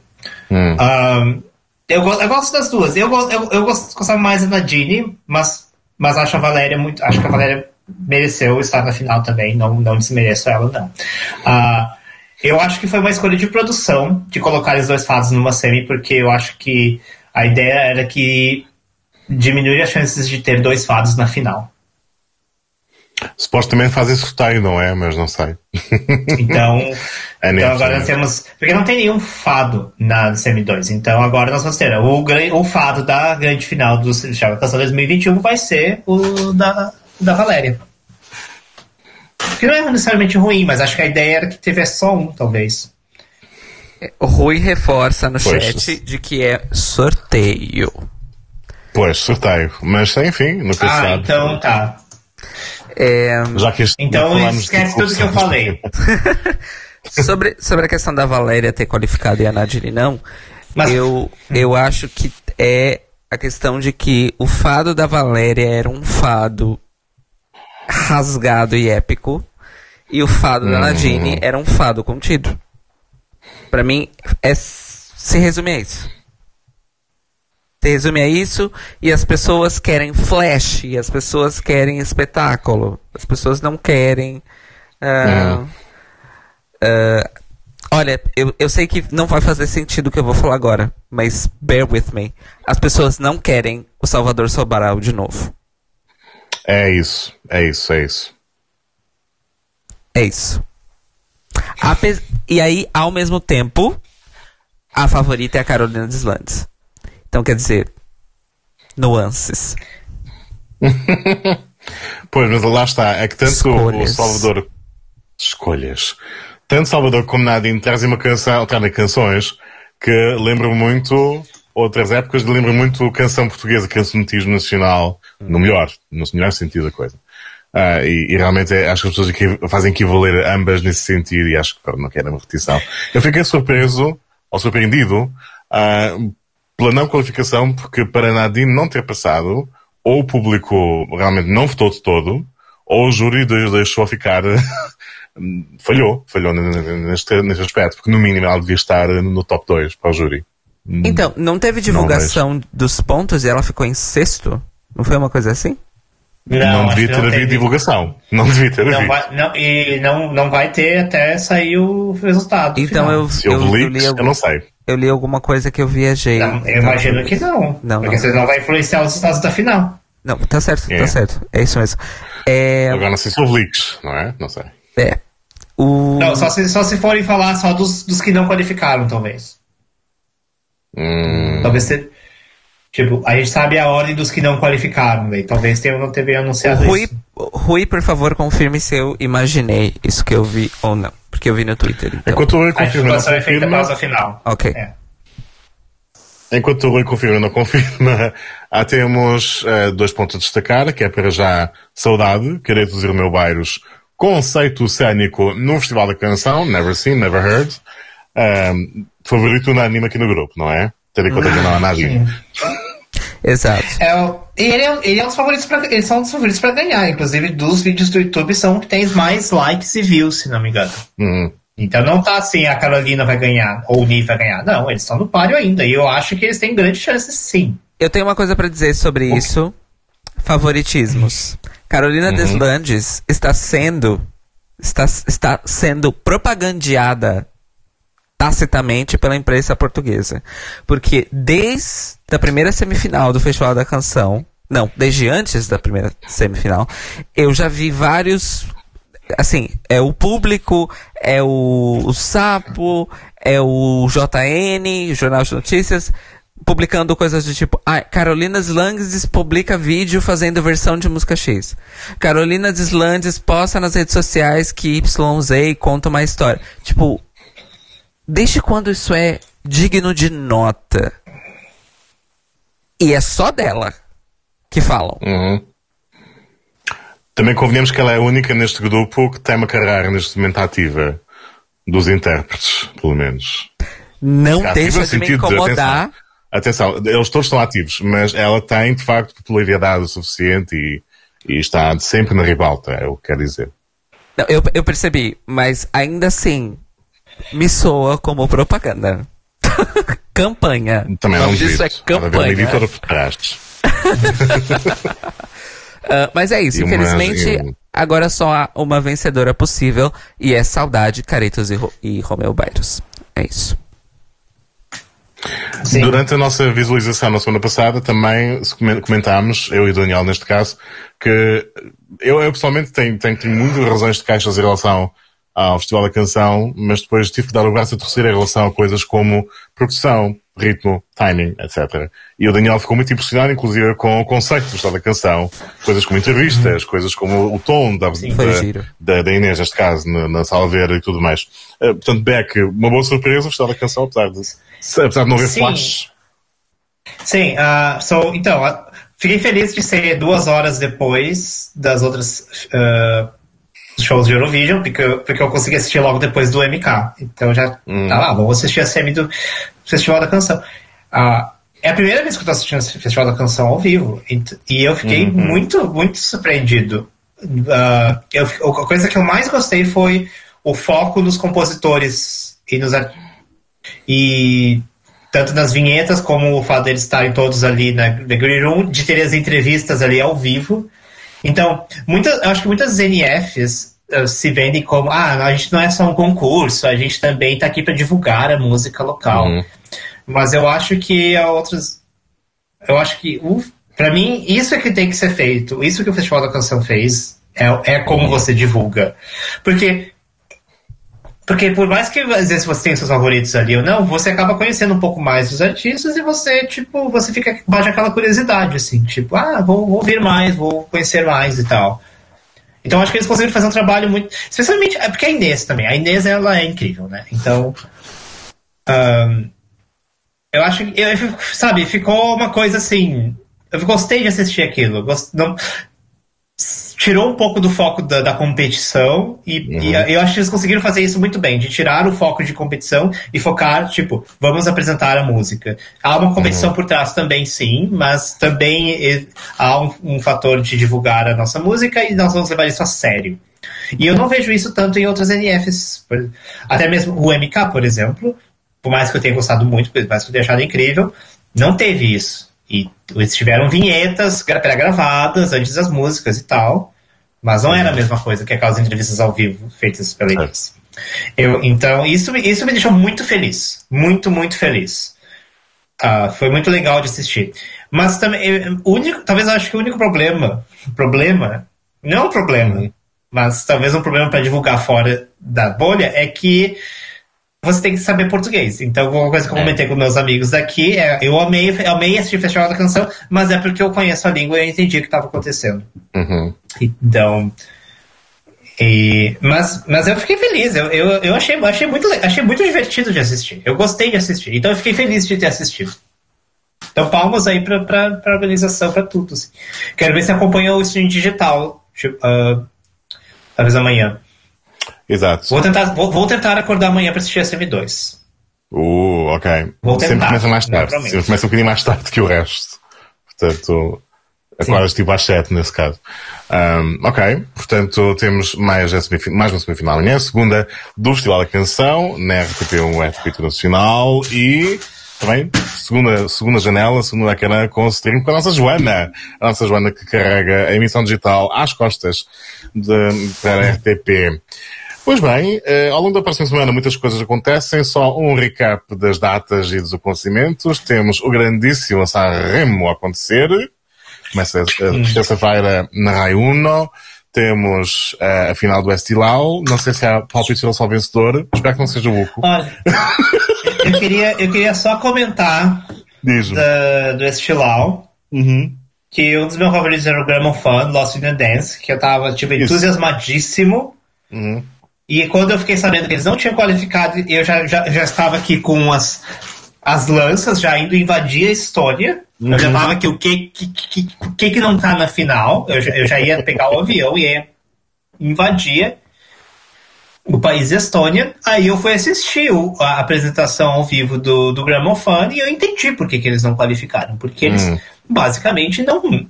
Hum. Ahn, eu, go- eu gosto das duas. Eu, eu, eu gostava mais da Nadine, mas, mas acho a Valéria muito. Acho que a Valéria mereceu estar na final também. Não, não desmereço ela, não. Ah, eu acho que foi uma escolha de produção de colocar os dois fados numa semi, porque eu acho que a ideia era que diminuir as chances de ter dois fados na final. Supostamente fazem sorteio, não é? Mas não sei. Então, É então agora é nós temos. Porque não tem nenhum fado na Semi-2. Então agora nós vamos ter. O, gran- o fado da grande final do Chave Canção 2021 vai ser o da, da Valéria. Que não é necessariamente ruim, mas acho que a ideia era que tivesse só um, talvez. O Rui reforça no Pois. chat de que é sorteio. Pois, sorteio. Mas enfim, nunca se Ah, sabe. então tá. É, Já que Então esquece tudo que eu falei. sobre, sobre a questão da Valéria ter qualificado e a Nadine não, Mas- eu, eu acho que é a questão de que o fado da Valéria era um fado rasgado e épico, e o fado da Nadine era um fado contido. Pra mim, é, se resume a isso. Se resume a isso, e as pessoas querem flash, e as pessoas querem espetáculo. As pessoas não querem. ah, ah, olha, eu, eu sei que não vai fazer sentido o que eu vou falar agora, mas bear with me. As pessoas não querem o Salvador Sobral de novo. É isso, é isso, é isso. É isso. E aí, ao mesmo tempo, a favorita é a Carolina Deslandes. Então, quer dizer, nuances. Pois, mas lá está. É que tanto o Escolhas. Salvador. Escolhas. Tanto Salvador como Nadine trazem uma canção, trazem canções que lembram muito outras épocas, lembram muito canção portuguesa, cancionismo nacional, no melhor, no melhor sentido da coisa. Ah, e, e realmente é- acho que as pessoas equi- fazem equivaler ambas nesse sentido e acho que não quero uma repetição. Eu fiquei surpreso, ou surpreendido, ah, pela não qualificação, porque para Nadine não ter passado, ou o público realmente não votou de todo, ou o júri de- deixou ficar, falhou, falhou neste, neste aspecto, porque no mínimo ela devia estar no top 2 para o júri. Então, não teve divulgação dos pontos e ela ficou em sexto? Não foi uma coisa assim? Não, acho devia ter não havido teve. divulgação. Não devia ter Não havido. vai, não, e não, não vai ter até sair o resultado. Então final. eu, Se eu, eu, leaks, li, eu, algum- não sei. eu li alguma coisa que eu viajei. Não, eu imagino que não. Não, porque não. você não vai influenciar os resultados da final. Não, tá certo, É. tá certo. É isso mesmo. É, Agora não sei se houve leaks, não é? Não sei. é. O... Não, só se, só se forem falar só dos, dos que não qualificaram, talvez. Hum, Talvez ter. Tipo, a gente sabe a ordem dos que não qualificaram. Talvez tenham não tenha O anunciado Rui, isso. Rui, por favor, confirme se eu imaginei isso que eu vi ou não. Porque eu vi no Twitter. Então. enquanto o Rui A confirma não divulgação é feita confirma, após a final. Ok. É. enquanto o Rui confirma não confirma, há temos eh, dois pontos a destacar, que é para já saudade, querer reduzir o meu bairros, conceito cénico no Festival da Canção, Never Seen, Never Heard, Ahm, favorito unânime aqui no grupo, não é? Tendo em conta que não há nadinha. Exato. É, ele é, ele é um dos favoritos pra, eles são um dos favoritos pra ganhar. Inclusive, dos vídeos do YouTube são que tem mais likes e views, se não me engano. Hum. Então não tá assim, a Carolina vai ganhar, ou o Ni vai ganhar. Não, eles estão no páreo ainda. E eu acho que eles têm grandes chances sim. Eu tenho uma coisa pra dizer sobre isso. Favoritismos. Carolina Deslandes está sendo está, está sendo propagandeada tacitamente pela imprensa portuguesa. Porque desde a primeira semifinal do Festival da Canção, não, desde antes da primeira semifinal, eu já vi vários assim, é o público, é o, o Sapo, é o JN, o Jornal de Notícias, publicando coisas do tipo, ah, Carolina Deslandes publica vídeo fazendo versão de música X. Carolina Deslandes posta nas redes sociais que YZ conta uma história. Tipo, desde quando isso é digno de nota? E é só dela que falam. Uhum. Também convenhamos que ela é a única neste grupo que tem uma carreira neste momento ativa. Dos intérpretes, pelo menos. Não Ativa deixa de me incomodar. Atenção, eles todos estão ativos, mas ela tem, de facto, popularidade o suficiente e, e está sempre na ribalta, é o que quer dizer. Não, eu, eu percebi, mas ainda assim, me soa como propaganda. campanha. Também não disso duvido. é uma campanha. editora por trás. Ah, mas é isso, E uma- infelizmente, e um- agora só há uma vencedora possível e é Saudade, Caretos e, Ro e Romeu Bairros. É isso. Sim. Durante a nossa visualização na semana passada, também comentámos, eu e o Daniel neste caso, que eu, eu pessoalmente tenho, tenho, tenho muitas razões de caixas em relação ao Festival da Canção, mas depois tive que dar o braço a torcer em relação a coisas como produção, ritmo, timing, etc. E o Daniel ficou muito impressionado, inclusive, com o conceito do Festival da Canção, coisas como entrevistas, coisas como o tom da, da, da, da Inês, neste caso, na, na Sala Verde e tudo mais. Uh, portanto, Beck, uma boa surpresa, o Festival da Canção, apesar de, apesar de não haver Sim. flashes. Sim, uh, so, então, uh, fiquei feliz de ser duas horas depois das outras uh, shows de Eurovision, porque, eu, porque eu consegui assistir logo depois do MK. Então já hum. tá lá, vamos assistir a semi do Festival da Canção. Uh, é a primeira vez que eu tô assistindo o Festival da Canção ao vivo. E eu fiquei uhum. muito, muito surpreendido. Uh, eu, a coisa que eu mais gostei foi o foco nos compositores e nos e tanto nas vinhetas como o fato deles estarem todos ali na The Green Room, de ter as entrevistas ali ao vivo. Então, muitas, acho que muitas NFs uh, se vendem como ah, a gente não é só um concurso, a gente também está aqui para divulgar a música local. Uhum. Mas eu acho que há outros. Eu acho que, para mim, isso é que tem que ser feito. Isso que o Festival da Canção fez é, é como uhum. você divulga. Porque porque por mais que às vezes você tenha seus favoritos ali ou não, você acaba conhecendo um pouco mais dos artistas e você, tipo, você fica baixa aquela curiosidade, assim, tipo, ah, vou, vou ouvir mais, vou conhecer mais e tal. Então acho que eles conseguiram fazer um trabalho muito. Especialmente. É porque a Inês também. A Inês ela é incrível, né? Então. Um, eu acho que. Eu, sabe, ficou uma coisa assim. Eu gostei de assistir aquilo. Gost, não, tirou um pouco do foco da, da competição e, uhum. e, eu acho que eles conseguiram fazer isso muito bem, de tirar o foco de competição e focar, tipo, vamos apresentar a música. Há uma competição uhum. por trás também, sim, mas também há um, um, fator de divulgar a nossa música e nós vamos levar isso a sério. E eu não vejo isso tanto em outras NFs. Até mesmo o MK, por exemplo, por mais que eu tenha gostado muito, por mais que eu tenha achado incrível, não teve isso. E eles tiveram vinhetas pré-gravadas antes das músicas e tal, mas não era a mesma coisa que aquelas entrevistas ao vivo feitas pela Inês. Eu, então, isso, isso me deixou muito feliz. Muito, muito feliz. Uh, foi muito legal de assistir. Mas também, eu, único, talvez eu acho que o único problema, problema, não é um problema, mas talvez um problema para divulgar fora da bolha é que você tem que saber português. Então, uma coisa que eu é. comentei é. com meus amigos daqui é: eu amei, amei assistir o Festival da Canção, mas é porque eu conheço a língua e eu entendi o que estava acontecendo. Uhum. Então. E, mas, mas eu fiquei feliz, eu, eu, eu achei, achei, muito, achei muito divertido de assistir. Eu gostei de assistir, então eu fiquei feliz de ter assistido. Então, palmas aí pra, pra, pra organização, pra tudo. Assim. Quero ver se acompanha o stream digital, uh, talvez amanhã. Exato. Vou tentar, vou, vou tentar acordar amanhã para assistir a SM2. Uh, ok. Vou Sempre tentar, começa mais tarde. Sempre começa um bocadinho mais tarde que o resto. Portanto, acordas tipo às 7 nesse caso. Um, ok, portanto temos mais, mais uma semifinal amanhã, segunda do Festival da Canção, na RTP1 RTP Internacional e também segunda, segunda janela, segunda ecrã com o stream com a nossa Joana. A nossa Joana que carrega a emissão digital às costas de, para a RTP. Pois bem, eh, ao longo da próxima semana muitas coisas acontecem, só um recap das datas e dos acontecimentos. Temos o grandíssimo Sanremo a acontecer, começa a terça-feira na Rai Uno, temos uh, a final do Estilau, não sei se há palpite só vencedor, espero que não seja o Uco. Olha, eu queria, eu queria só comentar da, do Estilau. Uhum que um dos meus favoritos era o Gramophone, Lost in the Dance, que eu tava, tipo, entusiasmadíssimo. Uhum. E quando eu fiquei sabendo que eles não tinham qualificado, eu já, já, já estava aqui com as, as lanças, já indo invadir a história. Uhum. Eu já tava aqui, o que que, que, que, que não tá na final? Eu já, eu já ia pegar o avião e ia invadir o país Estônia. Aí eu fui assistir a apresentação ao vivo do, do Gramophone e eu entendi por que, que eles não qualificaram. Porque eles uhum. basicamente não.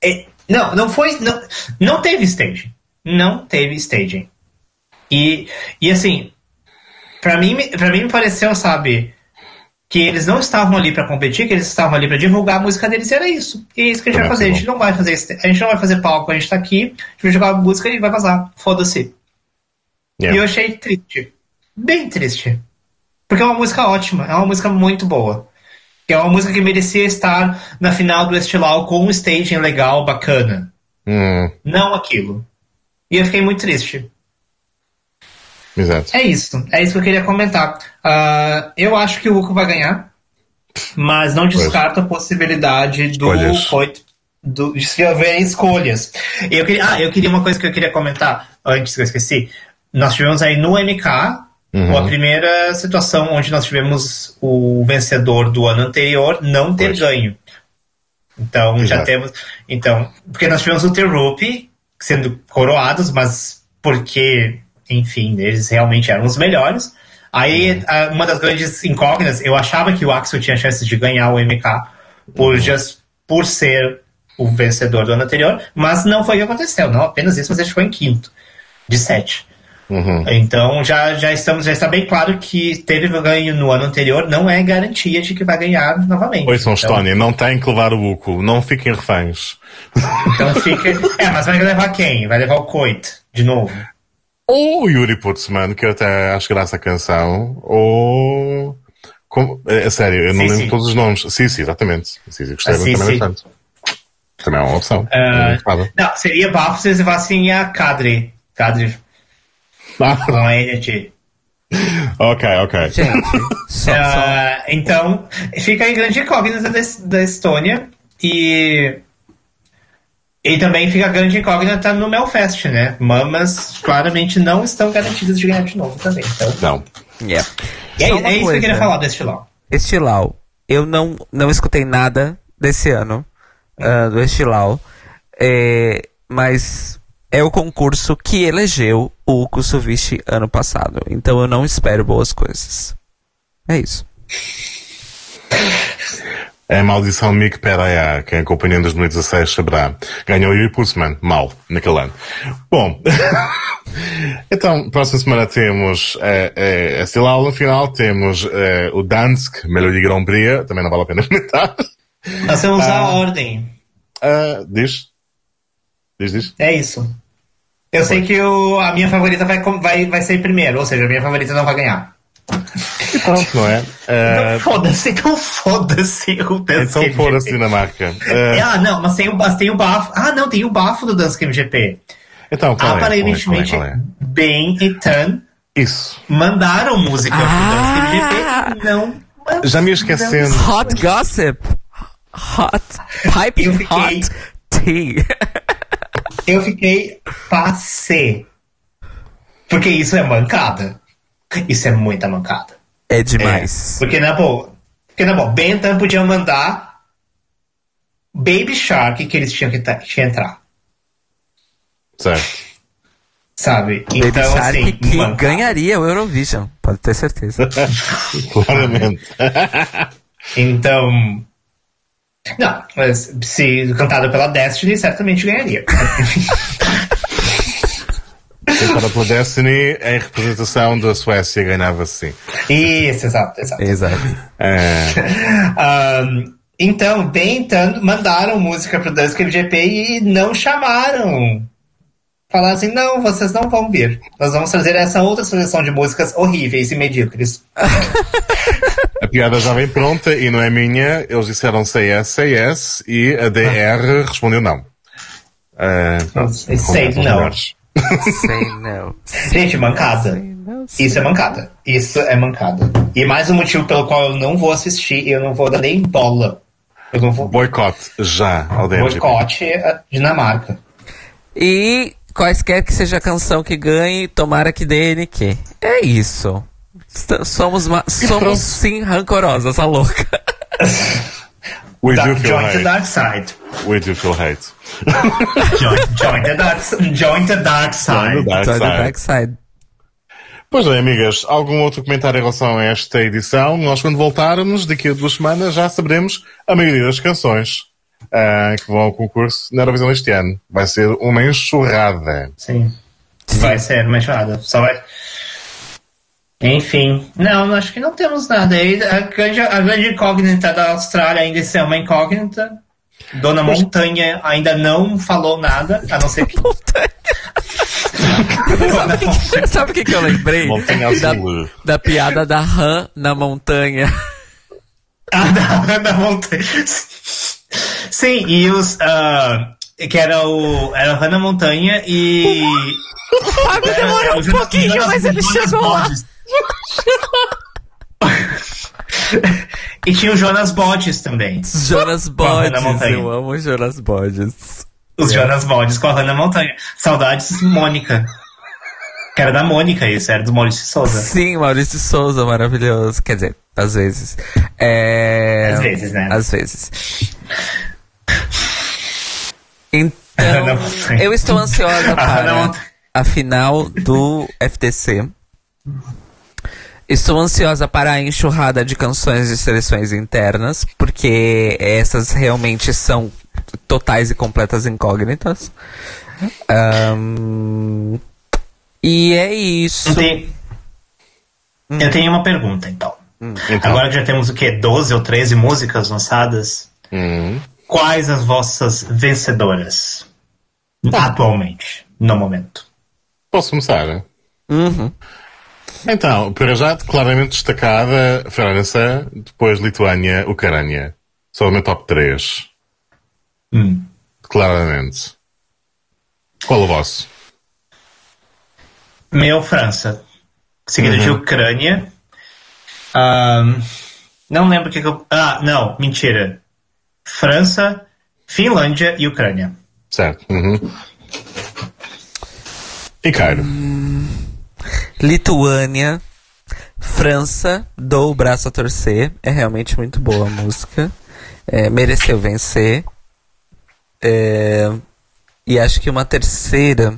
É, não, não foi. Não, não teve staging. Não teve staging. E, e assim, para mim, pra mim me pareceu, sabe, que eles não estavam ali para competir, que eles estavam ali para divulgar a música deles, e era isso. E é isso que a gente vai fazer. A gente não vai fazer a gente não vai fazer palco, a gente tá aqui, a gente vai jogar a música e vai vazar. Foda-se. Yeah. E eu achei triste. Bem triste. Porque é uma música ótima, é uma música muito boa. É uma música que merecia estar na final do Estilau com um staging legal, bacana. Hum. Não aquilo. E eu fiquei muito triste. Exato. É isso. É isso que eu queria comentar. Uh, eu acho que o Uco vai ganhar, mas não descarto a possibilidade do do, de escrever escolhas. Eu queria, ah, eu queria uma coisa que eu queria comentar antes que eu esqueci. Nós tivemos aí no MK Uhum. A primeira situação onde nós tivemos o vencedor do ano anterior não ter Pois. ganho. Então já Exato. temos. Então, porque nós tivemos o Terupi sendo coroados, mas porque, enfim, eles realmente eram os melhores. Aí, a- uma das grandes incógnitas, eu achava que o Axel tinha chances de ganhar o MK por, just, por ser o vencedor do ano anterior, mas não foi o que aconteceu. Não apenas isso, mas ele ficou em quinto, de sete. Uhum. Então já, já estamos, já está bem claro que teve ganho no ano anterior, não é garantia de que vai ganhar novamente. Oi, São então, Estónia, não tem que levar o Uco, não fiquem reféns. então fica. É, mas vai levar quem? Vai levar o Coit, de novo. Ou o Yuri Putzman, que eu até acho graça a canção, ou. Como, é, é sério, eu não Sim, lembro sim. todos os nomes. Sim, sim, exatamente. Sim, sim, gostei Ah, sim, também sim. bastante. Também é uma opção. Ah, Não. Não, seria bafo se eles levassem a Cadre. Cadre Ah, com a NT. ok, ok. Gente, só, só- Ah, então, fica aí grande incógnita da, da Estônia e. E também fica a grande incógnita no Melfest, né? Mamas claramente não estão garantidas de ganhar de novo também. Então, Não. yeah. e é, Só uma é isso que eu queria falar deste LOL. Estilau. Eu não, não escutei nada desse ano ah, do Estilau. É, mas é o concurso que elegeu o Kusuvishi ano passado. Então eu não espero boas coisas. É isso. É a maldição Mick Peraya, quem acompanhou em 2016 saberá. Ganhou o Putzman, mal, naquele ano. Bom, então, próxima semana temos é, é, a Stilau, no final temos é, o Dansk, Melody Grand Prix, também não vale a pena comentar. Temos a Ah. ordem. Ah, diz? Diz, diz? É isso. Eu sei que o, a minha favorita vai, vai, vai ser primeiro, ou seja, a minha favorita não vai ganhar. E pronto, não é? Ah, Então foda-se, então foda-se o Dance então Game fora-se GP. Dinamarca. É, Ah, Ah, não, mas tem o, mas tem o bafo. Ah, não, tem o bafo do Dance Game GP. então, qual é? Aparentemente, é? Qual é? Qual é? Ben e Tan Isso. mandaram música Ah! pro Dance Game GP. Não. Já me esquecendo. Hot gossip. Hot pipe Eu fiquei- hot tea. Eu fiquei passé. Porque isso é mancada. Isso é muita mancada. É demais. Porque na boa. Porque na boa, Ben e Tan podiam mandar Baby Shark que eles tinham que, que entrar. Certo. Sabe? Baby então, Shark assim, que ganharia o Eurovision. Pode ter certeza. Claramente. Então. Não, mas se cantada pela Destiny, certamente ganharia. Para pela Destiny, em representação da Suécia, ganhava sim. Isso, exato, exato. Exato. É, Ahn, então, bem então, mandaram música pro Dance Game GP e não chamaram. Falaram assim, não, vocês não vão vir. Nós vamos trazer essa outra seleção de músicas horríveis e medíocres. a piada já vem pronta e não é minha. Eles disseram CS, CS e a DR respondeu não. É, Sei, como são os não. melhores. Say no. Gente, mancada. Isso é mancada. Isso é mancada. E mais um motivo pelo qual eu não vou assistir e eu não vou dar nem bola. Eu não vou Boicote já ao boicote a Dinamarca. E quaisquer que seja a canção que ganhe, tomara que dê NQ. É isso. Somos, ma- somos sim rancorosas, a louca. We do feel the hate. dark side. We do feel hate. Join, join the dark, join the dark Join side. the dark side. Pois bem, amigas, algum outro comentário em relação a esta edição? Nós, quando voltarmos, daqui a duas semanas, já saberemos a maioria das canções ah, que vão ao concurso na Eurovisão este ano. Vai ser uma enxurrada. Sim. Vai ser uma enxurrada. Só vai. Enfim. Não, acho que não temos nada. aí. A grande, a grande incógnita da Austrália ainda é uma incógnita. Dona Montanha ainda não falou nada, a não ser que. Montanha. Sabe o que, que eu lembrei? Montanha da, azul. da piada da rã na montanha. Ah, da, da Montanha. Sim, e os. ah, que era o. Era o Hannah Montanha e. Fábio era- demorou era um o pouquinho, mas ele chegou lá. Bodes. e tinha o Jonas Bodes também. Jonas Bodes, eu amo Jonas Bodes. Os Jonas Bodes com a Hannah Montanha. Saudades, Mônica. Que era da Mônica, isso, era do Maurício Souza. Sim, Maurício Souza, maravilhoso. Quer dizer, às vezes. É... Às vezes, né? Às vezes. Então, eu estou ansiosa para a final do FTC. Estou ansiosa para a enxurrada de canções de seleções internas, porque essas realmente são totais e completas incógnitas. Ahn, e é isso. Eu tenho, eu tenho uma pergunta, então. Então, Agora já temos o quê? 12 ou 13 músicas lançadas? hum, Quais as vossas vencedoras? Atualmente, no momento. posso começar? Uhum. Então, para já, claramente destacada França, depois Lituânia, Ucrânia. Só o meu top 3. Hum. Claramente. Qual o vosso? Meu, França. Seguido de Ucrânia. Ahn, não lembro o que, que eu. Ah, não, mentira. França, Finlândia e Ucrânia. Certo. Uhum. E Cairo? Lituânia, França, dou o braço a torcer. É realmente muito boa a música. É, mereceu vencer. É, e acho que uma terceira.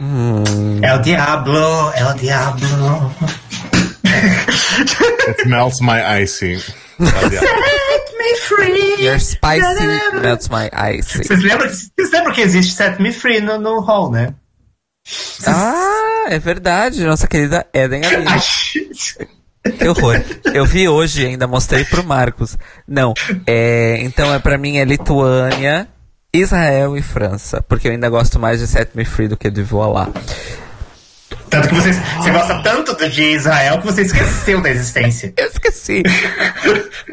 Hum, É o Diablo, é o Diablo. It melts my icy. Set me free. your spicy melts my ice. Vocês lembram, vocês lembram que existe Set Me Free no, no hall, né? Ah, é verdade. Nossa querida Eden Aline. Que horror. Eu vi hoje, ainda mostrei pro Marcos. Não, é, então é para mim é Lituânia, Israel e França, porque eu ainda gosto mais de Set Me Free do que de Voa Lá. Tanto que vocês, você gosta tanto do de Israel que você esqueceu da existência. Eu esqueci.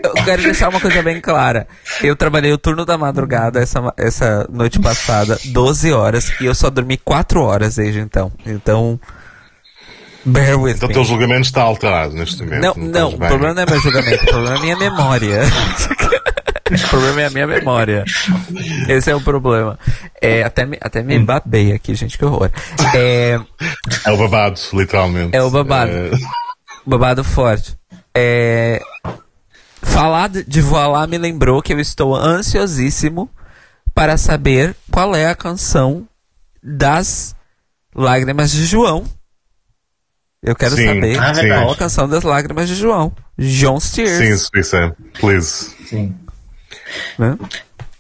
Eu quero deixar uma coisa bem clara. Eu trabalhei o turno da madrugada essa, essa noite passada, 12 horas, e eu só dormi 4 horas desde então. Então, bear with Então o me. teu julgamento está alterado neste momento. Não, estás não, o problema não é meu julgamento, o problema é a minha memória. o problema é a minha memória. Esse é o problema. É, até, me, até me babei aqui, gente, que horror. É, É o babado, literalmente. É o babado. Eh, babado forte. É, falar de, Voilá me lembrou que eu estou ansiosíssimo para saber qual é a canção das Lágrimas de João. Eu quero Sim, saber ah, qual a canção das Lágrimas de João. John Steers. sim, Suíça. Please. Sim. Né?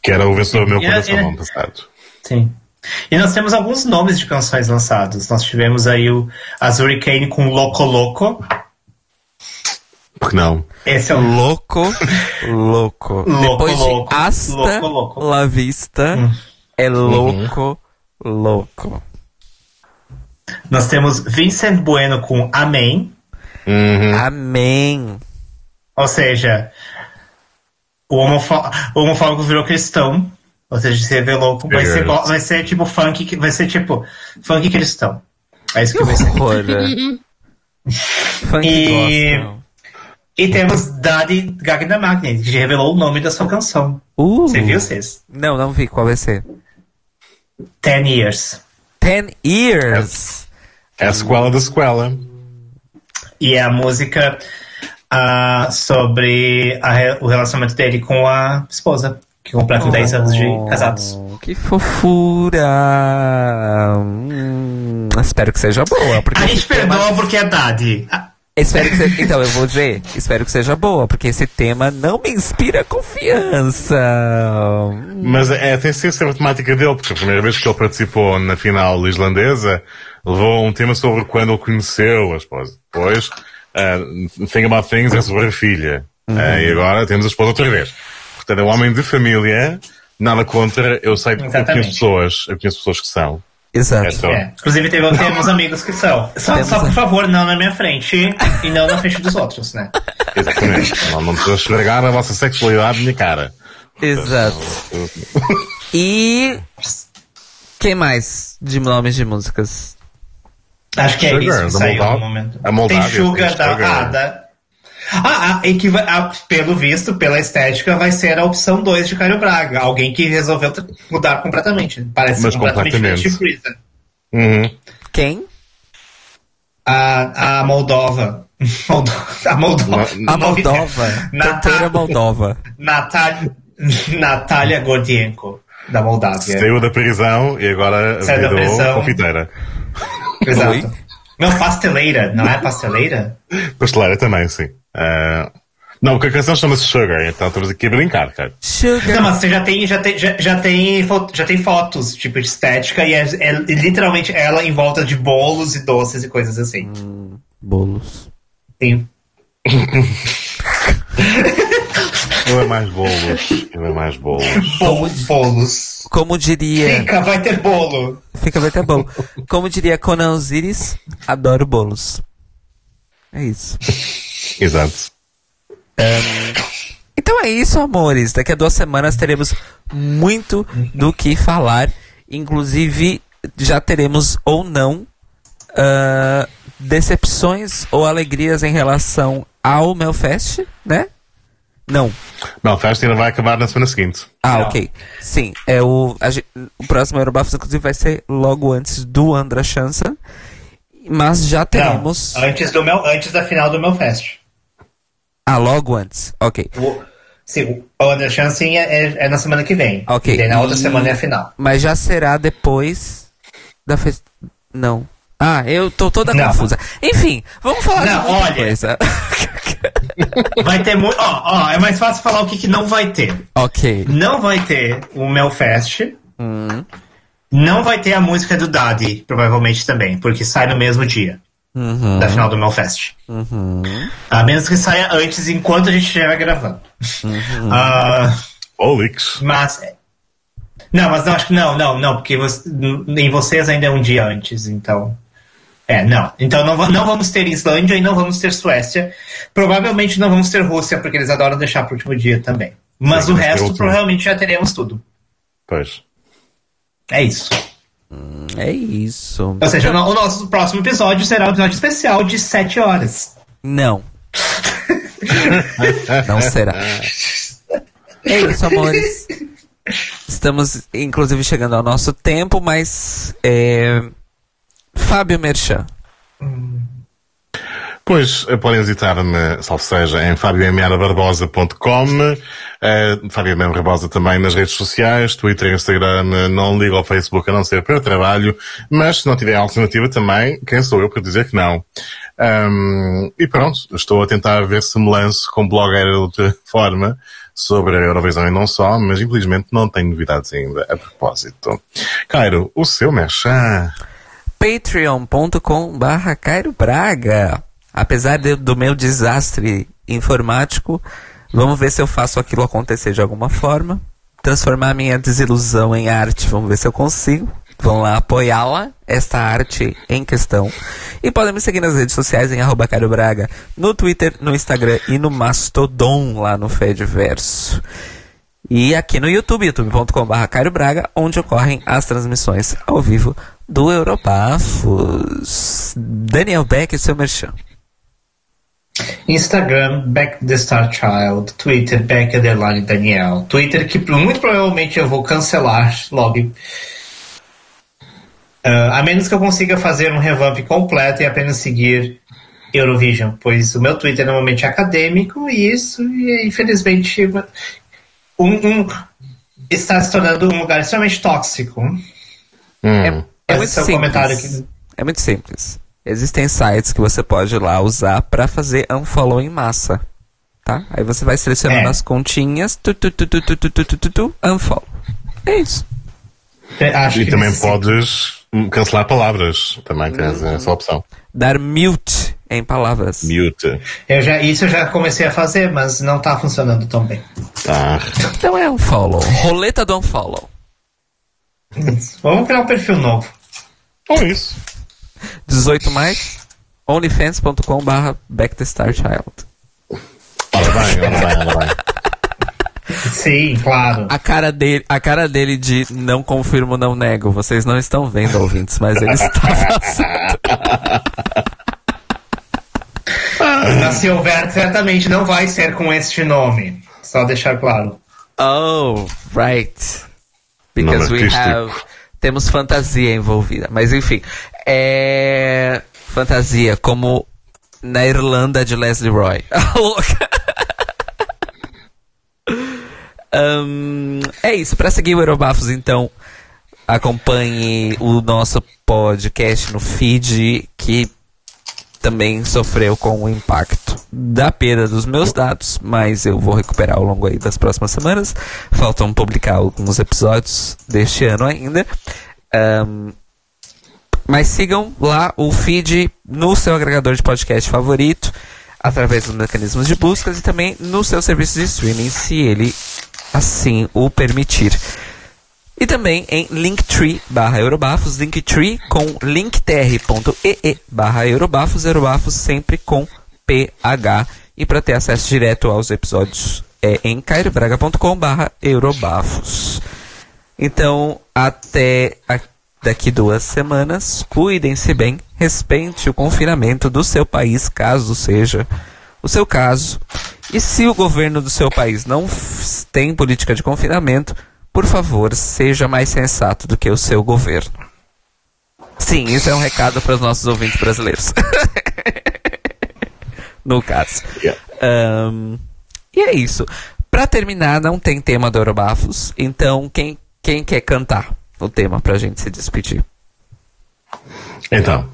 Que era o vencedor do meu E- coração no ano passado. Sim. E nós temos alguns nomes de canções lançadas. Nós tivemos aí o As Hurricane com Loco Loco. Porque não? Esse é o Louco, louco. Depois de louco, Asta louco, louco. La Vista, é louco, louco. Nós temos Vincent Bueno com Amém. Uhum. Amém. Ou seja, o, homofó o homofóbico virou cristão. Ou seja, se revelou. Vai ser, vai ser tipo funk. que- Vai ser tipo funk cristão. É isso que vai ser. Horror. Funk E- gospel. E temos Daddy Gagna Magnet, que revelou o nome da sua canção. Uh, Você viu, Cês? Não, não vi qual vai ser. Ten Years. Ten Years. É a sequela da sequela. E é a música ah, sobre a o relacionamento dele com a esposa, que completam 10 anos de casados. Oh, Que fofura. Hum, espero que seja boa. Porque A gente tema- perdoa porque é Daddy. Espero que seja... Então, eu vou dizer, espero que seja boa, porque esse tema não me inspira confiança. Mas é, tem que ser a temática dele, porque a primeira vez que ele participou na final islandesa, levou um tema sobre quando ele conheceu a esposa. Depois, uh, Think About Things é sobre a filha. Uh, e agora temos a esposa outra vez. Portanto, é um homem de família, nada contra, eu sei, eu Exatamente. conheço pessoas, eu conheço pessoas que são. Exato. É só. é. Inclusive, teve, temos amigos que são. Só, só, por favor, não na minha frente e não na frente dos outros, né? Exatamente. não, não precisa estragar a vossa sexualidade na minha cara. Exato. E. Quem mais de nomes de músicas? Acho que é Sugar, isso que saiu Moldávia. no momento. A Moldávia tem Sugar tem da. Sugar. Ah, da. Ah, ah, e que vai- ah, pelo visto, pela estética, vai ser a opção 2 de Caio Braga. Alguém que resolveu mudar completamente. Parece Mas completamente completamente. Freeza. Uhum. Quem? A, a Moldova. Moldo- A Moldova. A Moldova. Cantora Moldova. Natália, Natália Gordienko, da Moldávia. Saiu da prisão e agora Saiu da virou prisão. confiteira. Exato. Oi? Não, pasteleira, não é pasteleira? Pasteleira também, sim. Ah, não, porque a canção chama-se Sugar, então estamos aqui a brincar, cara. Não, Sugar. mas você já tem, já tem, já, já tem, fo- já tem fotos, tipo, de estética, e é, é literalmente ela em volta de bolos e doces e coisas assim. Bolos. Sim. Não é mais bolos. Não é mais bolos. Bol- bolos. Como diria. Fica, vai ter bolo. Fica vai ter bolo. Como diria Conan Osiris, adoro bolos. É isso. Exato. Então é isso, amores. Daqui a duas semanas teremos muito do que falar. Inclusive, já teremos ou não ah, decepções ou alegrias em relação ao Melfest, né? Não. Belfast ainda vai acabar na semana seguinte. Ah, Não. ok. Sim, é o, a o próximo Eurobafos, inclusive, vai ser logo antes do Andra Chansa. Mas já teremos. Não, antes, do meu, antes da final do meu fest. Ah, logo antes. Ok. O, sim, o Under Chancing é, é, é na semana que vem. Ok. E na outra E- semana é a final. Mas já será depois da festa. Não. Ah, eu tô toda Não. confusa. Enfim, vamos falar Não, de outra olha. coisa. Vai ter muito. Ó, ó, é mais fácil falar o que, que não vai ter. ok. Não vai ter o Melfest. Hum. Não vai ter a música do Daddy, provavelmente também, porque sai no mesmo dia Uhum. da final do Melfest. Uhum. A menos que saia antes, enquanto a gente estiver gravando. Uhum. Olix. mas. Não, mas não, acho que não, não, não, porque você- em vocês ainda é um dia antes, então. É, não. Então não, não vamos ter Islândia e não vamos ter Suécia. Provavelmente não vamos ter Rússia, porque eles adoram deixar para o último dia também. Mas o resto, outro. provavelmente já teremos tudo. Pois. É isso. É isso. Ou seja, o nosso próximo episódio será um episódio especial de 7 horas. Não. Não será. É isso, amores. Estamos, inclusive, chegando ao nosso tempo, mas. É... Fábio Merchan. Pois, eh, podem visitar-me, salvo seja, em fabioemiarabarbosa.com, uh, Fábio Emiara Barbosa também nas redes sociais, Twitter, Instagram, eh, não ligo ao Facebook a não ser para trabalho, mas se não tiver alternativa também, quem sou eu para dizer que não? Ahm, e pronto, estou a tentar ver se me lanço com blogueira de outra forma sobre a Eurovisão e não só, mas infelizmente não tenho novidades ainda a propósito. Cairo, o seu merchan. patreon.com barra Cairo Braga. Apesar de- do meu desastre informático, vamos ver se eu faço aquilo acontecer de alguma forma. Transformar minha desilusão em arte, vamos ver se eu consigo. Vão lá apoiá-la, esta arte em questão. E podem me seguir nas redes sociais em arroba Cairo Braga, no Twitter, no Instagram e no Mastodon, lá no Fediverso. E aqui no YouTube, youtube.com.br Cairo Braga, onde ocorrem as transmissões ao vivo do Europafos. Daniel Beck e seu merchan. Instagram, Back the Star Child. Twitter, Back Underline Daniel. Twitter, que muito provavelmente eu vou cancelar logo. Ah, a menos que eu consiga fazer um revamp completo e apenas seguir Eurovision, pois o meu Twitter normalmente é acadêmico e isso, e, infelizmente, um, um- está se tornando um lugar extremamente tóxico. Hum. É, é muito é o comentário simples. aqui. É muito simples. Existem sites que você pode ir lá usar para fazer unfollow em massa. Tá? Aí você vai selecionando É. as continhas, tu, tu, tu, tu, tu, tu, tu, tu, tu, tu, unfollow. É isso. Acho E que também podes hum, cancelar palavras. Também tens essa opção. Dar mute em palavras. Mute. Eu já, isso eu já comecei a fazer, mas não tá funcionando tão bem. Ah. Então é unfollow. Roleta do unfollow. Vamos criar um perfil novo. Ou isso. 18 mais onlyfans.com barra back the star child. Ora bem, ora bem, ora bem. Sim, claro. A cara dele, a cara dele de não confirmo, não nego. Vocês não estão vendo, ouvintes, mas ele está fazendo. Se houver, certamente não vai ser com este nome. Só deixar claro. Oh, right. Because Nome we artístico. have temos fantasia envolvida. Mas enfim, é. Fantasia, como na Irlanda de Leslie Roy. Louca! Um, é isso, para seguir o Eurobafos, então, acompanhe o nosso podcast no feed, que também sofreu com o impacto da perda dos meus dados, mas eu vou recuperar ao longo aí das próximas semanas. Faltam publicar alguns episódios deste ano ainda. Um, mas sigam lá o feed no seu agregador de podcast favorito, através dos mecanismos de buscas e também no seu serviço de streaming, se ele assim o permitir. E também em linktree barra eurobafos, linktree com linktr.ee barra eurobafos, eurobafos sempre com PH. E para ter acesso direto aos episódios é em cairobraga.com barra eurobafos. Então, até daqui duas semanas, cuidem-se bem, respeite o confinamento do seu país, caso seja o seu caso. E se o governo do seu país não tem política de confinamento, por favor, seja mais sensato do que o seu governo. Sim, isso é um recado para os nossos ouvintes brasileiros. no caso. Um, e é isso. Para terminar, não tem tema do Eurobafos, então quem, quem quer cantar o tema para a gente se despedir? Então,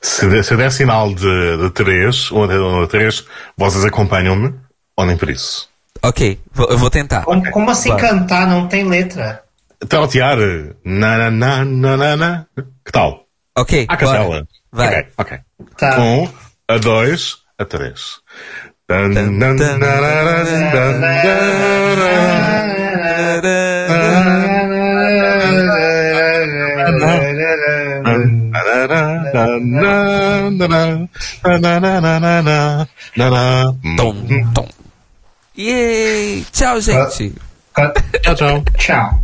se der, se der sinal de, de três, de três, vocês acompanham-me ou nem por isso? Ok, vou, eu vou tentar. Como, como assim Vai. cantar? Não tem letra. Trautear. Na, na, na, na, na, na. Que tal? Ok. A capela. Vai. Ok, ok. Tá. Um, a dois, a três. Tom, tom. Yay! Ciao Zenzi. ciao. ciao.